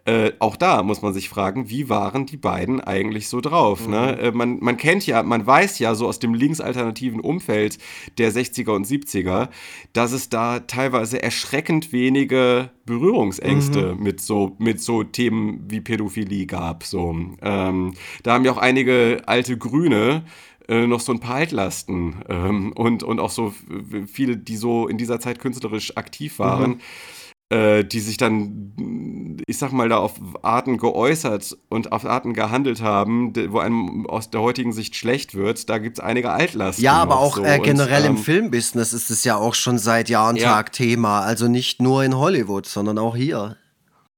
Speaker 3: äh, auch da muss man sich fragen, wie waren die beiden eigentlich so drauf? Ne? Äh, man, man kennt ja, man weiß ja so aus dem linksalternativen Umfeld der 60er und 70er, dass es da teilweise erschreckend wenige Berührungsängste mit, so, mit so Themen wie Pädophilie gab. So. Ähm, da haben ja auch einige alte Grüne äh, noch so ein paar Altlasten ähm, und, und auch so viele, die so in dieser Zeit künstlerisch aktiv waren, äh, die sich dann, ich sag mal, da auf Arten geäußert und auf Arten gehandelt haben, wo einem aus der heutigen Sicht schlecht wird. Da gibt es einige Altlasten.
Speaker 2: Ja, aber auch
Speaker 3: so.
Speaker 2: äh,
Speaker 3: Und,
Speaker 2: generell im
Speaker 3: ähm,
Speaker 2: Filmbusiness ist es ja auch schon seit Jahr und
Speaker 3: Ja.
Speaker 2: Tag Thema. Also nicht nur in Hollywood, sondern auch hier.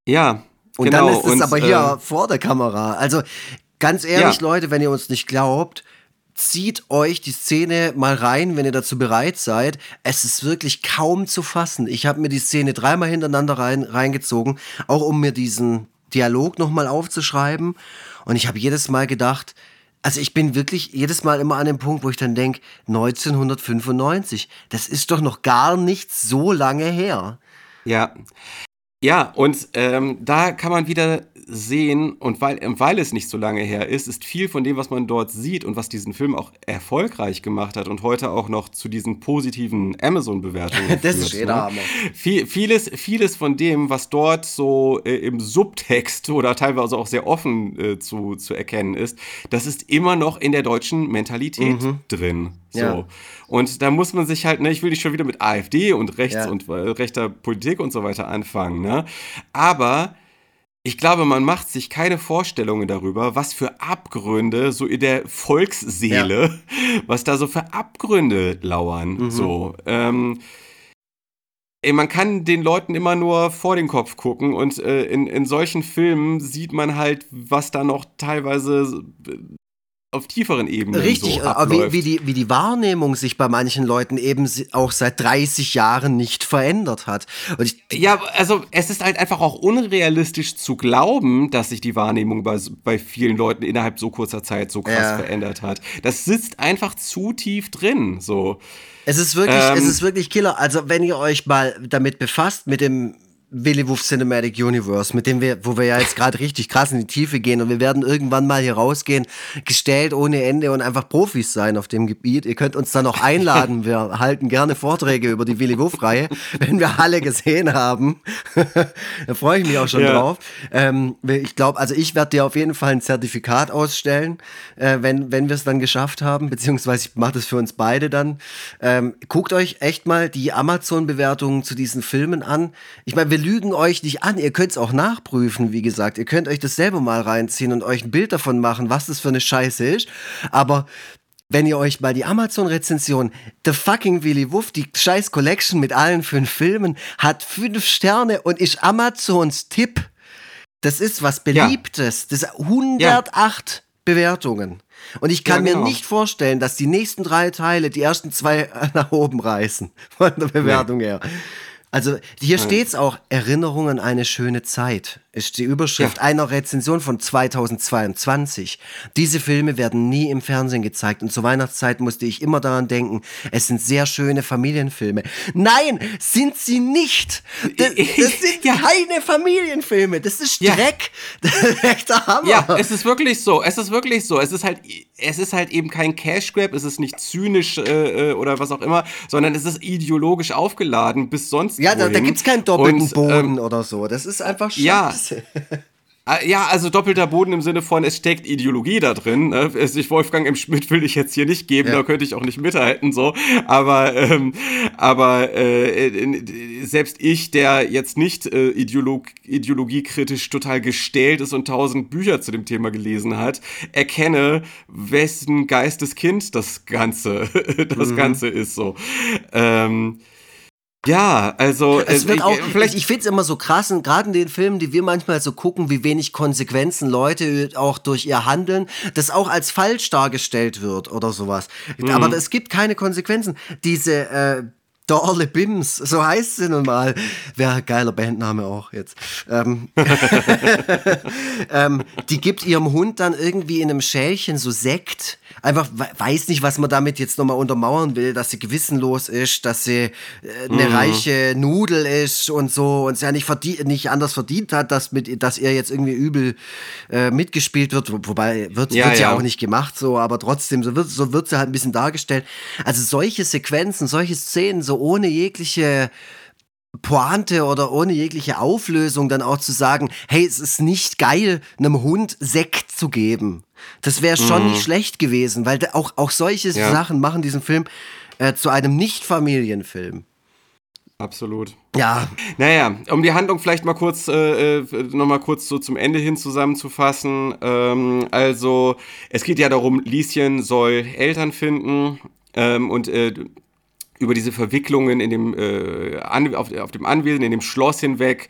Speaker 3: Ja.
Speaker 2: Und
Speaker 3: genau.
Speaker 2: dann ist es
Speaker 3: und,
Speaker 2: aber hier
Speaker 3: äh,
Speaker 2: vor der Kamera. Also ganz ehrlich,
Speaker 3: Ja.
Speaker 2: Leute, wenn ihr uns nicht glaubt, zieht euch die Szene mal rein, wenn ihr dazu bereit seid. Es ist wirklich kaum zu fassen. Ich habe mir die Szene dreimal hintereinander rein, reingezogen, auch um mir diesen Dialog nochmal aufzuschreiben. Und ich habe jedes Mal gedacht, also ich bin wirklich jedes Mal immer an dem Punkt, wo ich dann denke, 1995, das ist doch noch gar nicht so lange her.
Speaker 3: Ja. Ja, und ähm, da kann man wieder sehen, und weil, weil es nicht so lange her ist, ist viel von dem, was man dort sieht und was diesen Film auch erfolgreich gemacht hat und heute auch noch zu diesen positiven Amazon-Bewertungen [laughs]
Speaker 2: Das ist
Speaker 3: führt,
Speaker 2: eh der
Speaker 3: ne?
Speaker 2: Hammer.
Speaker 3: Viel, vieles, vieles von dem, was dort so äh, im Subtext [laughs] oder teilweise auch sehr offen äh, zu, zu erkennen ist, das ist immer noch in der deutschen Mentalität drin. So.
Speaker 2: Mhm. Ja.
Speaker 3: Und da muss man sich halt, ne, ich will nicht schon wieder mit AfD und rechts
Speaker 2: Ja.
Speaker 3: und äh, rechter Politik und so weiter anfangen, ne? Aber ich glaube, man macht sich keine Vorstellungen darüber, was für Abgründe so in der Volksseele, [laughs] was da so für Abgründe lauern. So. Ähm, ey, man kann den Leuten immer nur vor den Kopf gucken und äh, in, in solchen Filmen sieht man halt, was da noch teilweise äh, auf tieferen Ebenen
Speaker 2: Richtig,
Speaker 3: so
Speaker 2: äh, wie, wie, die, wie die Wahrnehmung sich bei manchen Leuten eben auch seit 30 Jahren nicht verändert hat. Und ich,
Speaker 3: Ja, also es ist halt einfach auch unrealistisch zu glauben, dass sich die Wahrnehmung bei, bei vielen Leuten innerhalb so kurzer Zeit so krass
Speaker 2: Ja.
Speaker 3: verändert hat. Das sitzt einfach zu tief drin. So.
Speaker 2: es ist wirklich,
Speaker 3: Ähm.
Speaker 2: es ist wirklich Killer. Also wenn ihr euch mal damit befasst, mit dem Willy Woof Cinematic Universe, mit dem wir, wo wir ja jetzt gerade richtig krass in die Tiefe gehen und wir werden irgendwann mal hier rausgehen, gestellt ohne Ende und einfach Profis sein auf dem Gebiet. Ihr könnt uns dann noch einladen. Wir [laughs] halten gerne Vorträge über die Willy Woof Reihe, wenn wir alle gesehen haben. [laughs] da freue ich mich auch schon
Speaker 3: Ja.
Speaker 2: drauf. Ähm, ich glaube, also ich werde dir auf jeden Fall ein Zertifikat ausstellen, äh, wenn, wenn wir es dann geschafft haben, beziehungsweise ich mache das für uns beide dann. Ähm, guckt euch echt mal die Amazon-Bewertungen zu diesen Filmen an. Ich meine, wir lügen euch nicht an, ihr könnt es auch nachprüfen, wie gesagt. Ihr könnt euch das selber mal reinziehen und euch ein Bild davon machen, was das für eine Scheiße ist. Aber wenn ihr euch mal die Amazon-Rezension, The fucking Willy Wuff, die scheiß Collection mit allen fünf Filmen, hat fünf Sterne und ist Amazons Tipp. Das ist was Beliebtes. Das ist 108 Bewertungen. Und ich kann
Speaker 3: Ja, genau.
Speaker 2: mir nicht vorstellen, dass die nächsten drei Teile die ersten zwei [laughs] nach oben reißen. Von der Bewertung her. Also hier steht's auch, Erinnerung an eine schöne Zeit, ist die Überschrift
Speaker 3: Ja.
Speaker 2: einer Rezension von 2022. Diese Filme werden nie im Fernsehen gezeigt und zur Weihnachtszeit musste ich immer daran denken, es sind sehr schöne Familienfilme. Nein, sind sie nicht! Das, das sind
Speaker 3: Ja.
Speaker 2: keine Familienfilme, das ist
Speaker 3: Ja.
Speaker 2: Dreck! [laughs] Das ist echter Hammer!
Speaker 3: Ja, es ist wirklich so. Es ist wirklich so. Es ist halt, es ist halt eben kein Cash Grab. Es ist nicht zynisch äh, äh, oder was auch immer, sondern es ist ideologisch aufgeladen bis sonst.
Speaker 2: Ja, da, da
Speaker 3: wohin.
Speaker 2: gibt's keinen doppelten
Speaker 3: Und,
Speaker 2: Boden
Speaker 3: ähm,
Speaker 2: oder so. Das ist einfach
Speaker 3: ja.
Speaker 2: Scheiße.
Speaker 3: Ah, Ja, also doppelter Boden im Sinne von, es steckt Ideologie da drin. ne? Ich Wolfgang M. Schmidt will ich jetzt hier nicht geben,
Speaker 2: Ja.
Speaker 3: da könnte ich auch nicht mithalten, so. Aber, ähm, aber äh, äh, selbst ich, der jetzt nicht äh, ideolog ideologiekritisch total gestählt ist und tausend Bücher zu dem Thema gelesen hat, erkenne, wessen Geisteskind das Ganze, [laughs] das
Speaker 2: Mhm.
Speaker 3: Ganze ist so. Ähm, ja, also
Speaker 2: Es
Speaker 3: äh,
Speaker 2: wird
Speaker 3: ich-
Speaker 2: auch,
Speaker 3: vielleicht
Speaker 2: ich finde es immer so krass, gerade in den Filmen, die wir manchmal so gucken, wie wenig Konsequenzen Leute auch durch ihr Handeln, das auch als falsch dargestellt wird oder sowas.
Speaker 3: Mhm.
Speaker 2: Aber es gibt keine Konsequenzen. Diese äh, Dorle Bims, so heißt sie nun mal. Wäre geiler Bandname auch jetzt. Ähm, [laughs] [laughs] ähm, die gibt ihrem Hund dann irgendwie in einem Schälchen so Sekt. Einfach we- weiß nicht, was man damit jetzt nochmal untermauern will, dass sie gewissenlos ist, dass sie äh, eine reiche Nudel ist und so und sie ja nicht, verdient, nicht anders verdient hat, dass, mit, dass ihr jetzt irgendwie übel äh, mitgespielt wird. Wo- Wobei wird,
Speaker 3: Ja,
Speaker 2: wird ja
Speaker 3: ja.
Speaker 2: auch nicht gemacht, so, aber trotzdem, so wird, so wird sie halt ein bisschen dargestellt. Also solche Sequenzen, solche Szenen, so ohne jegliche Pointe oder ohne jegliche Auflösung dann auch zu sagen, hey, es ist nicht geil, einem Hund Sekt zu geben. Das wäre schon nicht schlecht gewesen, weil auch, auch solche
Speaker 3: Ja.
Speaker 2: Sachen machen diesen Film äh, zu einem Nicht-Familienfilm.
Speaker 3: absolut.
Speaker 2: Ja,
Speaker 3: Naja, um die Handlung vielleicht mal kurz, äh, äh, nochmal kurz so zum Ende hin zusammenzufassen. Ähm, also, es geht ja darum, Lieschen soll Eltern finden ähm, und äh, über diese Verwicklungen in dem, äh, an, auf, auf dem Anwesen, in dem Schloss hinweg,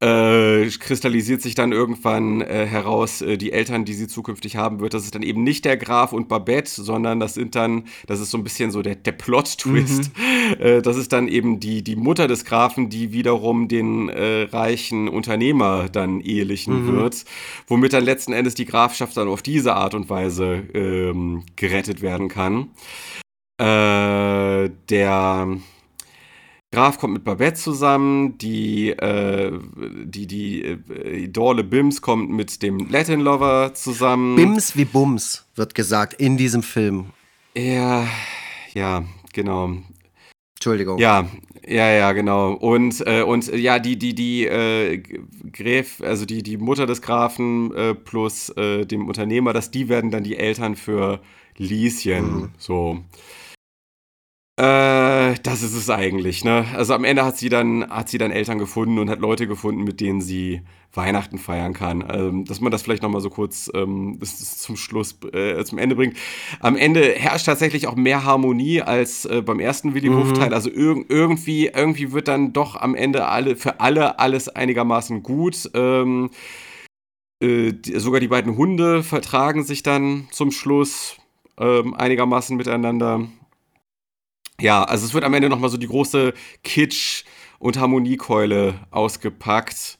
Speaker 3: äh, kristallisiert sich dann irgendwann äh, heraus, äh, die Eltern, die sie zukünftig haben wird, das ist dann eben nicht der Graf und Babette, sondern das sind dann, das ist so ein bisschen so der, der Plot-Twist, [laughs] äh, das ist dann eben die, die Mutter des Grafen, die wiederum den äh, reichen Unternehmer dann ehelichen wird, womit dann letzten Endes die Grafschaft dann auf diese Art und Weise ähm, gerettet werden kann. Äh, der Graf kommt mit Babette zusammen, die, äh, die, die äh, Dorle Bims kommt mit dem Latin Lover zusammen.
Speaker 2: Bims wie Bums wird gesagt in diesem Film.
Speaker 3: Ja, ja, genau.
Speaker 2: Entschuldigung.
Speaker 3: Ja, ja, ja, genau. Und, äh, und äh, ja, die, die, die äh, Gräf, also die, die Mutter des Grafen äh, plus äh, dem Unternehmer, dass die werden dann die Eltern für Lieschen. So. Äh, das ist es eigentlich, ne? Also am Ende hat sie dann, hat sie dann Eltern gefunden und hat Leute gefunden, mit denen sie Weihnachten feiern kann. Ähm, dass man das vielleicht nochmal so kurz ähm, zum Schluss, äh, zum Ende bringt. Am Ende herrscht tatsächlich auch mehr Harmonie als äh, beim ersten Willy Wuff-Teil. Also irg irgendwie, irgendwie wird dann doch am Ende alle, für alle alles einigermaßen gut. Ähm, äh, die, sogar die beiden Hunde vertragen sich dann zum Schluss ähm, einigermaßen miteinander. Ja, also es wird am Ende nochmal so die große Kitsch- und Harmoniekeule ausgepackt,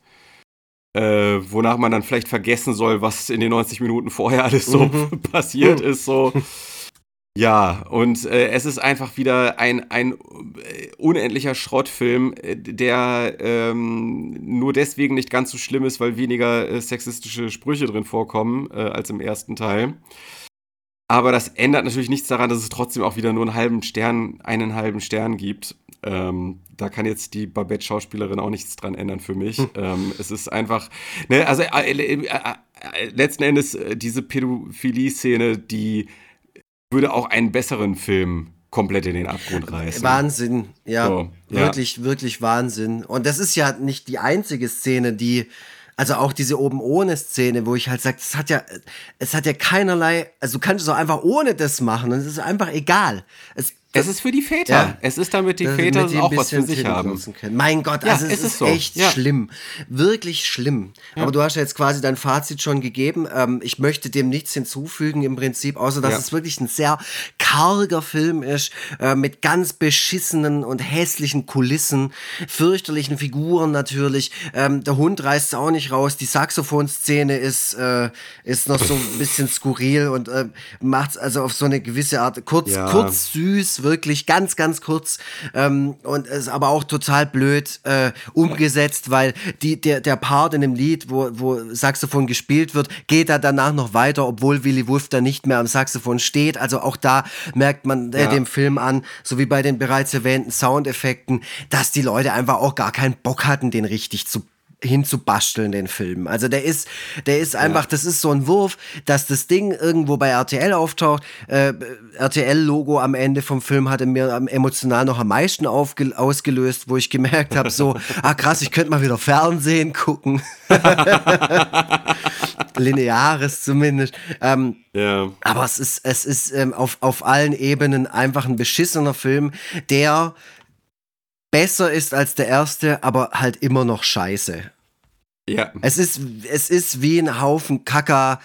Speaker 3: äh, wonach man dann vielleicht vergessen soll, was in den 90 Minuten vorher alles so [laughs] passiert ist. So. Ja, und äh, es ist einfach wieder ein, ein äh, unendlicher Schrottfilm, äh, der ähm, nur deswegen nicht ganz so schlimm ist, weil weniger äh, sexistische Sprüche drin vorkommen äh, als im ersten Teil. Aber das ändert natürlich nichts daran, dass es trotzdem auch wieder nur einen halben Stern, einen halben Stern gibt. Ähm, da kann jetzt die Babette-Schauspielerin auch nichts dran ändern für mich. ähm, es ist einfach, ne, also äh, äh, äh, letzten Endes äh, diese Pädophilie-Szene, die würde auch einen besseren Film komplett in den Abgrund reißen.
Speaker 2: Wahnsinn, ja,
Speaker 3: So, ja.
Speaker 2: wirklich, wirklich Wahnsinn. Und das ist ja nicht die einzige Szene, die, also auch diese oben ohne Szene, wo ich halt sage, es hat ja, es hat ja keinerlei, also du kannst es auch einfach ohne das machen und es ist einfach egal. Es
Speaker 3: Es ist für die Väter.
Speaker 2: Ja.
Speaker 3: Es ist damit die
Speaker 2: Damit
Speaker 3: Väter
Speaker 2: die
Speaker 3: auch was für sich haben.
Speaker 2: Können. Mein Gott,
Speaker 3: Ja,
Speaker 2: also es
Speaker 3: es
Speaker 2: ist,
Speaker 3: so.
Speaker 2: echt
Speaker 3: Ja.
Speaker 2: schlimm. Wirklich schlimm. Aber du hast ja jetzt quasi dein Fazit schon gegeben. Ähm, ich möchte dem nichts hinzufügen im Prinzip, außer dass es wirklich ein sehr karger Film ist, äh, mit ganz beschissenen und hässlichen Kulissen, fürchterlichen Figuren natürlich. Ähm, der Hund reißt es auch nicht raus. Die Saxophonszene ist, äh, ist noch so ein bisschen skurril und äh, macht es also auf so eine gewisse Art kurz, kurz süß, wirklich ganz, ganz kurz ähm, und ist aber auch total blöd äh, umgesetzt, weil die, der, der Part in dem Lied, wo, wo Saxophon gespielt wird, geht da danach noch weiter, obwohl Willy Wolf da nicht mehr am Saxophon steht. Also auch da merkt man äh,
Speaker 3: Ja.
Speaker 2: dem Film an, so wie bei den bereits erwähnten Soundeffekten, dass die Leute einfach auch gar keinen Bock hatten, den richtig zu hinzubasteln, den Film. Also der ist, der ist einfach, das ist so ein Wurf, dass das Ding irgendwo bei RTL auftaucht. Äh, RTL-Logo am Ende vom Film hatte mir emotional noch am meisten ausgelöst, wo ich gemerkt habe, so, [laughs] ah krass, ich könnte mal wieder Fernsehen gucken. [laughs] Lineares zumindest. Ähm,
Speaker 3: Ja.
Speaker 2: aber es ist, es ist ähm, auf, auf allen Ebenen einfach ein beschissener Film, der besser ist als der erste, aber halt immer noch scheiße.
Speaker 3: Ja.
Speaker 2: Es ist, es ist wie ein Haufen Kacker,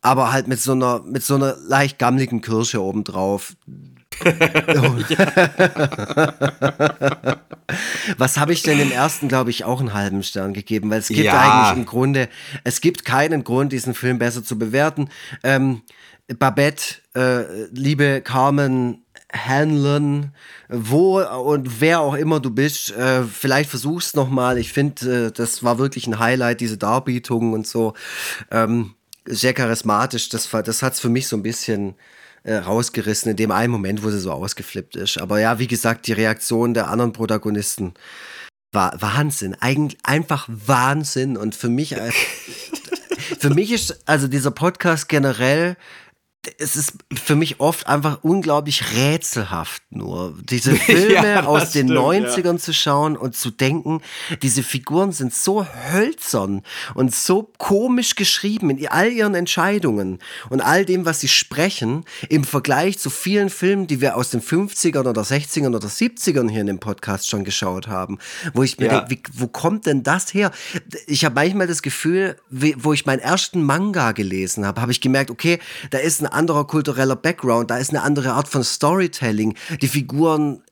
Speaker 2: aber halt mit so einer, mit so einer leicht gammeligen Kirsche obendrauf. [laughs] Was habe ich denn dem ersten, glaube ich, auch einen halben Stern gegeben? Weil es gibt
Speaker 3: Ja.
Speaker 2: eigentlich im Grunde, es gibt keinen Grund, diesen Film besser zu bewerten. Ähm, Babette, äh, liebe Carmen Hanlon, wo und wer auch immer du bist, äh, vielleicht versuch's noch mal. Ich finde, äh, das war wirklich ein Highlight, diese Darbietung und so. Ähm, sehr charismatisch. Das, war- das hat's für mich so ein bisschen äh, rausgerissen in dem einen Moment, wo sie so ausgeflippt ist. Aber ja, wie gesagt, die Reaktion der anderen Protagonisten war Wahnsinn. Eigentlich einfach Wahnsinn. Und für mich, äh, [laughs] für mich ist also dieser Podcast generell, es ist für mich oft einfach unglaublich rätselhaft nur. Diese [laughs] Filme
Speaker 3: Ja,
Speaker 2: aus den
Speaker 3: stimmt,
Speaker 2: 90ern zu schauen und zu denken, diese Figuren sind so hölzern und so komisch geschrieben in all ihren Entscheidungen und all dem, was sie sprechen, im Vergleich zu vielen Filmen, die wir aus den 50ern oder 60ern oder 70ern hier in dem Podcast schon geschaut haben, wo ich mir
Speaker 3: Ja.
Speaker 2: denke, wo kommt denn das her? Ich habe manchmal das Gefühl, wo ich meinen ersten Manga gelesen habe, habe ich gemerkt, okay, da ist ein anderer kultureller Background, da ist eine andere Art von Storytelling. Die Figuren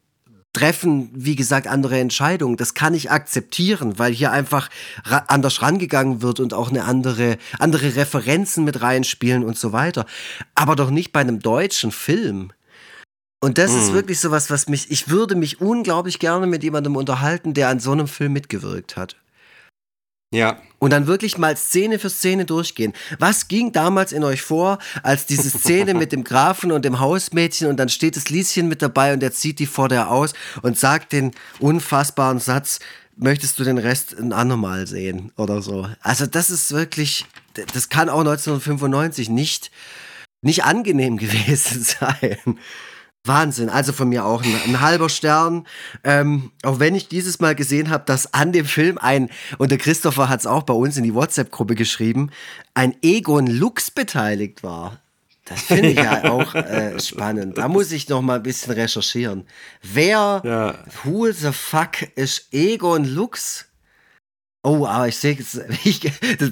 Speaker 2: treffen, wie gesagt, andere Entscheidungen. Das kann ich akzeptieren, weil hier einfach ra anders rangegangen wird und auch eine andere, andere Referenzen mit reinspielen und so weiter. Aber doch nicht bei einem deutschen Film. Und das ist wirklich sowas, was mich, ich würde mich unglaublich gerne mit jemandem unterhalten, der an so einem Film mitgewirkt hat.
Speaker 3: Ja.
Speaker 2: Und dann wirklich mal Szene für Szene durchgehen. Was ging damals in euch vor, als diese Szene mit dem Grafen und dem Hausmädchen und dann steht das Lieschen mit dabei und er zieht die vor der aus und sagt den unfassbaren Satz, möchtest du den Rest ein andermal sehen oder so. Also das ist wirklich, das kann auch 1995 nicht, nicht angenehm [laughs] gewesen sein. Wahnsinn, also von mir auch ein, ein halber Stern. Ähm, auch wenn ich dieses Mal gesehen habe, dass an dem Film ein, und der Christopher hat es auch bei uns in die WhatsApp-Gruppe geschrieben, ein Egon Lux beteiligt war. Das finde ich ja, auch äh, spannend. Da muss ich noch mal ein bisschen recherchieren. Wer,
Speaker 3: Ja.
Speaker 2: who the fuck ist Egon Lux? Oh, aber ich sehe [laughs] das-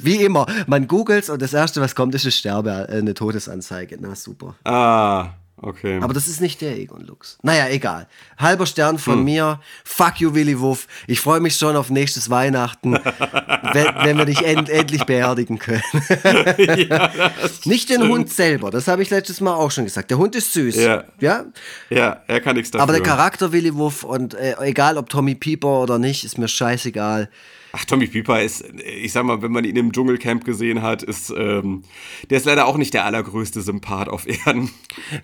Speaker 2: wie immer, man googelt und das erste, was kommt, ist eine Sterbe, äh, eine Todesanzeige. Na super.
Speaker 3: Ah, okay.
Speaker 2: Aber das ist nicht der Egon Lux. Naja, egal. Halber Stern von mir. Fuck you, Willy Wuff. Ich freue mich schon auf nächstes Weihnachten, [laughs] wenn, wenn wir dich end, endlich beerdigen können. [laughs] nicht den Hund selber, das habe ich letztes Mal auch schon gesagt. Der Hund ist süß.
Speaker 3: Ja.
Speaker 2: ja?
Speaker 3: ja, er kann nichts dafür.
Speaker 2: Aber der Charakter Willy Wuff und äh, egal ob Tommy Pieper oder nicht, ist mir scheißegal.
Speaker 3: Ach, Tommy Pieper ist, ich sag mal, wenn man ihn im Dschungelcamp gesehen hat, ist, ähm, der ist leider auch nicht der allergrößte Sympath auf Erden.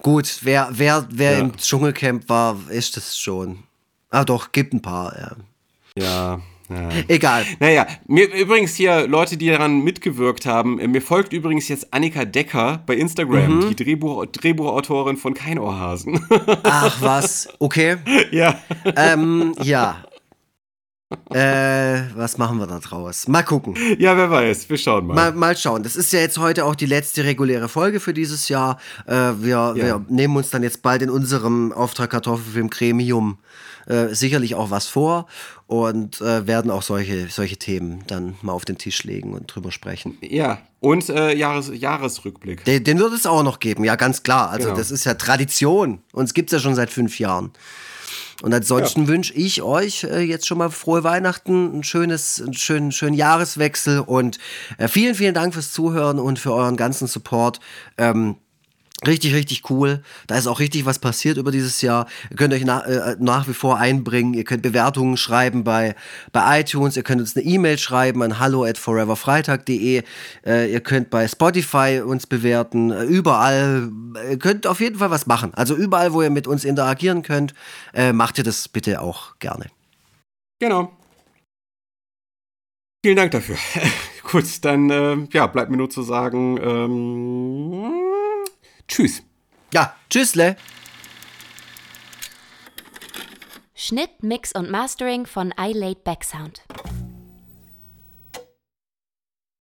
Speaker 2: Gut, wer, wer, wer
Speaker 3: Ja.
Speaker 2: im Dschungelcamp war, ist das schon. Ah doch, gibt ein paar, ja.
Speaker 3: Ja, ja.
Speaker 2: Egal.
Speaker 3: Naja, mir übrigens hier Leute, die daran mitgewirkt haben. äh, Mir folgt übrigens jetzt Annika Decker bei Instagram,
Speaker 2: Mhm.
Speaker 3: die Drehbuch, Drehbuchautorin von Kein Ohrhasen.
Speaker 2: Ach was, okay. [laughs]
Speaker 3: ja.
Speaker 2: ähm, ja. Äh, was machen wir da draus? Mal gucken.
Speaker 3: Ja, wer weiß. Wir schauen mal.
Speaker 2: Mal, mal schauen. Das ist ja jetzt heute auch die letzte reguläre Folge für dieses Jahr. Äh, wir, wir nehmen uns dann jetzt bald in unserem Auftrag Kartoffelfilm Gremium äh, sicherlich auch was vor und äh, werden auch solche, solche Themen dann mal auf den Tisch legen und drüber sprechen.
Speaker 3: Ja, und äh, Jahres Jahresrückblick.
Speaker 2: Den, den wird es auch noch geben, ja, ganz klar. Also,
Speaker 3: Genau.
Speaker 2: das ist ja Tradition. Uns gibt es ja schon seit fünf Jahren. Und ansonsten wünsche ich euch äh, jetzt schon mal frohe Weihnachten, ein schönes, einen schönen, schönen Jahreswechsel und äh, vielen, vielen Dank fürs Zuhören und für euren ganzen Support. Ähm, Richtig, richtig cool. Da ist auch richtig was passiert über dieses Jahr. Ihr könnt euch nach, äh, nach wie vor einbringen. Ihr könnt Bewertungen schreiben bei, bei iTunes. Ihr könnt uns eine E-Mail schreiben an hallo at foreverfreitag.de. Äh, ihr könnt bei Spotify uns bewerten. Äh, überall. Ihr könnt auf jeden Fall was machen. Also überall, wo ihr mit uns interagieren könnt, äh, macht ihr das bitte auch gerne.
Speaker 3: Genau. Vielen Dank dafür. [laughs] Gut, dann ähm, ja, bleibt mir nur zu sagen, ähm, tschüss.
Speaker 2: Ja, tschüssle.
Speaker 6: Schnitt, Mix und Mastering von iLaid Backsound.